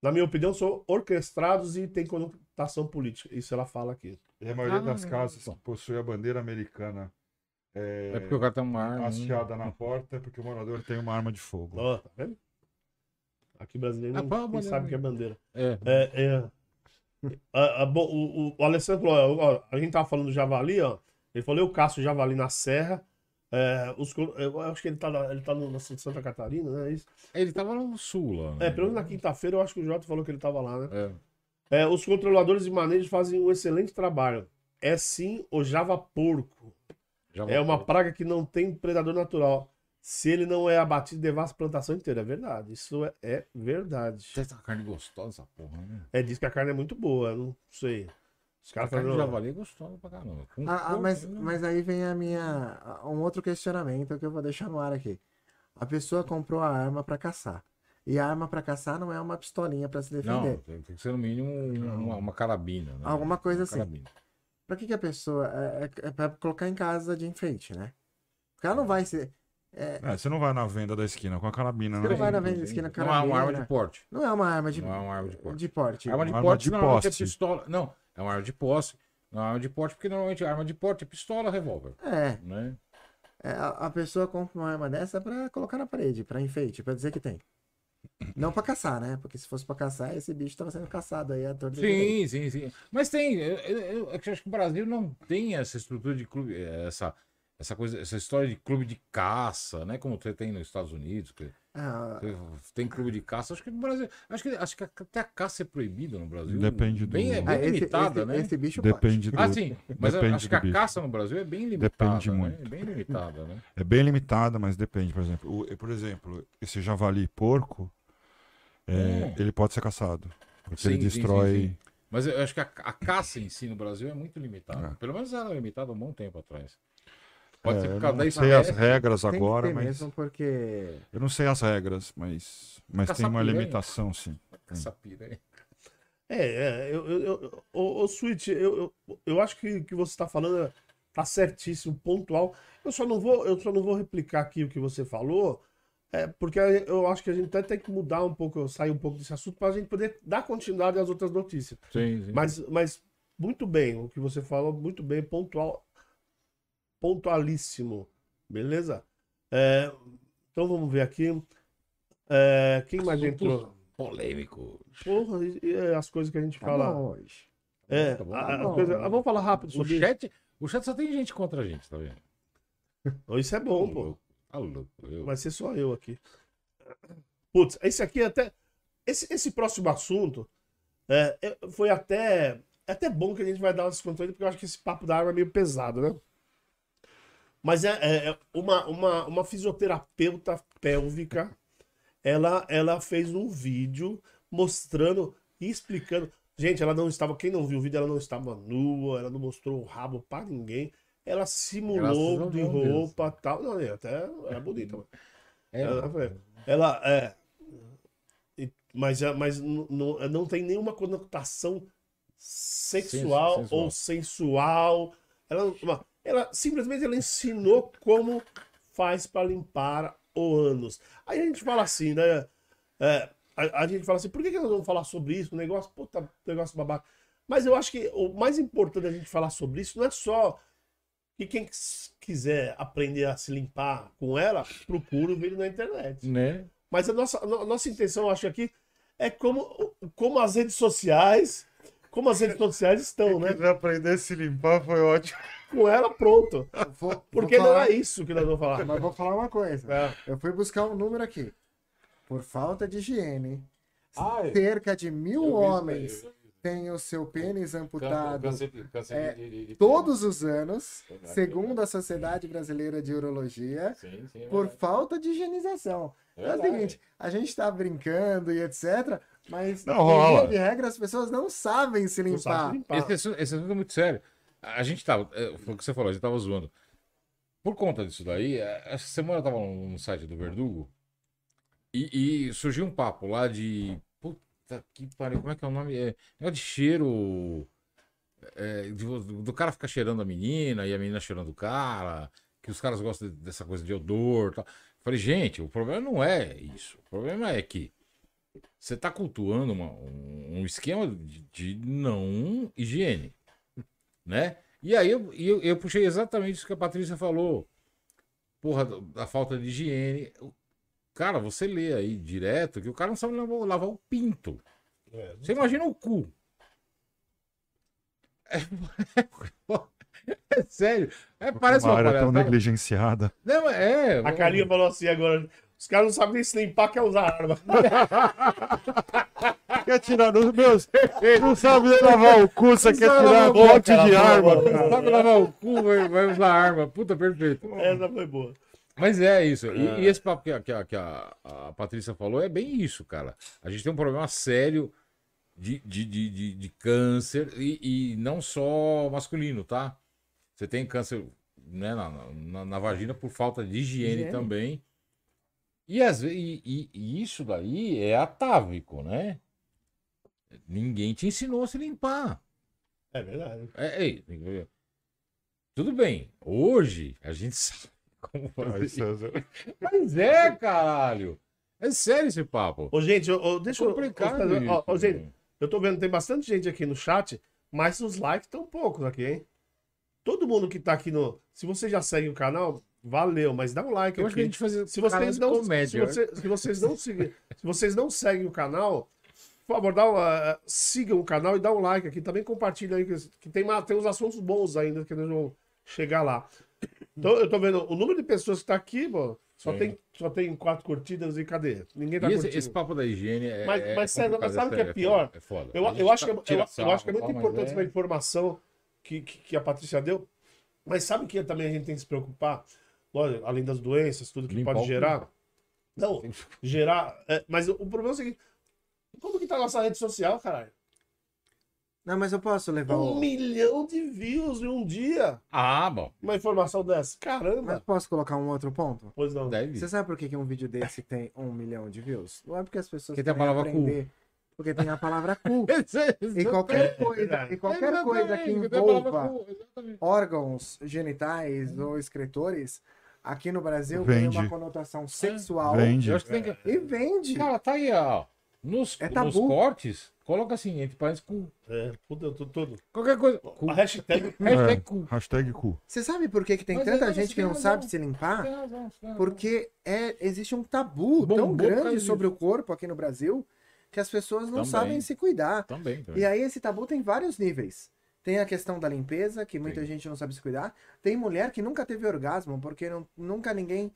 Na minha opinião, são orquestrados e tem conotação política. Isso ela fala aqui. E a maioria Ah, das casas possui a bandeira americana é, É porque o cara tem uma arma. hasteada na porta é porque o morador tem uma arma de fogo. Ó, tá vendo? Aqui brasileiro Ah, não sabe que é bandeira. É. É, é. A- a- o, o- o Alessandro falou, ó, ó, a gente tava falando do javali, ó. Ele falou, eu caço javali na serra. É, os, eu acho que ele tá, na, ele tá no, na Santa Catarina, né? Isso. Ele tava no sul lá. né? É, pelo menos na quinta-feira eu acho que o Jota falou que ele tava lá, né? É. É, os controladores de manejo fazem um excelente trabalho. É sim o java porco. Já É uma praga que não tem predador natural. Se ele não é abatido, devasta a plantação inteira. É verdade. Isso é, é verdade. Tem essa carne gostosa, essa porra, né? É, diz que a carne é muito boa, não sei. Os caras falam, javali é gostosa pra caramba. Com Ah, ah, mas, né? mas aí vem a minha. Um outro questionamento que eu vou deixar no ar aqui. A pessoa comprou a arma pra caçar. E a arma pra caçar não é uma pistolinha pra se Não, defender. tem tem que ser no mínimo um- uma, uma carabina. Né? Alguma coisa Uma assim. carabina. Pra que, que a pessoa. É, é, é pra colocar em casa de enfeite, né? Porque ela não vai ser. É, É, você não vai na venda da esquina com a carabina, Você né? não vai na venda da esquina Não é uma arma carabina. de porte. não é uma arma de, Não é uma arma de porte. de porte. Arma de Arma porte de é posse. pistola. Não, é uma arma de posse. Não é uma arma de porte, porque normalmente a arma de porte é pistola, revólver. É, Né? é, a, a pessoa compra uma arma dessa pra colocar na parede, pra enfeite, pra dizer que tem. Não pra caçar, né? Porque se fosse pra caçar, esse bicho tava sendo caçado aí a direito. Sim, sim, sim. Mas tem. Eu, eu- eu acho que o Brasil não tem essa estrutura de clube, eh, essa, essa coisa, essa história de clube de caça, né? Como você tem nos Estados Unidos. que Ah, tem clube de caça. Acho que no Brasil. Acho que, acho que até a caça é proibida no Brasil. Depende do- Bem, é ah, bem esse, limitada, esse- né? esse bicho. Depende do. Ah, sim. Mas eu Depende acho que a bicho. caça no Brasil é bem limitada. Depende né? muito. É bem limitada, né? É bem limitada, mas depende. Por exemplo, o- por exemplo, esse javali porco, é, Hum. ele pode ser caçado. Porque Sim, ele sim, sim, destrói. sim. Mas eu acho que a, a caça em si no Brasil é muito limitada. É. Pelo menos ela era limitada há um bom tempo atrás. Pode É, ser por eu causa da não sei as espécie. regras Tem agora, mas. mesmo, porque. Eu não sei as regras, mas, mas tem uma limitação, sim. Caça piranha. É, é, eu, eu, eu, o, o Switch, eu, eu, eu acho que o que você está falando é- tá certíssimo, pontual. Eu só não vou, eu só não vou replicar aqui o que você falou, é, porque eu acho que a gente até tem que mudar um pouco, sair um pouco desse assunto para a gente poder dar continuidade às outras notícias. Sim, sim. Mas, mas muito bem, o que você falou, muito bem, pontual, pontualíssimo, beleza? É, então vamos ver aqui. É, quem mais Assuntos entrou? Polêmico. Porra, e- e as coisas que a gente Tá fala. bom hoje. É, Tá bom, a- tá coisas- ah, vamos falar rápido O sobre isso. chat, o chat só tem gente contra a gente, tá vendo? [LAUGHS] Isso é bom, pô. Tá louco. Eu... Vai ser só eu aqui. Putz, esse aqui até. Esse, esse próximo assunto é, é, foi até. É até bom que a gente vai dar umas contas porque eu acho que esse papo da arma é meio pesado, né? Mas é, é- é uma, uma, uma fisioterapeuta pélvica. Ela, ela fez um vídeo mostrando e explicando. Gente, ela não estava. Quem não viu o vídeo, ela não estava nua, ela não mostrou o rabo pra ninguém. Ela simulou Graças de roupa e tal. Não, é até era bonita. mas- É, ela, ela é. Mas, é- mas não, não, tem nenhuma conotação sexual Sen- sensual. ou sensual. Ela, ela simplesmente ela ensinou como faz para limpar o ânus. Aí a gente fala assim, né? é, a, a gente fala assim, por que, que nós vamos falar sobre isso? Um negócio, puta, negócio babaca. Mas eu acho que o mais importante da gente falar sobre isso não é só que quem quis- quiser aprender a se limpar com ela, procura o vídeo na internet. né? Mas a nossa, a no- a nossa intenção, eu acho aqui, é como, como as redes sociais, como as redes sociais estão, né? aprender a se limpar foi ótimo. Com ela, pronto. Vou, vou Porque não falar- é isso que nós vamos falar. Mas vou falar uma coisa. É. Eu fui buscar um número aqui. Por falta de higiene, é. cerca de mil homens têm o seu pênis amputado Câncer, câncer é, de- de- de- todos os anos, Verdade, segundo a Sociedade Brasileira de Urologia, Sim, sim, é por verdade. falta de higienização. É É o seguinte, a gente tá brincando e etc, mas Não, rola. de regra as pessoas não sabem se Não sabe limpar. se limpar. Esse, assunto- esse assunto é muito sério. A gente tava. é, Foi o que você falou, a gente tava zoando. Por conta disso daí, é, essa semana eu tava no site do Verdugo e, e surgiu um papo lá de. Puta que pariu, como é que é o nome? É, é de cheiro. é, de- do, do cara ficar cheirando a menina e a menina cheirando o cara. Que os caras gostam de- dessa coisa de odor e tal. Falei, gente, o problema não é isso. O problema é que você está cultuando uma- um, um esquema de, de não higiene, né? E aí eu, eu, eu puxei exatamente isso que a Patrícia falou. Porra, da, falta de higiene. Cara, você lê aí direto que o cara não sabe lavar, lavar o pinto. É. Você imagina o cu. É, [LAUGHS] é sério. É, parece uma uma área tão negligenciada. Não, é. A Carlinha falou assim agora. Os caras não sabem nem se limpar, quer usar arma. [LAUGHS] Quer tirar nos meus. Não sabe nem lavar o cu, você quer tirar bote cara, de arma. cara. Sabe lavar o cu, vai, vai usar arma. Puta, perfeito. Essa foi boa. Mas é isso. E, e esse papo que, a, que, a, que a, a Patrícia falou é bem isso, cara. A gente tem um problema sério de, de, de, de, de câncer e, e não só masculino, tá? Você tem câncer né, na, na, na vagina por falta de higiene, Higiene. também. E, às vezes, e, e- isso daí é atávico, né? Ninguém te ensinou a se limpar. É verdade. É, que ver. tudo bem. Hoje a gente [LAUGHS] sabe como fazer. [LAUGHS] Mas é, caralho. É sério esse papo. Ô, gente, ô, ô, deixa eu. complicado ô, isso. ó, ó, gente, eu tô vendo, tem bastante gente aqui no chat, mas os likes estão poucos aqui, hein? Todo mundo que tá aqui no. Se você já segue o canal, valeu, mas dá um like Eu acho que a aqui. gente fazia Se vocês não, comédia. se, você- se vocês não seguem, se vocês não seguem o canal, por favor, dá uma, sigam o canal e dá um like aqui. Também compartilha aí que, que tem, uma- tem uns assuntos bons ainda que nós vamos chegar lá. Então eu tô vendo o número de pessoas que tá aqui, pô, só Sim. tem só tem quatro curtidas e cadê? Ninguém tá E esse, curtindo. esse papo da higiene é. Mas- é mas, mas sabe o que é pior? É foda. Eu, A eu, acho que, tá- é- tira eu, eu acho que é muito importante é- essa informação que, que, que a Patrícia deu. Mas sabe que também a gente tem que se preocupar? Lógico, além das doenças, tudo que Limpar pode gerar. Não, gerar. é, mas o, problema é o seguinte: como que tá a nossa rede social, caralho? Não, mas eu posso levar Um o... milhão de views em um dia. Ah, bom. Uma informação dessa. Mas Caramba! posso colocar um outro ponto? Pois não. Deve. Você sabe por que, que um vídeo desse tem um milhão de views? Não é porque as pessoas Porque tem a palavra cu. aprender, Porque tem a palavra cu. [LAUGHS] E E qualquer coisa, e qualquer coisa que envolva órgãos genitais ou escritores, aqui no Brasil tem Vende. uma conotação sexual Vende. Eu acho que tem que. e vende. Cara, tá aí, ó. Nos, É nos cortes, coloca assim, entre parênteses cu. É, tudo, tudo, tudo. Qualquer coisa. Cu. A hashtag. Hashtag É, cu. hashtag cu. Você sabe por que, que tem Mas tanta é, gente que não sabe se limpar? Tem razão, tem razão. Porque é, existe um tabu Bombou tão grande sobre o corpo aqui no Brasil que as pessoas não Também. sabem se cuidar. Também, também. E aí esse tabu tem vários níveis. Tem a questão da limpeza, que muita Sim. gente não sabe se cuidar. Tem mulher que nunca teve orgasmo, porque não- nunca ninguém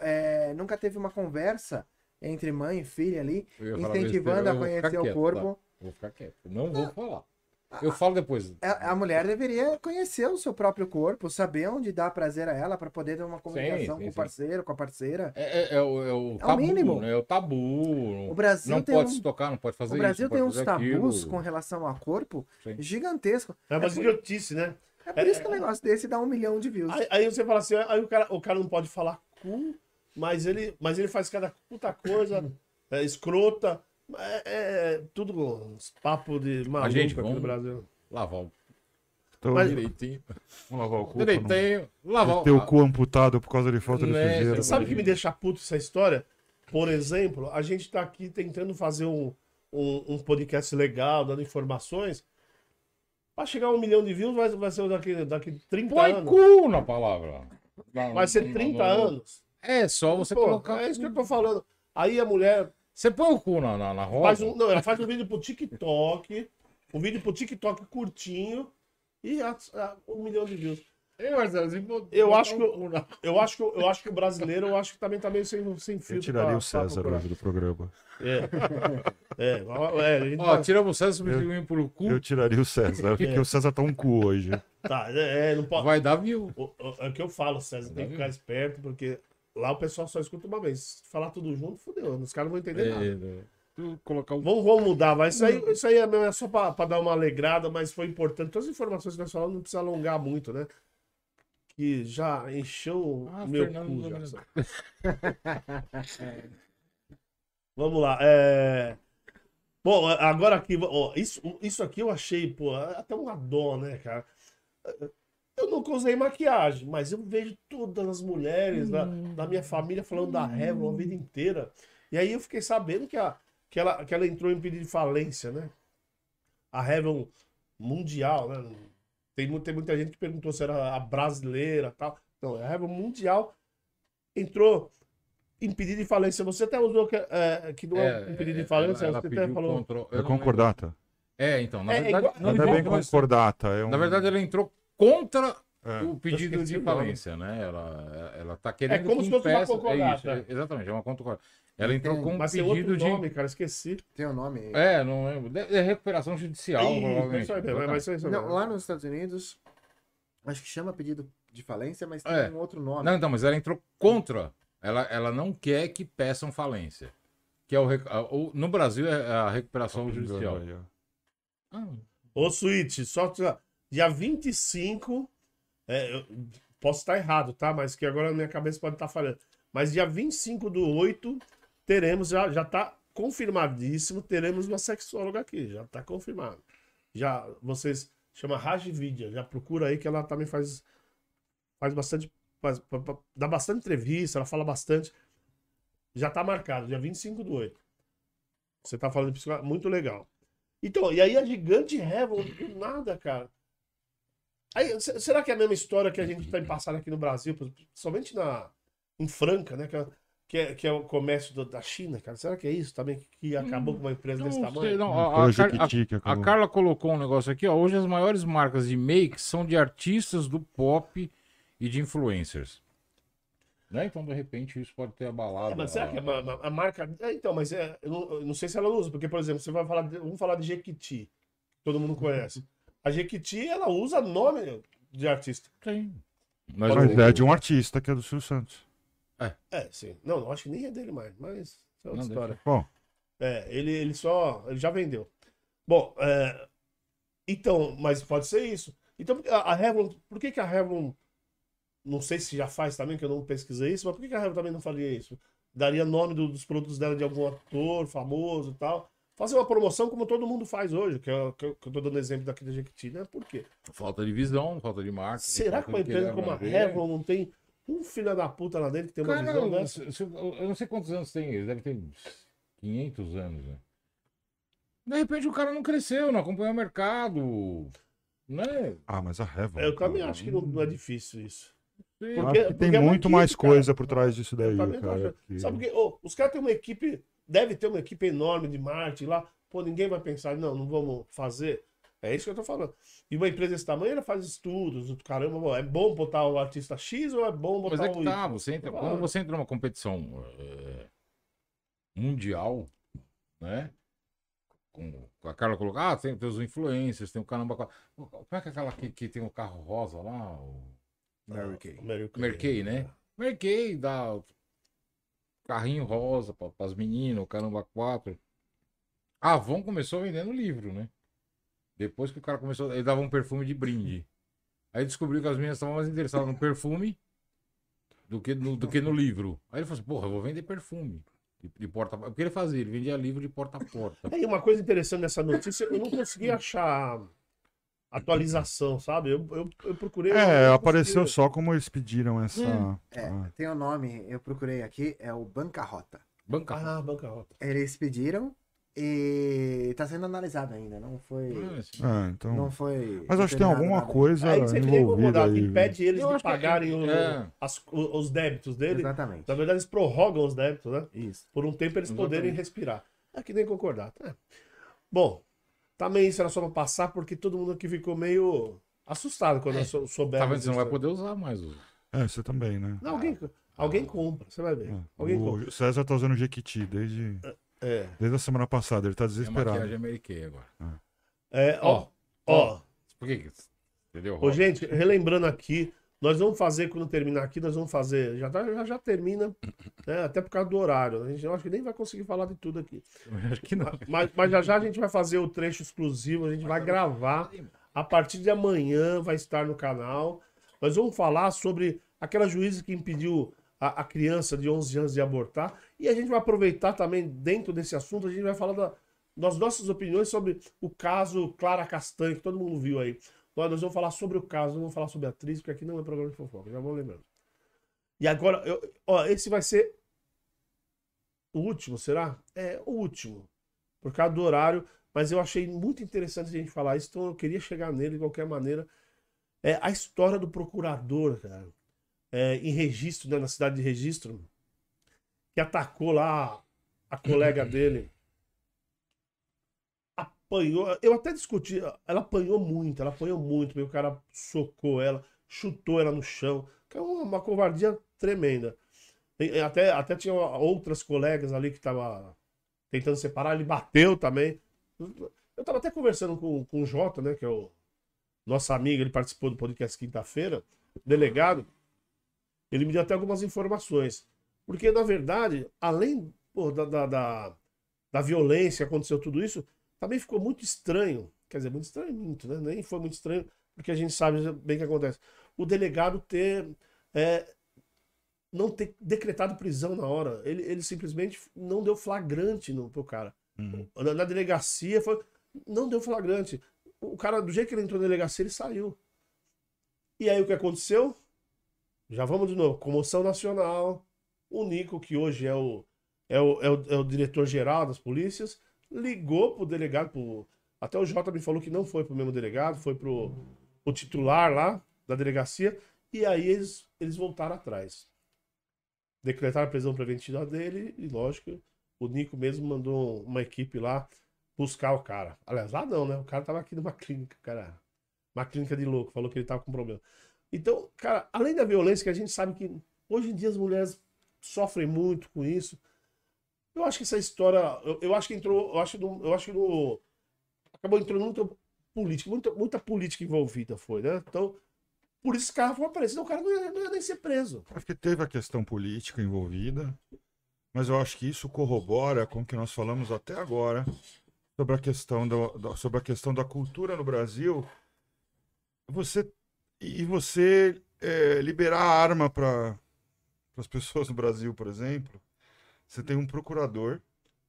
é, nunca teve uma conversa entre mãe e filha ali, incentivando besteira, a conhecer o quieto, corpo. tá? Vou ficar quieto. Não vou falar. Eu falo depois. A, a mulher deveria conhecer o seu próprio corpo, saber onde dá prazer a ela para poder ter uma comunicação sim, com o sim. parceiro, com a parceira. É, é- é o, é o É o tabu, mínimo. né? É o tabu. O Brasil não tem pode um- se tocar, não pode fazer O Brasil isso. tem uns tabus aquilo. com relação ao corpo Sim. gigantesco. É uma por- idiotice, né? É por isso que um negócio desse dá um milhão de views. Aí, aí você fala assim, aí o cara, o cara não pode falar cu, mas ele, mas ele faz cada puta coisa [LAUGHS] é, escrota. É, é tudo uns papos de maluco gente, aqui no Brasil. Lavar o Então, Mas- direitinho. vamos lavar o cu. pra não- Direitinho. Lavar Ter o cu amputado por causa de falta de Né, sujeira. você Sabe o que me deixa puto essa história? Por exemplo, a gente tá aqui tentando fazer um, um, um podcast legal, dando informações. Pra chegar a um milhão de views vai, vai ser daqui, daqui 30 Põe anos. cu na palavra. Vai ser 30 anos. É só você Pô, colocar. É isso que eu tô falando. Aí a mulher Você põe o cu na, na, na roda. faz um, não, ela faz um vídeo pro TikTok, um vídeo pro TikTok curtinho e a, a- um milhão de views. Ei, Marcelo, você botou- Eu botar acho que o eu- Eu acho que, eu acho que o brasileiro, eu acho que também tá meio sem, sem filtro. Eu tiraria pra- o César pra hoje do programa. É. É, ó, é, gente Ó, tá- tiramos o César, substituímos por cu. Eu tiraria o César, porque o César tá um cu hoje. tá, é, é, não pode. Vai dar view. O- o- É o que eu falo, César, tem que ficar esperto, porque lá o pessoal só escuta uma vez. Se falar tudo junto, fudeu. Os caras não vão entender nada. É, é. Tu Colocar o Vamos, vamos mudar, vai. Isso aí, isso aí é, mesmo, é só pra, pra dar uma alegrada, mas foi importante. Todas as informações que nós falamos não precisa alongar muito, né? Que já encheu Ah, meu Fernando cu. Já? [LAUGHS] Vamos lá. É... Bom, agora aqui, ó, isso, isso aqui eu achei, pô, até uma dó, né, cara? Eu nunca usei maquiagem, mas eu vejo todas as mulheres da, da minha família falando da Revlon a vida inteira. E aí eu fiquei sabendo que, a, que, ela, que ela entrou em pedido de falência, né? A Revlon mundial, né? Tem, tem muita gente que perguntou se era a brasileira e tal. Não, a Revlon mundial entrou em pedido de falência. Você até usou que, é, que não é, um pedido de falência, ela você pediu até falou. control- É concordata. É, então, na É, é verdade. igual- não Não é bem concordata. É um... Na verdade, ela entrou contra É. o pedido de falência, né? Ela, ela tá querendo como que se fosse uma concordata. É isso, é- exatamente, é uma concordata. Ela entrou com um Mas tem outro pedido de. nome, cara, esqueci. Tem o nome. É, não lembro. De- É recuperação judicial, Ih, provavelmente. isso aí mesmo, é, mas isso aí Não, lá nos Estados Unidos, acho que chama pedido de falência, mas tem É. um outro nome. Não, então, mas ela entrou contra. Ela, ela não quer que peçam falência. Que é o, o- no Brasil é a recuperação judicial. Ah, Ô, Switch, só dia 25. É, eu posso estar errado, tá? Mas que agora minha cabeça pode estar falhando. Mas dia 25 do 8, teremos, já, já tá confirmadíssimo, teremos uma sexóloga aqui. Já tá confirmado. Já, vocês. Chama Rajividya, já procura aí que ela também faz. Faz bastante. Faz, dá bastante entrevista, ela fala bastante. Já tá marcado, dia 25 do 8. Você tá falando de psicologia, muito legal. Então, e aí a gigante Heaven, do nada, cara. Aí, se- será que é a mesma história que a gente tem passado aqui no Brasil, somente na, em Franca, né? Que é, que é, que é o comércio do- da China, cara? Será que é isso também que, que acabou com uma empresa desse não tamanho? sei, não. A, a, a- que a. Carla colocou um negócio aqui, ó. Hoje as maiores marcas de make são de artistas do pop e de influencers. Né? Então, de repente, isso pode ter abalado. É, mas será a- que a, a- a marca. É, então, mas é, eu, não, eu não sei se ela usa, porque, por exemplo, você vai falar. De, vamos falar de Jequiti, todo mundo conhece. A Jequiti, ela usa nome de artista. Tem. Mas, Mas o- é de um artista que é do Silvio Santos. É, sim. Não, eu acho que nem é dele mais, mas é outra Não, história. Bom, É, ele, ele só. Ele já vendeu. Bom, é, então, mas pode ser isso. Então, a, a Revlon, por que, que a Revlon. Não sei se já faz também, que eu não pesquisei isso, mas por que, que a Revlon também não faria isso? Daria nome do- dos produtos dela de algum ator famoso e tal. Fazer uma promoção como todo mundo faz hoje, que eu, que eu, que eu tô dando exemplo daqui da Jequiti, né? Por quê? Falta de visão, falta de marketing. Será que uma empresa como a. Revlon não tem um filho da puta lá dentro que tem uma Cara, visão eu, dessa? eu não sei quantos anos tem, ele deve ter uns 500 anos, né? De repente o cara não cresceu, não acompanhou o mercado, né? ah, mas a Revlon. Eu também cara, acho que não, não é difícil isso. Porque- acho que tem porque é muito mais equipe, cara. coisa por trás disso daí, cara. que- Sabe por quê? Ô, os caras têm uma equipe, deve ter uma equipe enorme de marketing lá. Pô, ninguém vai pensar, não, não vamos fazer. É isso que eu tô falando. E uma empresa desse tamanho, ela faz estudos, caramba, é bom botar o artista X ou é bom botar Mas é que o tá, você entra, Ah. quando você entra numa competição é, mundial, né? Com, com a Carla colocou, ah, tem, tem os influencers, tem o caramba. Como é que é aquela que, que tem o carro rosa lá? O... Mary Kay. Mary Kay. Né? Mary Kay dá o carrinho rosa para as meninas, o caramba 4. A Avon começou vendendo livro, né? Depois que o cara começou, ele dava um perfume de brinde. Aí descobriu que as meninas estavam mais interessadas no perfume do que no, do que no livro. Aí ele falou assim, porra, eu vou vender perfume. De, de porta O que ele fazia? Ele vendia livro de porta a porta. É, [LAUGHS] e uma coisa interessante nessa notícia, eu não consegui achar atualização, sabe? Eu, eu, eu procurei. eu É, não apareceu consegui. só como eles pediram essa. É, ah, tem o nome, eu procurei aqui, é o Bancarrota. Banca. Ah, bancarrota. Eles pediram e tá sendo analisado ainda, não foi. Ah, é, então. Não foi. Mas acho que tem alguma nada. coisa Aí você envolvida aí. impede eles Eu de que- pagarem o- é. as- os débitos dele. Exatamente. Na verdade, eles prorrogam os débitos, né? Isso. Por um tempo eles poderem Exatamente. respirar. É que nem concordar. É. Bom, também isso era só pra passar, porque todo mundo aqui ficou meio assustado quando sou- souberam. Tá vendo? Você não vai poder usar mais o. É, você também, né? Não, alguém, alguém compra, você vai ver. É. Alguém compra. O César tá usando Jequiti desde, É. desde a semana passada, ele tá É desesperado. maquiagem Mary Kay agora. É, ó, ó. Por que que. Entendeu? Ô, gente, relembrando aqui, nós vamos fazer, quando terminar aqui, nós vamos fazer. Já, tá- já, já termina, né? Até por causa do horário. A gente eu acho que nem vai conseguir falar de tudo aqui. Acho que não. Mas, mas já já a gente vai fazer o trecho exclusivo, a gente vai gravar. A partir de amanhã vai estar no canal. Nós vamos falar sobre aquela juíza que impediu a, a criança de 11 anos de abortar. E a gente vai aproveitar também, dentro desse assunto, a gente vai falar da- das nossas opiniões sobre o caso Clara Castanho, que todo mundo viu aí. Nós, nós vamos falar sobre o caso, não vamos falar sobre a atriz, porque aqui não é programa de fofoca, já vou lembrando. E agora, eu- ó, esse vai ser o último, será? É, o último. Por causa do horário. Mas eu achei muito interessante a gente falar isso, então eu queria chegar nele de qualquer maneira. É a história do procurador, cara, é, em registro, né, na cidade de registro, que atacou lá a colega [CLEARS THROAT] dele. Apanhou. Eu até discuti. Ela apanhou muito, ela apanhou muito. O cara socou ela, chutou ela no chão. É uma, uma covardia tremenda. E- Até, até tinha outras colegas ali que estavam tentando separar, ele bateu também. Eu tava até conversando com, com o Jota, né, que é o nosso amigo, ele participou do podcast quinta-feira, delegado. Ele me deu até algumas informações. Porque, na verdade, além pô, da, da, da, da violência aconteceu tudo isso, também ficou muito estranho quer dizer, muito estranho, muito, né? Nem foi muito estranho, porque a gente sabe bem o que acontece. O delegado ter. é, não ter decretado prisão na hora. Ele, ele simplesmente não deu flagrante no, pro cara. Uhum. Na, na delegacia foi. Não deu flagrante. O cara, do jeito que ele entrou na delegacia, ele saiu. E aí o que aconteceu? Já vamos de novo. Comoção nacional. O Nico, que hoje é o, é o, é o, é o diretor-geral das polícias, ligou pro delegado. Pro... Até o Jota me falou que não foi pro mesmo delegado, foi pro o titular lá da delegacia. E aí eles, eles voltaram atrás. Decretaram a prisão preventiva dele e, lógico, o Nico mesmo mandou uma equipe lá buscar o cara. Aliás, lá não, né? O cara tava aqui numa [LAUGHS] clínica, cara. Uma clínica de louco, falou que ele tava com problema. Então, cara, além da violência, que a gente sabe que hoje em dia as mulheres sofrem muito com isso. Eu acho que essa história. Eu, eu acho que entrou. Eu acho, no, eu acho que. Acabou entrando muita política, muita, muita política envolvida foi, né? Então, por isso esse cara foi. Senão o cara não ia, não ia nem ser preso. Acho que teve a questão política envolvida, mas eu acho que isso corrobora com o que nós falamos até agora sobre a questão, do, do- sobre a questão da cultura no Brasil. Você e você é, liberar arma para as pessoas no Brasil, por exemplo. Você tem um procurador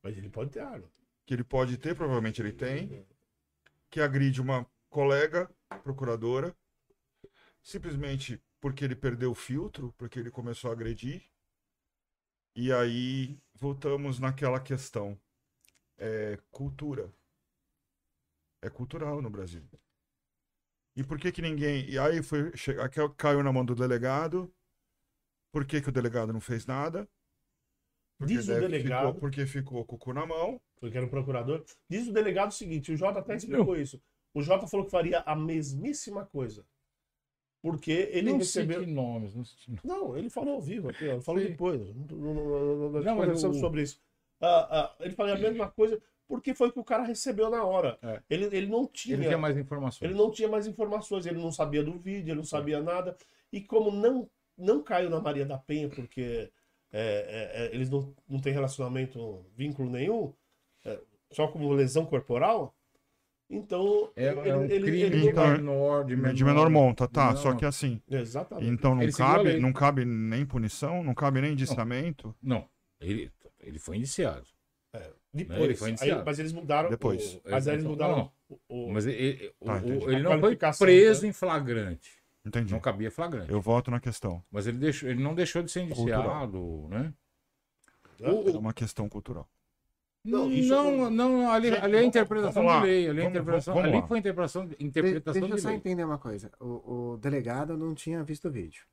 Mas ele pode ter arma. que ele pode ter, provavelmente ele tem, que agride uma colega procuradora, simplesmente porque ele perdeu o filtro, porque ele começou a agredir. E aí voltamos naquela questão. É cultura. É cultural no Brasil. E por que que ninguém. E aí foi. Caiu na mão do delegado. Por que, que o delegado não fez nada? Porque Diz o delegado- ficou- porque ficou com o cu na mão. porque era um procurador. Diz o delegado o seguinte: o Jota até explicou isso. O Jota falou que faria a mesmíssima coisa. Porque ele não recebeu. cite nomes, não cite nomes. Não, ele falou ao vivo aqui, ó, ele falou Sim. depois. Não, não, não, nós Não, mas conversamos o- sobre isso. Ah, ah, ele falou a mesma coisa porque foi o que o cara recebeu na hora. É. Ele, ele não tinha. Ele quer mais informações. Ele não tinha mais informações, ele não sabia do vídeo, ele não sabia nada. E como não, não caiu na Maria da Penha, porque é, é, é, eles não, não têm relacionamento, vínculo nenhum, é, só como lesão corporal, então. É, ele- é um ele- crime ele- de Então, menor, de menor, de menor monta, tá? menor Só que assim. Exatamente. Então não Ele cabe, não cabe nem punição, não cabe nem indiciamento. Não, ele, ele foi indiciado. Depois, Não, ele foi aí- indiciado. mas eles mudaram. Depois. o- mas aí eles Não, mudaram. o- o- Mas ele, Tá, o- ele não foi preso né? em flagrante. Entendi. Não cabia flagrante. Eu voto na questão. Mas ele, deixou, ele não deixou de ser indiciado, né? Hã? É uma questão cultural. Não, Não, não, não, ali, ali é vamos- interpretação vamos de lei. Ali, é Vamos- interpretação, vamos ali lá. foi interpretação, De- interpretação deixa eu de só lei. entender uma coisa. O, o delegado não tinha visto o vídeo.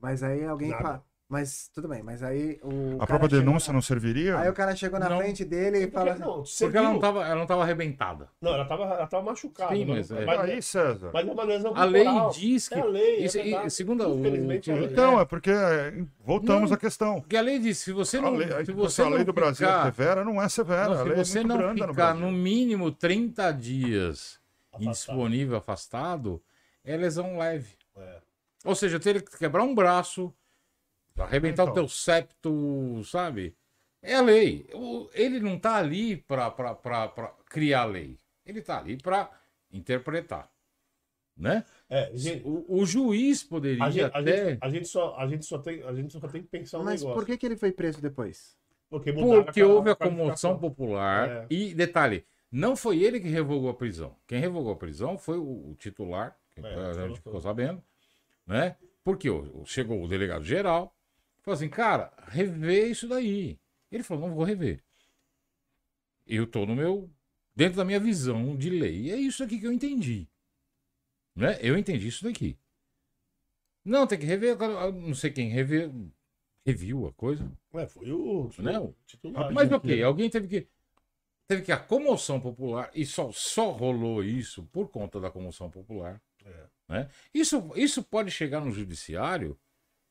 Mas aí alguém. Nada. fa- Mas tudo bem, mas aí o. A cara própria denúncia na- não serviria? Aí o cara chegou na Não. frente dele e Porque, fala. não, Porque ela não, tava, ela não tava arrebentada. Não, ela tava, ela tava machucada. Sim, mas é- mas, Aí, César. mas é uma lesão A lei diz que. É a lei, isso, é e, segundo o, Infelizmente, o- é a lei. Então, é porque é, voltamos Não. à questão. Porque a lei diz, se você A não, lei, se a, você a lei não do Brasil é ficar, severa, não é severa. não, a se lei é você muito não no ficar Brasil. no mínimo 30 dias Afastado. indisponível, afastado, é lesão leve. É. Ou seja, ter que quebrar um braço, arrebentar Então. o teu septo, sabe? É a lei. Ele não tá ali para criar lei. Ele tá ali para interpretar. Né? É, gente, O, o juiz poderia a, gente, a, até. gente, a, gente só, a, gente só tem, a gente só tem que pensar um Mas negócio. por que, que ele foi preso depois? Porque, Porque a- houve a qualificação. comoção popular. É. E, detalhe, não foi ele que revogou a prisão. Quem revogou a prisão foi o, o titular, que É, a gente ficou sabendo, né? Porque chegou o delegado geral, falou assim, cara, revê isso daí. Ele falou, não vou rever. Eu tô no meu, dentro da minha visão de lei. É isso aqui que eu entendi. Né? Eu entendi isso daqui. Não, tem que rever, não sei quem rever, reviu a coisa. É, foi o, Né? o titular. Mas ok, alguém teve que. Teve que a comoção popular, e só, só rolou isso por conta da comoção popular. É. Né? Isso, isso pode chegar no judiciário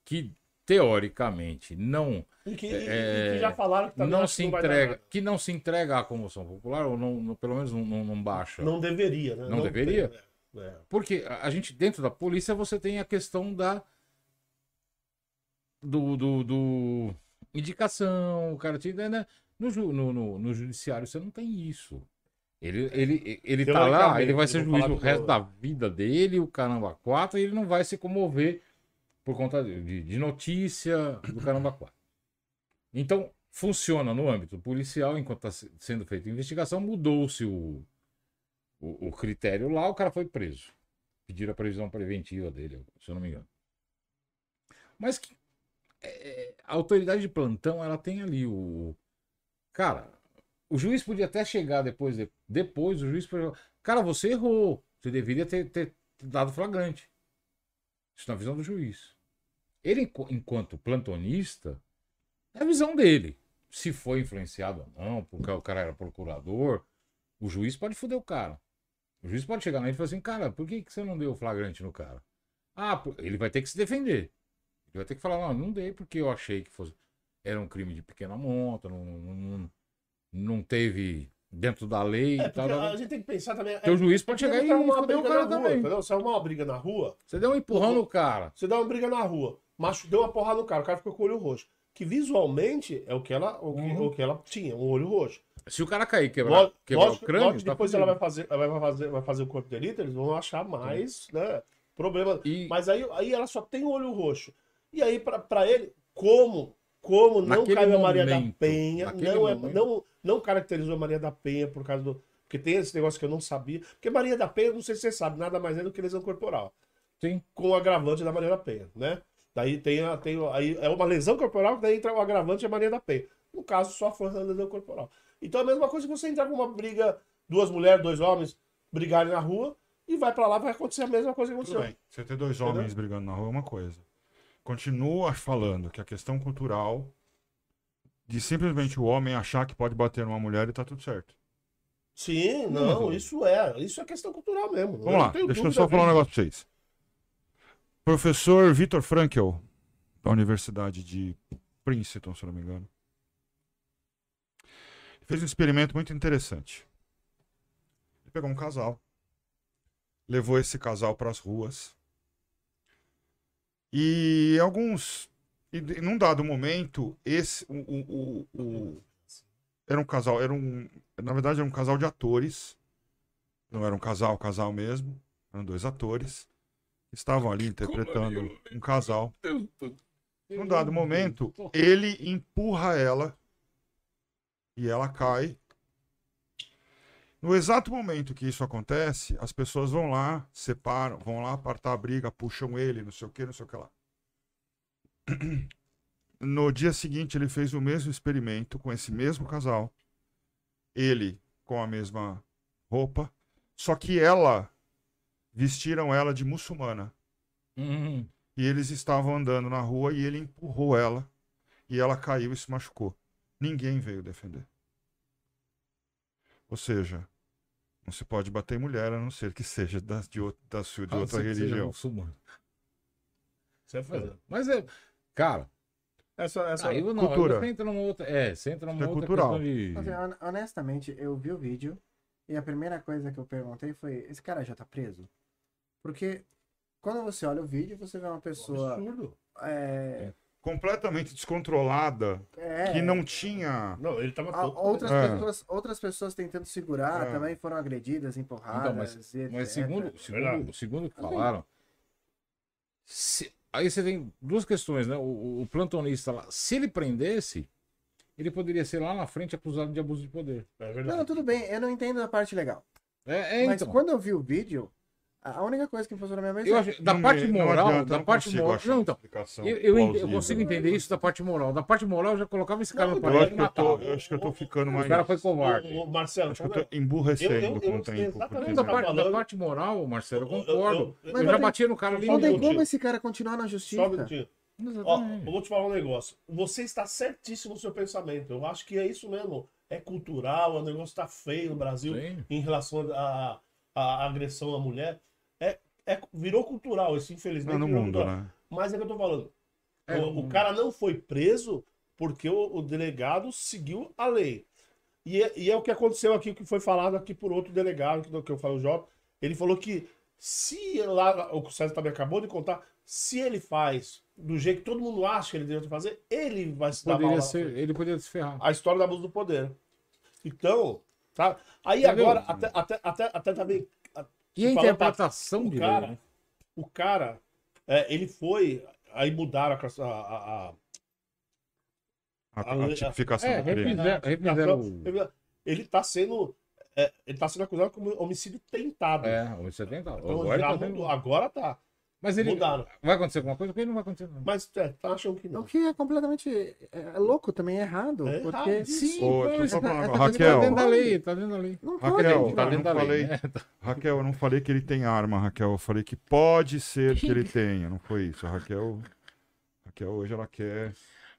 que, teoricamente, não, E que, É, e que já falaram que não se entrega, que não se entrega à comoção popular, ou não, não- pelo menos não, não, baixa. Não deveria, né? Não deveria? tem, né? É. Porque a gente, dentro da polícia, você tem a questão da. Do. do, do- indicação, o cara te. Né? No, ju- no, no, no judiciário você não tem isso. Ele, ele, ele tá lá, ele vai ser juiz o resto da vida dele, o caramba 4, e ele não vai se comover por conta de, de notícia do caramba 4. Então, funciona no âmbito policial, enquanto está sendo feita a investigação, mudou-se o, o, o critério lá, o cara foi preso. Pediram a previsão preventiva dele, se eu não me engano. Mas que, é, a autoridade de plantão, ela tem ali o. Cara, o juiz podia até chegar depois, de- depois o juiz podia cara, você errou, você deveria ter, ter dado flagrante. Isso na visão do juiz. Ele, enqu- enquanto plantonista, é a visão dele. Se foi influenciado ou não, porque o cara era procurador, o juiz pode foder o cara. O juiz pode chegar nele e falar assim, cara, por que, que você não deu flagrante no cara? Ah, ele vai ter que se defender. Ele vai ter que falar, não, não dei porque eu achei que fosse, era um crime de pequena monta, não, não, não, teve dentro da lei É, e tal. a gente tem que pensar também. Teu é, juiz pode é chegar e uma foder o cara na rua, também. entendeu? Você arrumar uma briga na rua, Você deu um empurrão no cara. você dá uma briga na rua, macho deu uma porrada no cara, o cara ficou com o olho roxo. Que visualmente é o que ela, o que, Uhum. o que ela tinha, um olho roxo. Se o cara cair quebrar, Lógico, quebrar lógico- o crânio, lógico tá depois ela vai fazer, ela vai fazer, vai fazer o corpo de delito, eles vão achar mais, né? Problema. E Mas aí, aí ela só tem o olho roxo. E aí, pra, pra ele, como, como não Naquele caiu a Maria da Penha, não, é, não, não caracterizou a Maria da Penha por causa do. Porque tem esse negócio que eu não sabia. Porque Maria da Penha, não sei se você sabe, nada mais é do que lesão corporal. Sim. Com o agravante da Maria da Penha, né? Daí tem, a, tem a- aí é uma lesão corporal, daí entra o agravante da Maria da Penha. No caso, só foi a lesão corporal. Então é a mesma coisa que você entrar com uma briga, duas mulheres, dois homens brigarem na rua e vai pra lá, vai acontecer a mesma coisa que aconteceu. bem. Você ter dois Entendeu? homens brigando na rua é uma coisa. Continua falando que a questão cultural de simplesmente o homem achar que pode bater numa mulher e tá tudo certo. Sim, Não, não, mas- isso é. Isso é questão cultural mesmo. Vamos lá, não tenho deixa eu só falar um negócio pra vocês. Professor Vitor Frankel, da Universidade de Princeton, se não me engano, fez um experimento muito interessante. Ele pegou um casal, levou esse casal para as ruas. E alguns, e num dado momento, esse, o, o, o- o- era um casal, era um, na verdade era um casal de atores, não era um casal, casal mesmo, eram dois atores, estavam ali interpretando um casal. Num dado momento, ele empurra ela e ela cai. No exato momento que isso acontece, as pessoas vão lá, separam, vão lá apartar a briga, puxam ele, não sei o que, não sei o que lá. [CLEARS THROAT] No dia seguinte, ele fez o mesmo experimento com esse mesmo casal. Ele com a mesma roupa, só que ela vestiram ela de muçulmana. Hum, E eles estavam andando na rua e ele empurrou ela. E ela caiu e se machucou. Ninguém veio defender. Ou seja, não se pode bater mulher a não ser que seja da, de, ou- da sua, de ah, outra é religião. muçulmano. Você vai fazer. Mas é. Cara, Essa, essa... aí não, aí cultura. você entra numa outra. É, você entra numa é outra cultural. questão de. Hon- honestamente, eu vi o vídeo e a primeira coisa que eu perguntei foi: esse cara já tá preso? Porque quando você olha o vídeo, você vê uma pessoa. Absurdo. É, Completamente descontrolada, é, que não tinha. Não, ele tava todo. outras, É. pessoas, outras pessoas tentando segurar É. também foram agredidas, empurradas. Então, mas, e mas segundo, segundo, segundo que Assim. falaram, se- aí você tem duas questões, né? O, o plantonista lá, se ele prendesse, ele poderia ser lá na frente acusado de abuso de poder. É verdade. Não, tudo bem, eu não entendo a parte legal. É, é mas então. quando eu vi o vídeo, a a única coisa que me passou na minha mente Eu é. da Não parte não moral, eu da não parte consigo moral. Não, então. Eu, eu, eu consigo entender isso da parte moral. Da parte moral, eu já colocava esse cara Não, no eu Eu paredão acho que eu tô, eu acho que eu tô ficando mais. O cara foi covarde. Ô, ô, Marcelo, Acho que eu tá tô emburrecendo com eu o sei tempo. exatamente porque- o Da que parte, da parte moral, Marcelo, eu concordo. eu- Eu, Mas já não batia no cara ali. Só Não tem como esse cara continuar na Só um justiça. minutinho. Ó, eu vou te falar um negócio. Você está certíssimo no seu pensamento. Eu acho que é isso mesmo. É cultural, o negócio está feio no Brasil Sim. em relação à à agressão à mulher. É, é, virou cultural, isso infelizmente. Não, no virou mundo, cultural. né? Mas é que eu tô falando. É, o, o cara não foi preso porque o, o delegado seguiu a lei. E é, e é o que aconteceu aqui, o que foi falado aqui por outro delegado, que, que eu falo, o Jota. Ele falou que se lá, o que o César também acabou de contar, se ele faz do jeito que todo mundo acha que ele deve fazer, ele vai se dar mal. Poderia lá na ser, ele poderia se ferrar. A história do abuso do poder. Então, Tá? Aí Entendeu? agora, até, até, até, até também. E a Fala, interpretação o de cara, lei, né? o cara, é, ele foi. Aí mudaram a, a, a, a- A, A tipificação É, do crime. refizeram, o... Ele- Ele tá sendo. é, ele tá sendo acusado como homicídio tentado. É, o 70. Então, Agora já tá mudou. Agora tá. Mas ele... Mudaram. Vai acontecer alguma coisa? Porque não vai acontecer nada. Mas é, tá achando que O não. que é completamente é, louco também, é errado. É porque errado. Sim, Ô, falar uma tá. Tá Raquel, dentro da lei, tá dentro da lei. não pode. Raquel, Tá eu dentro não da lei. falei, né? Raquel, eu não falei que ele tem arma, Raquel. Eu falei que pode ser que ele tenha. Não foi isso. A Raquel, Raquel hoje ela quer.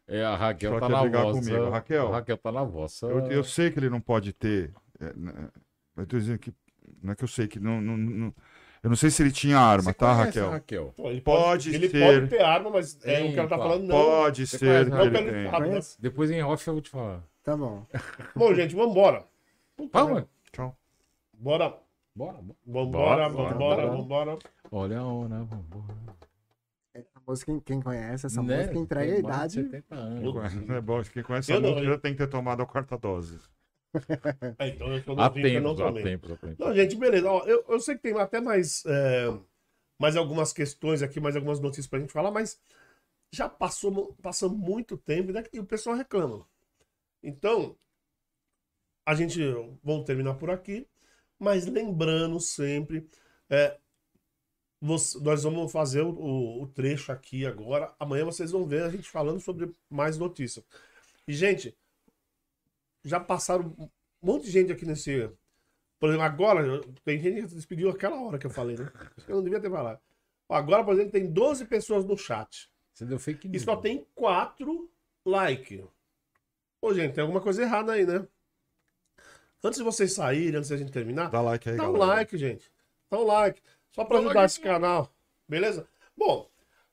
É, a Raquel tá quer na brigar vossa. comigo. Raquel. A Raquel tá na vossa. Eu, eu sei que ele não pode ter. é, né, eu tô dizendo que. Não é que eu sei que. Não, não, não- eu não sei se ele tinha arma, Você tá, conhece Raquel? Raquel? Pô, ele Pode ele ser. pode ter arma, mas é, Tem, o cara tá falando não. Pode Você ser conhece Não ele né? Depois em off eu vou te falar. Tá bom. [LAUGHS] Bom, gente, vambora. Vamos, Tchau. Bora. bora, bora. Vambora, Bora, vambora, bora. vambora. Olha a hora, vambora. A música, quem- quem conhece essa Né? música entrega a idade. 70 anos. Não é bom, quem conhece Eu essa música já tem que ter tomado a quarta dose. É, então eu Há não há tempos, há tempos. Não, gente, beleza. Ó, eu, eu sei que tem até mais, é, mais algumas questões aqui, mais algumas notícias pra gente falar, mas já passou, passou muito tempo né, e o pessoal reclama. Então, a gente vamos terminar por aqui, mas lembrando sempre, é, você- nós vamos fazer o, o- o trecho aqui agora. Amanhã vocês vão ver a gente falando sobre mais notícias. E, gente, já passaram um monte de gente aqui nesse. Por exemplo, agora, tem gente que se despediu aquela hora que eu falei, né? Acho que Eu não devia ter falado. Agora, por exemplo, tem 12 pessoas no chat. Você deu fake E news. só tem 4 likes. Ô, gente, tem alguma coisa errada aí, né? Antes de vocês saírem, antes da gente terminar, Dá like aí, dá um galera. like, gente. Dá um like. Só pra Dá um ajudar like. esse canal. Beleza? Bom,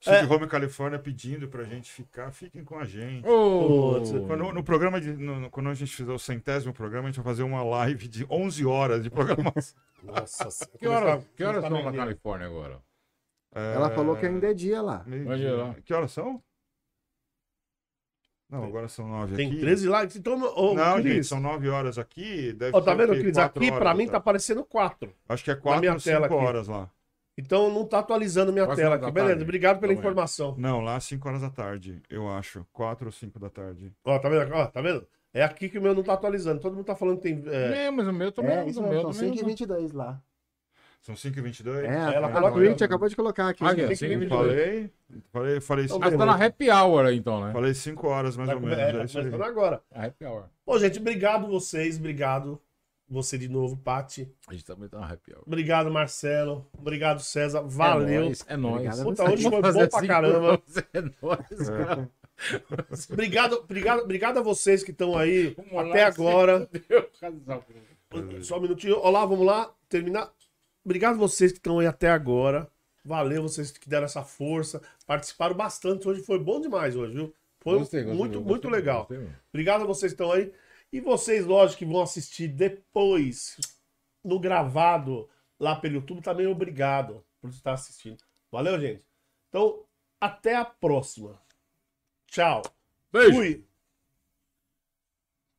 City Home Califórnia pedindo pra gente ficar. Fiquem com a gente. Putz, Quando, no programa de, no- no- quando a gente fizer o centésimo programa, a gente vai fazer uma live de 11 horas de programação. [LAUGHS] nossa senhora. Que, hora, Começar- que horas começar são na. Califórnia agora? Ela falou que ainda é dia lá. dia. Que horas são? Não, agora são 9 Tem aqui. 13 likes. Então, ô, Não, Cris, gente, são 9 horas aqui. Deve Ó, tá vendo? Cris? Aqui, horas pra mim, tá aparecendo 4. Acho que é minha 4 ou 5 tela aqui. horas lá. Então não tá atualizando minha Quase tela aqui. Beleza, tarde. obrigado pela é. informação. Não, lá 5 horas da tarde, eu acho. 4 ou 5 da tarde. Ó, tá vendo? Ó, tá vendo? É aqui que o meu não tá atualizando. Todo mundo tá falando que tem. é, É, mas o meu também. É, o isso meu são também. 5 e 22 lá. São 5 e 22? É, ela a coloca- Twitch acabou de colocar aqui. Ó, né? 5 e 22. Falei, falei, falei, Então, Ah, você tá na happy hour aí, então, né? falei 5 horas mais tá ou menos. é, É, tá isso aí. começando agora. A happy hour. Bom, gente, obrigado vocês. Obrigado. Você de novo, Pati. A gente também tá na happy hour. Obrigado, Marcelo. Obrigado, César. Valeu. É nóis. É nóis. Obrigado a Puta, hoje foi bom pra assim caramba. pra você, É nóis, cara. [LAUGHS] Obrigado, obrigado, obrigado a vocês que estão aí Vamos lá, até agora. [LAUGHS] Deus, casal. Só um minutinho. Olá, vamos lá. Terminar. Obrigado vocês que estão aí até agora. Valeu vocês que deram essa força. Participaram bastante. Hoje foi bom demais hoje, viu? Foi Gostei, gostei, muito, gostei, muito legal. Obrigado a vocês que estão aí. E vocês, lógico, que vão assistir depois no gravado lá pelo YouTube, também obrigado por estar assistindo. Valeu, gente? Então, até a próxima. Tchau. Beijo. Fui.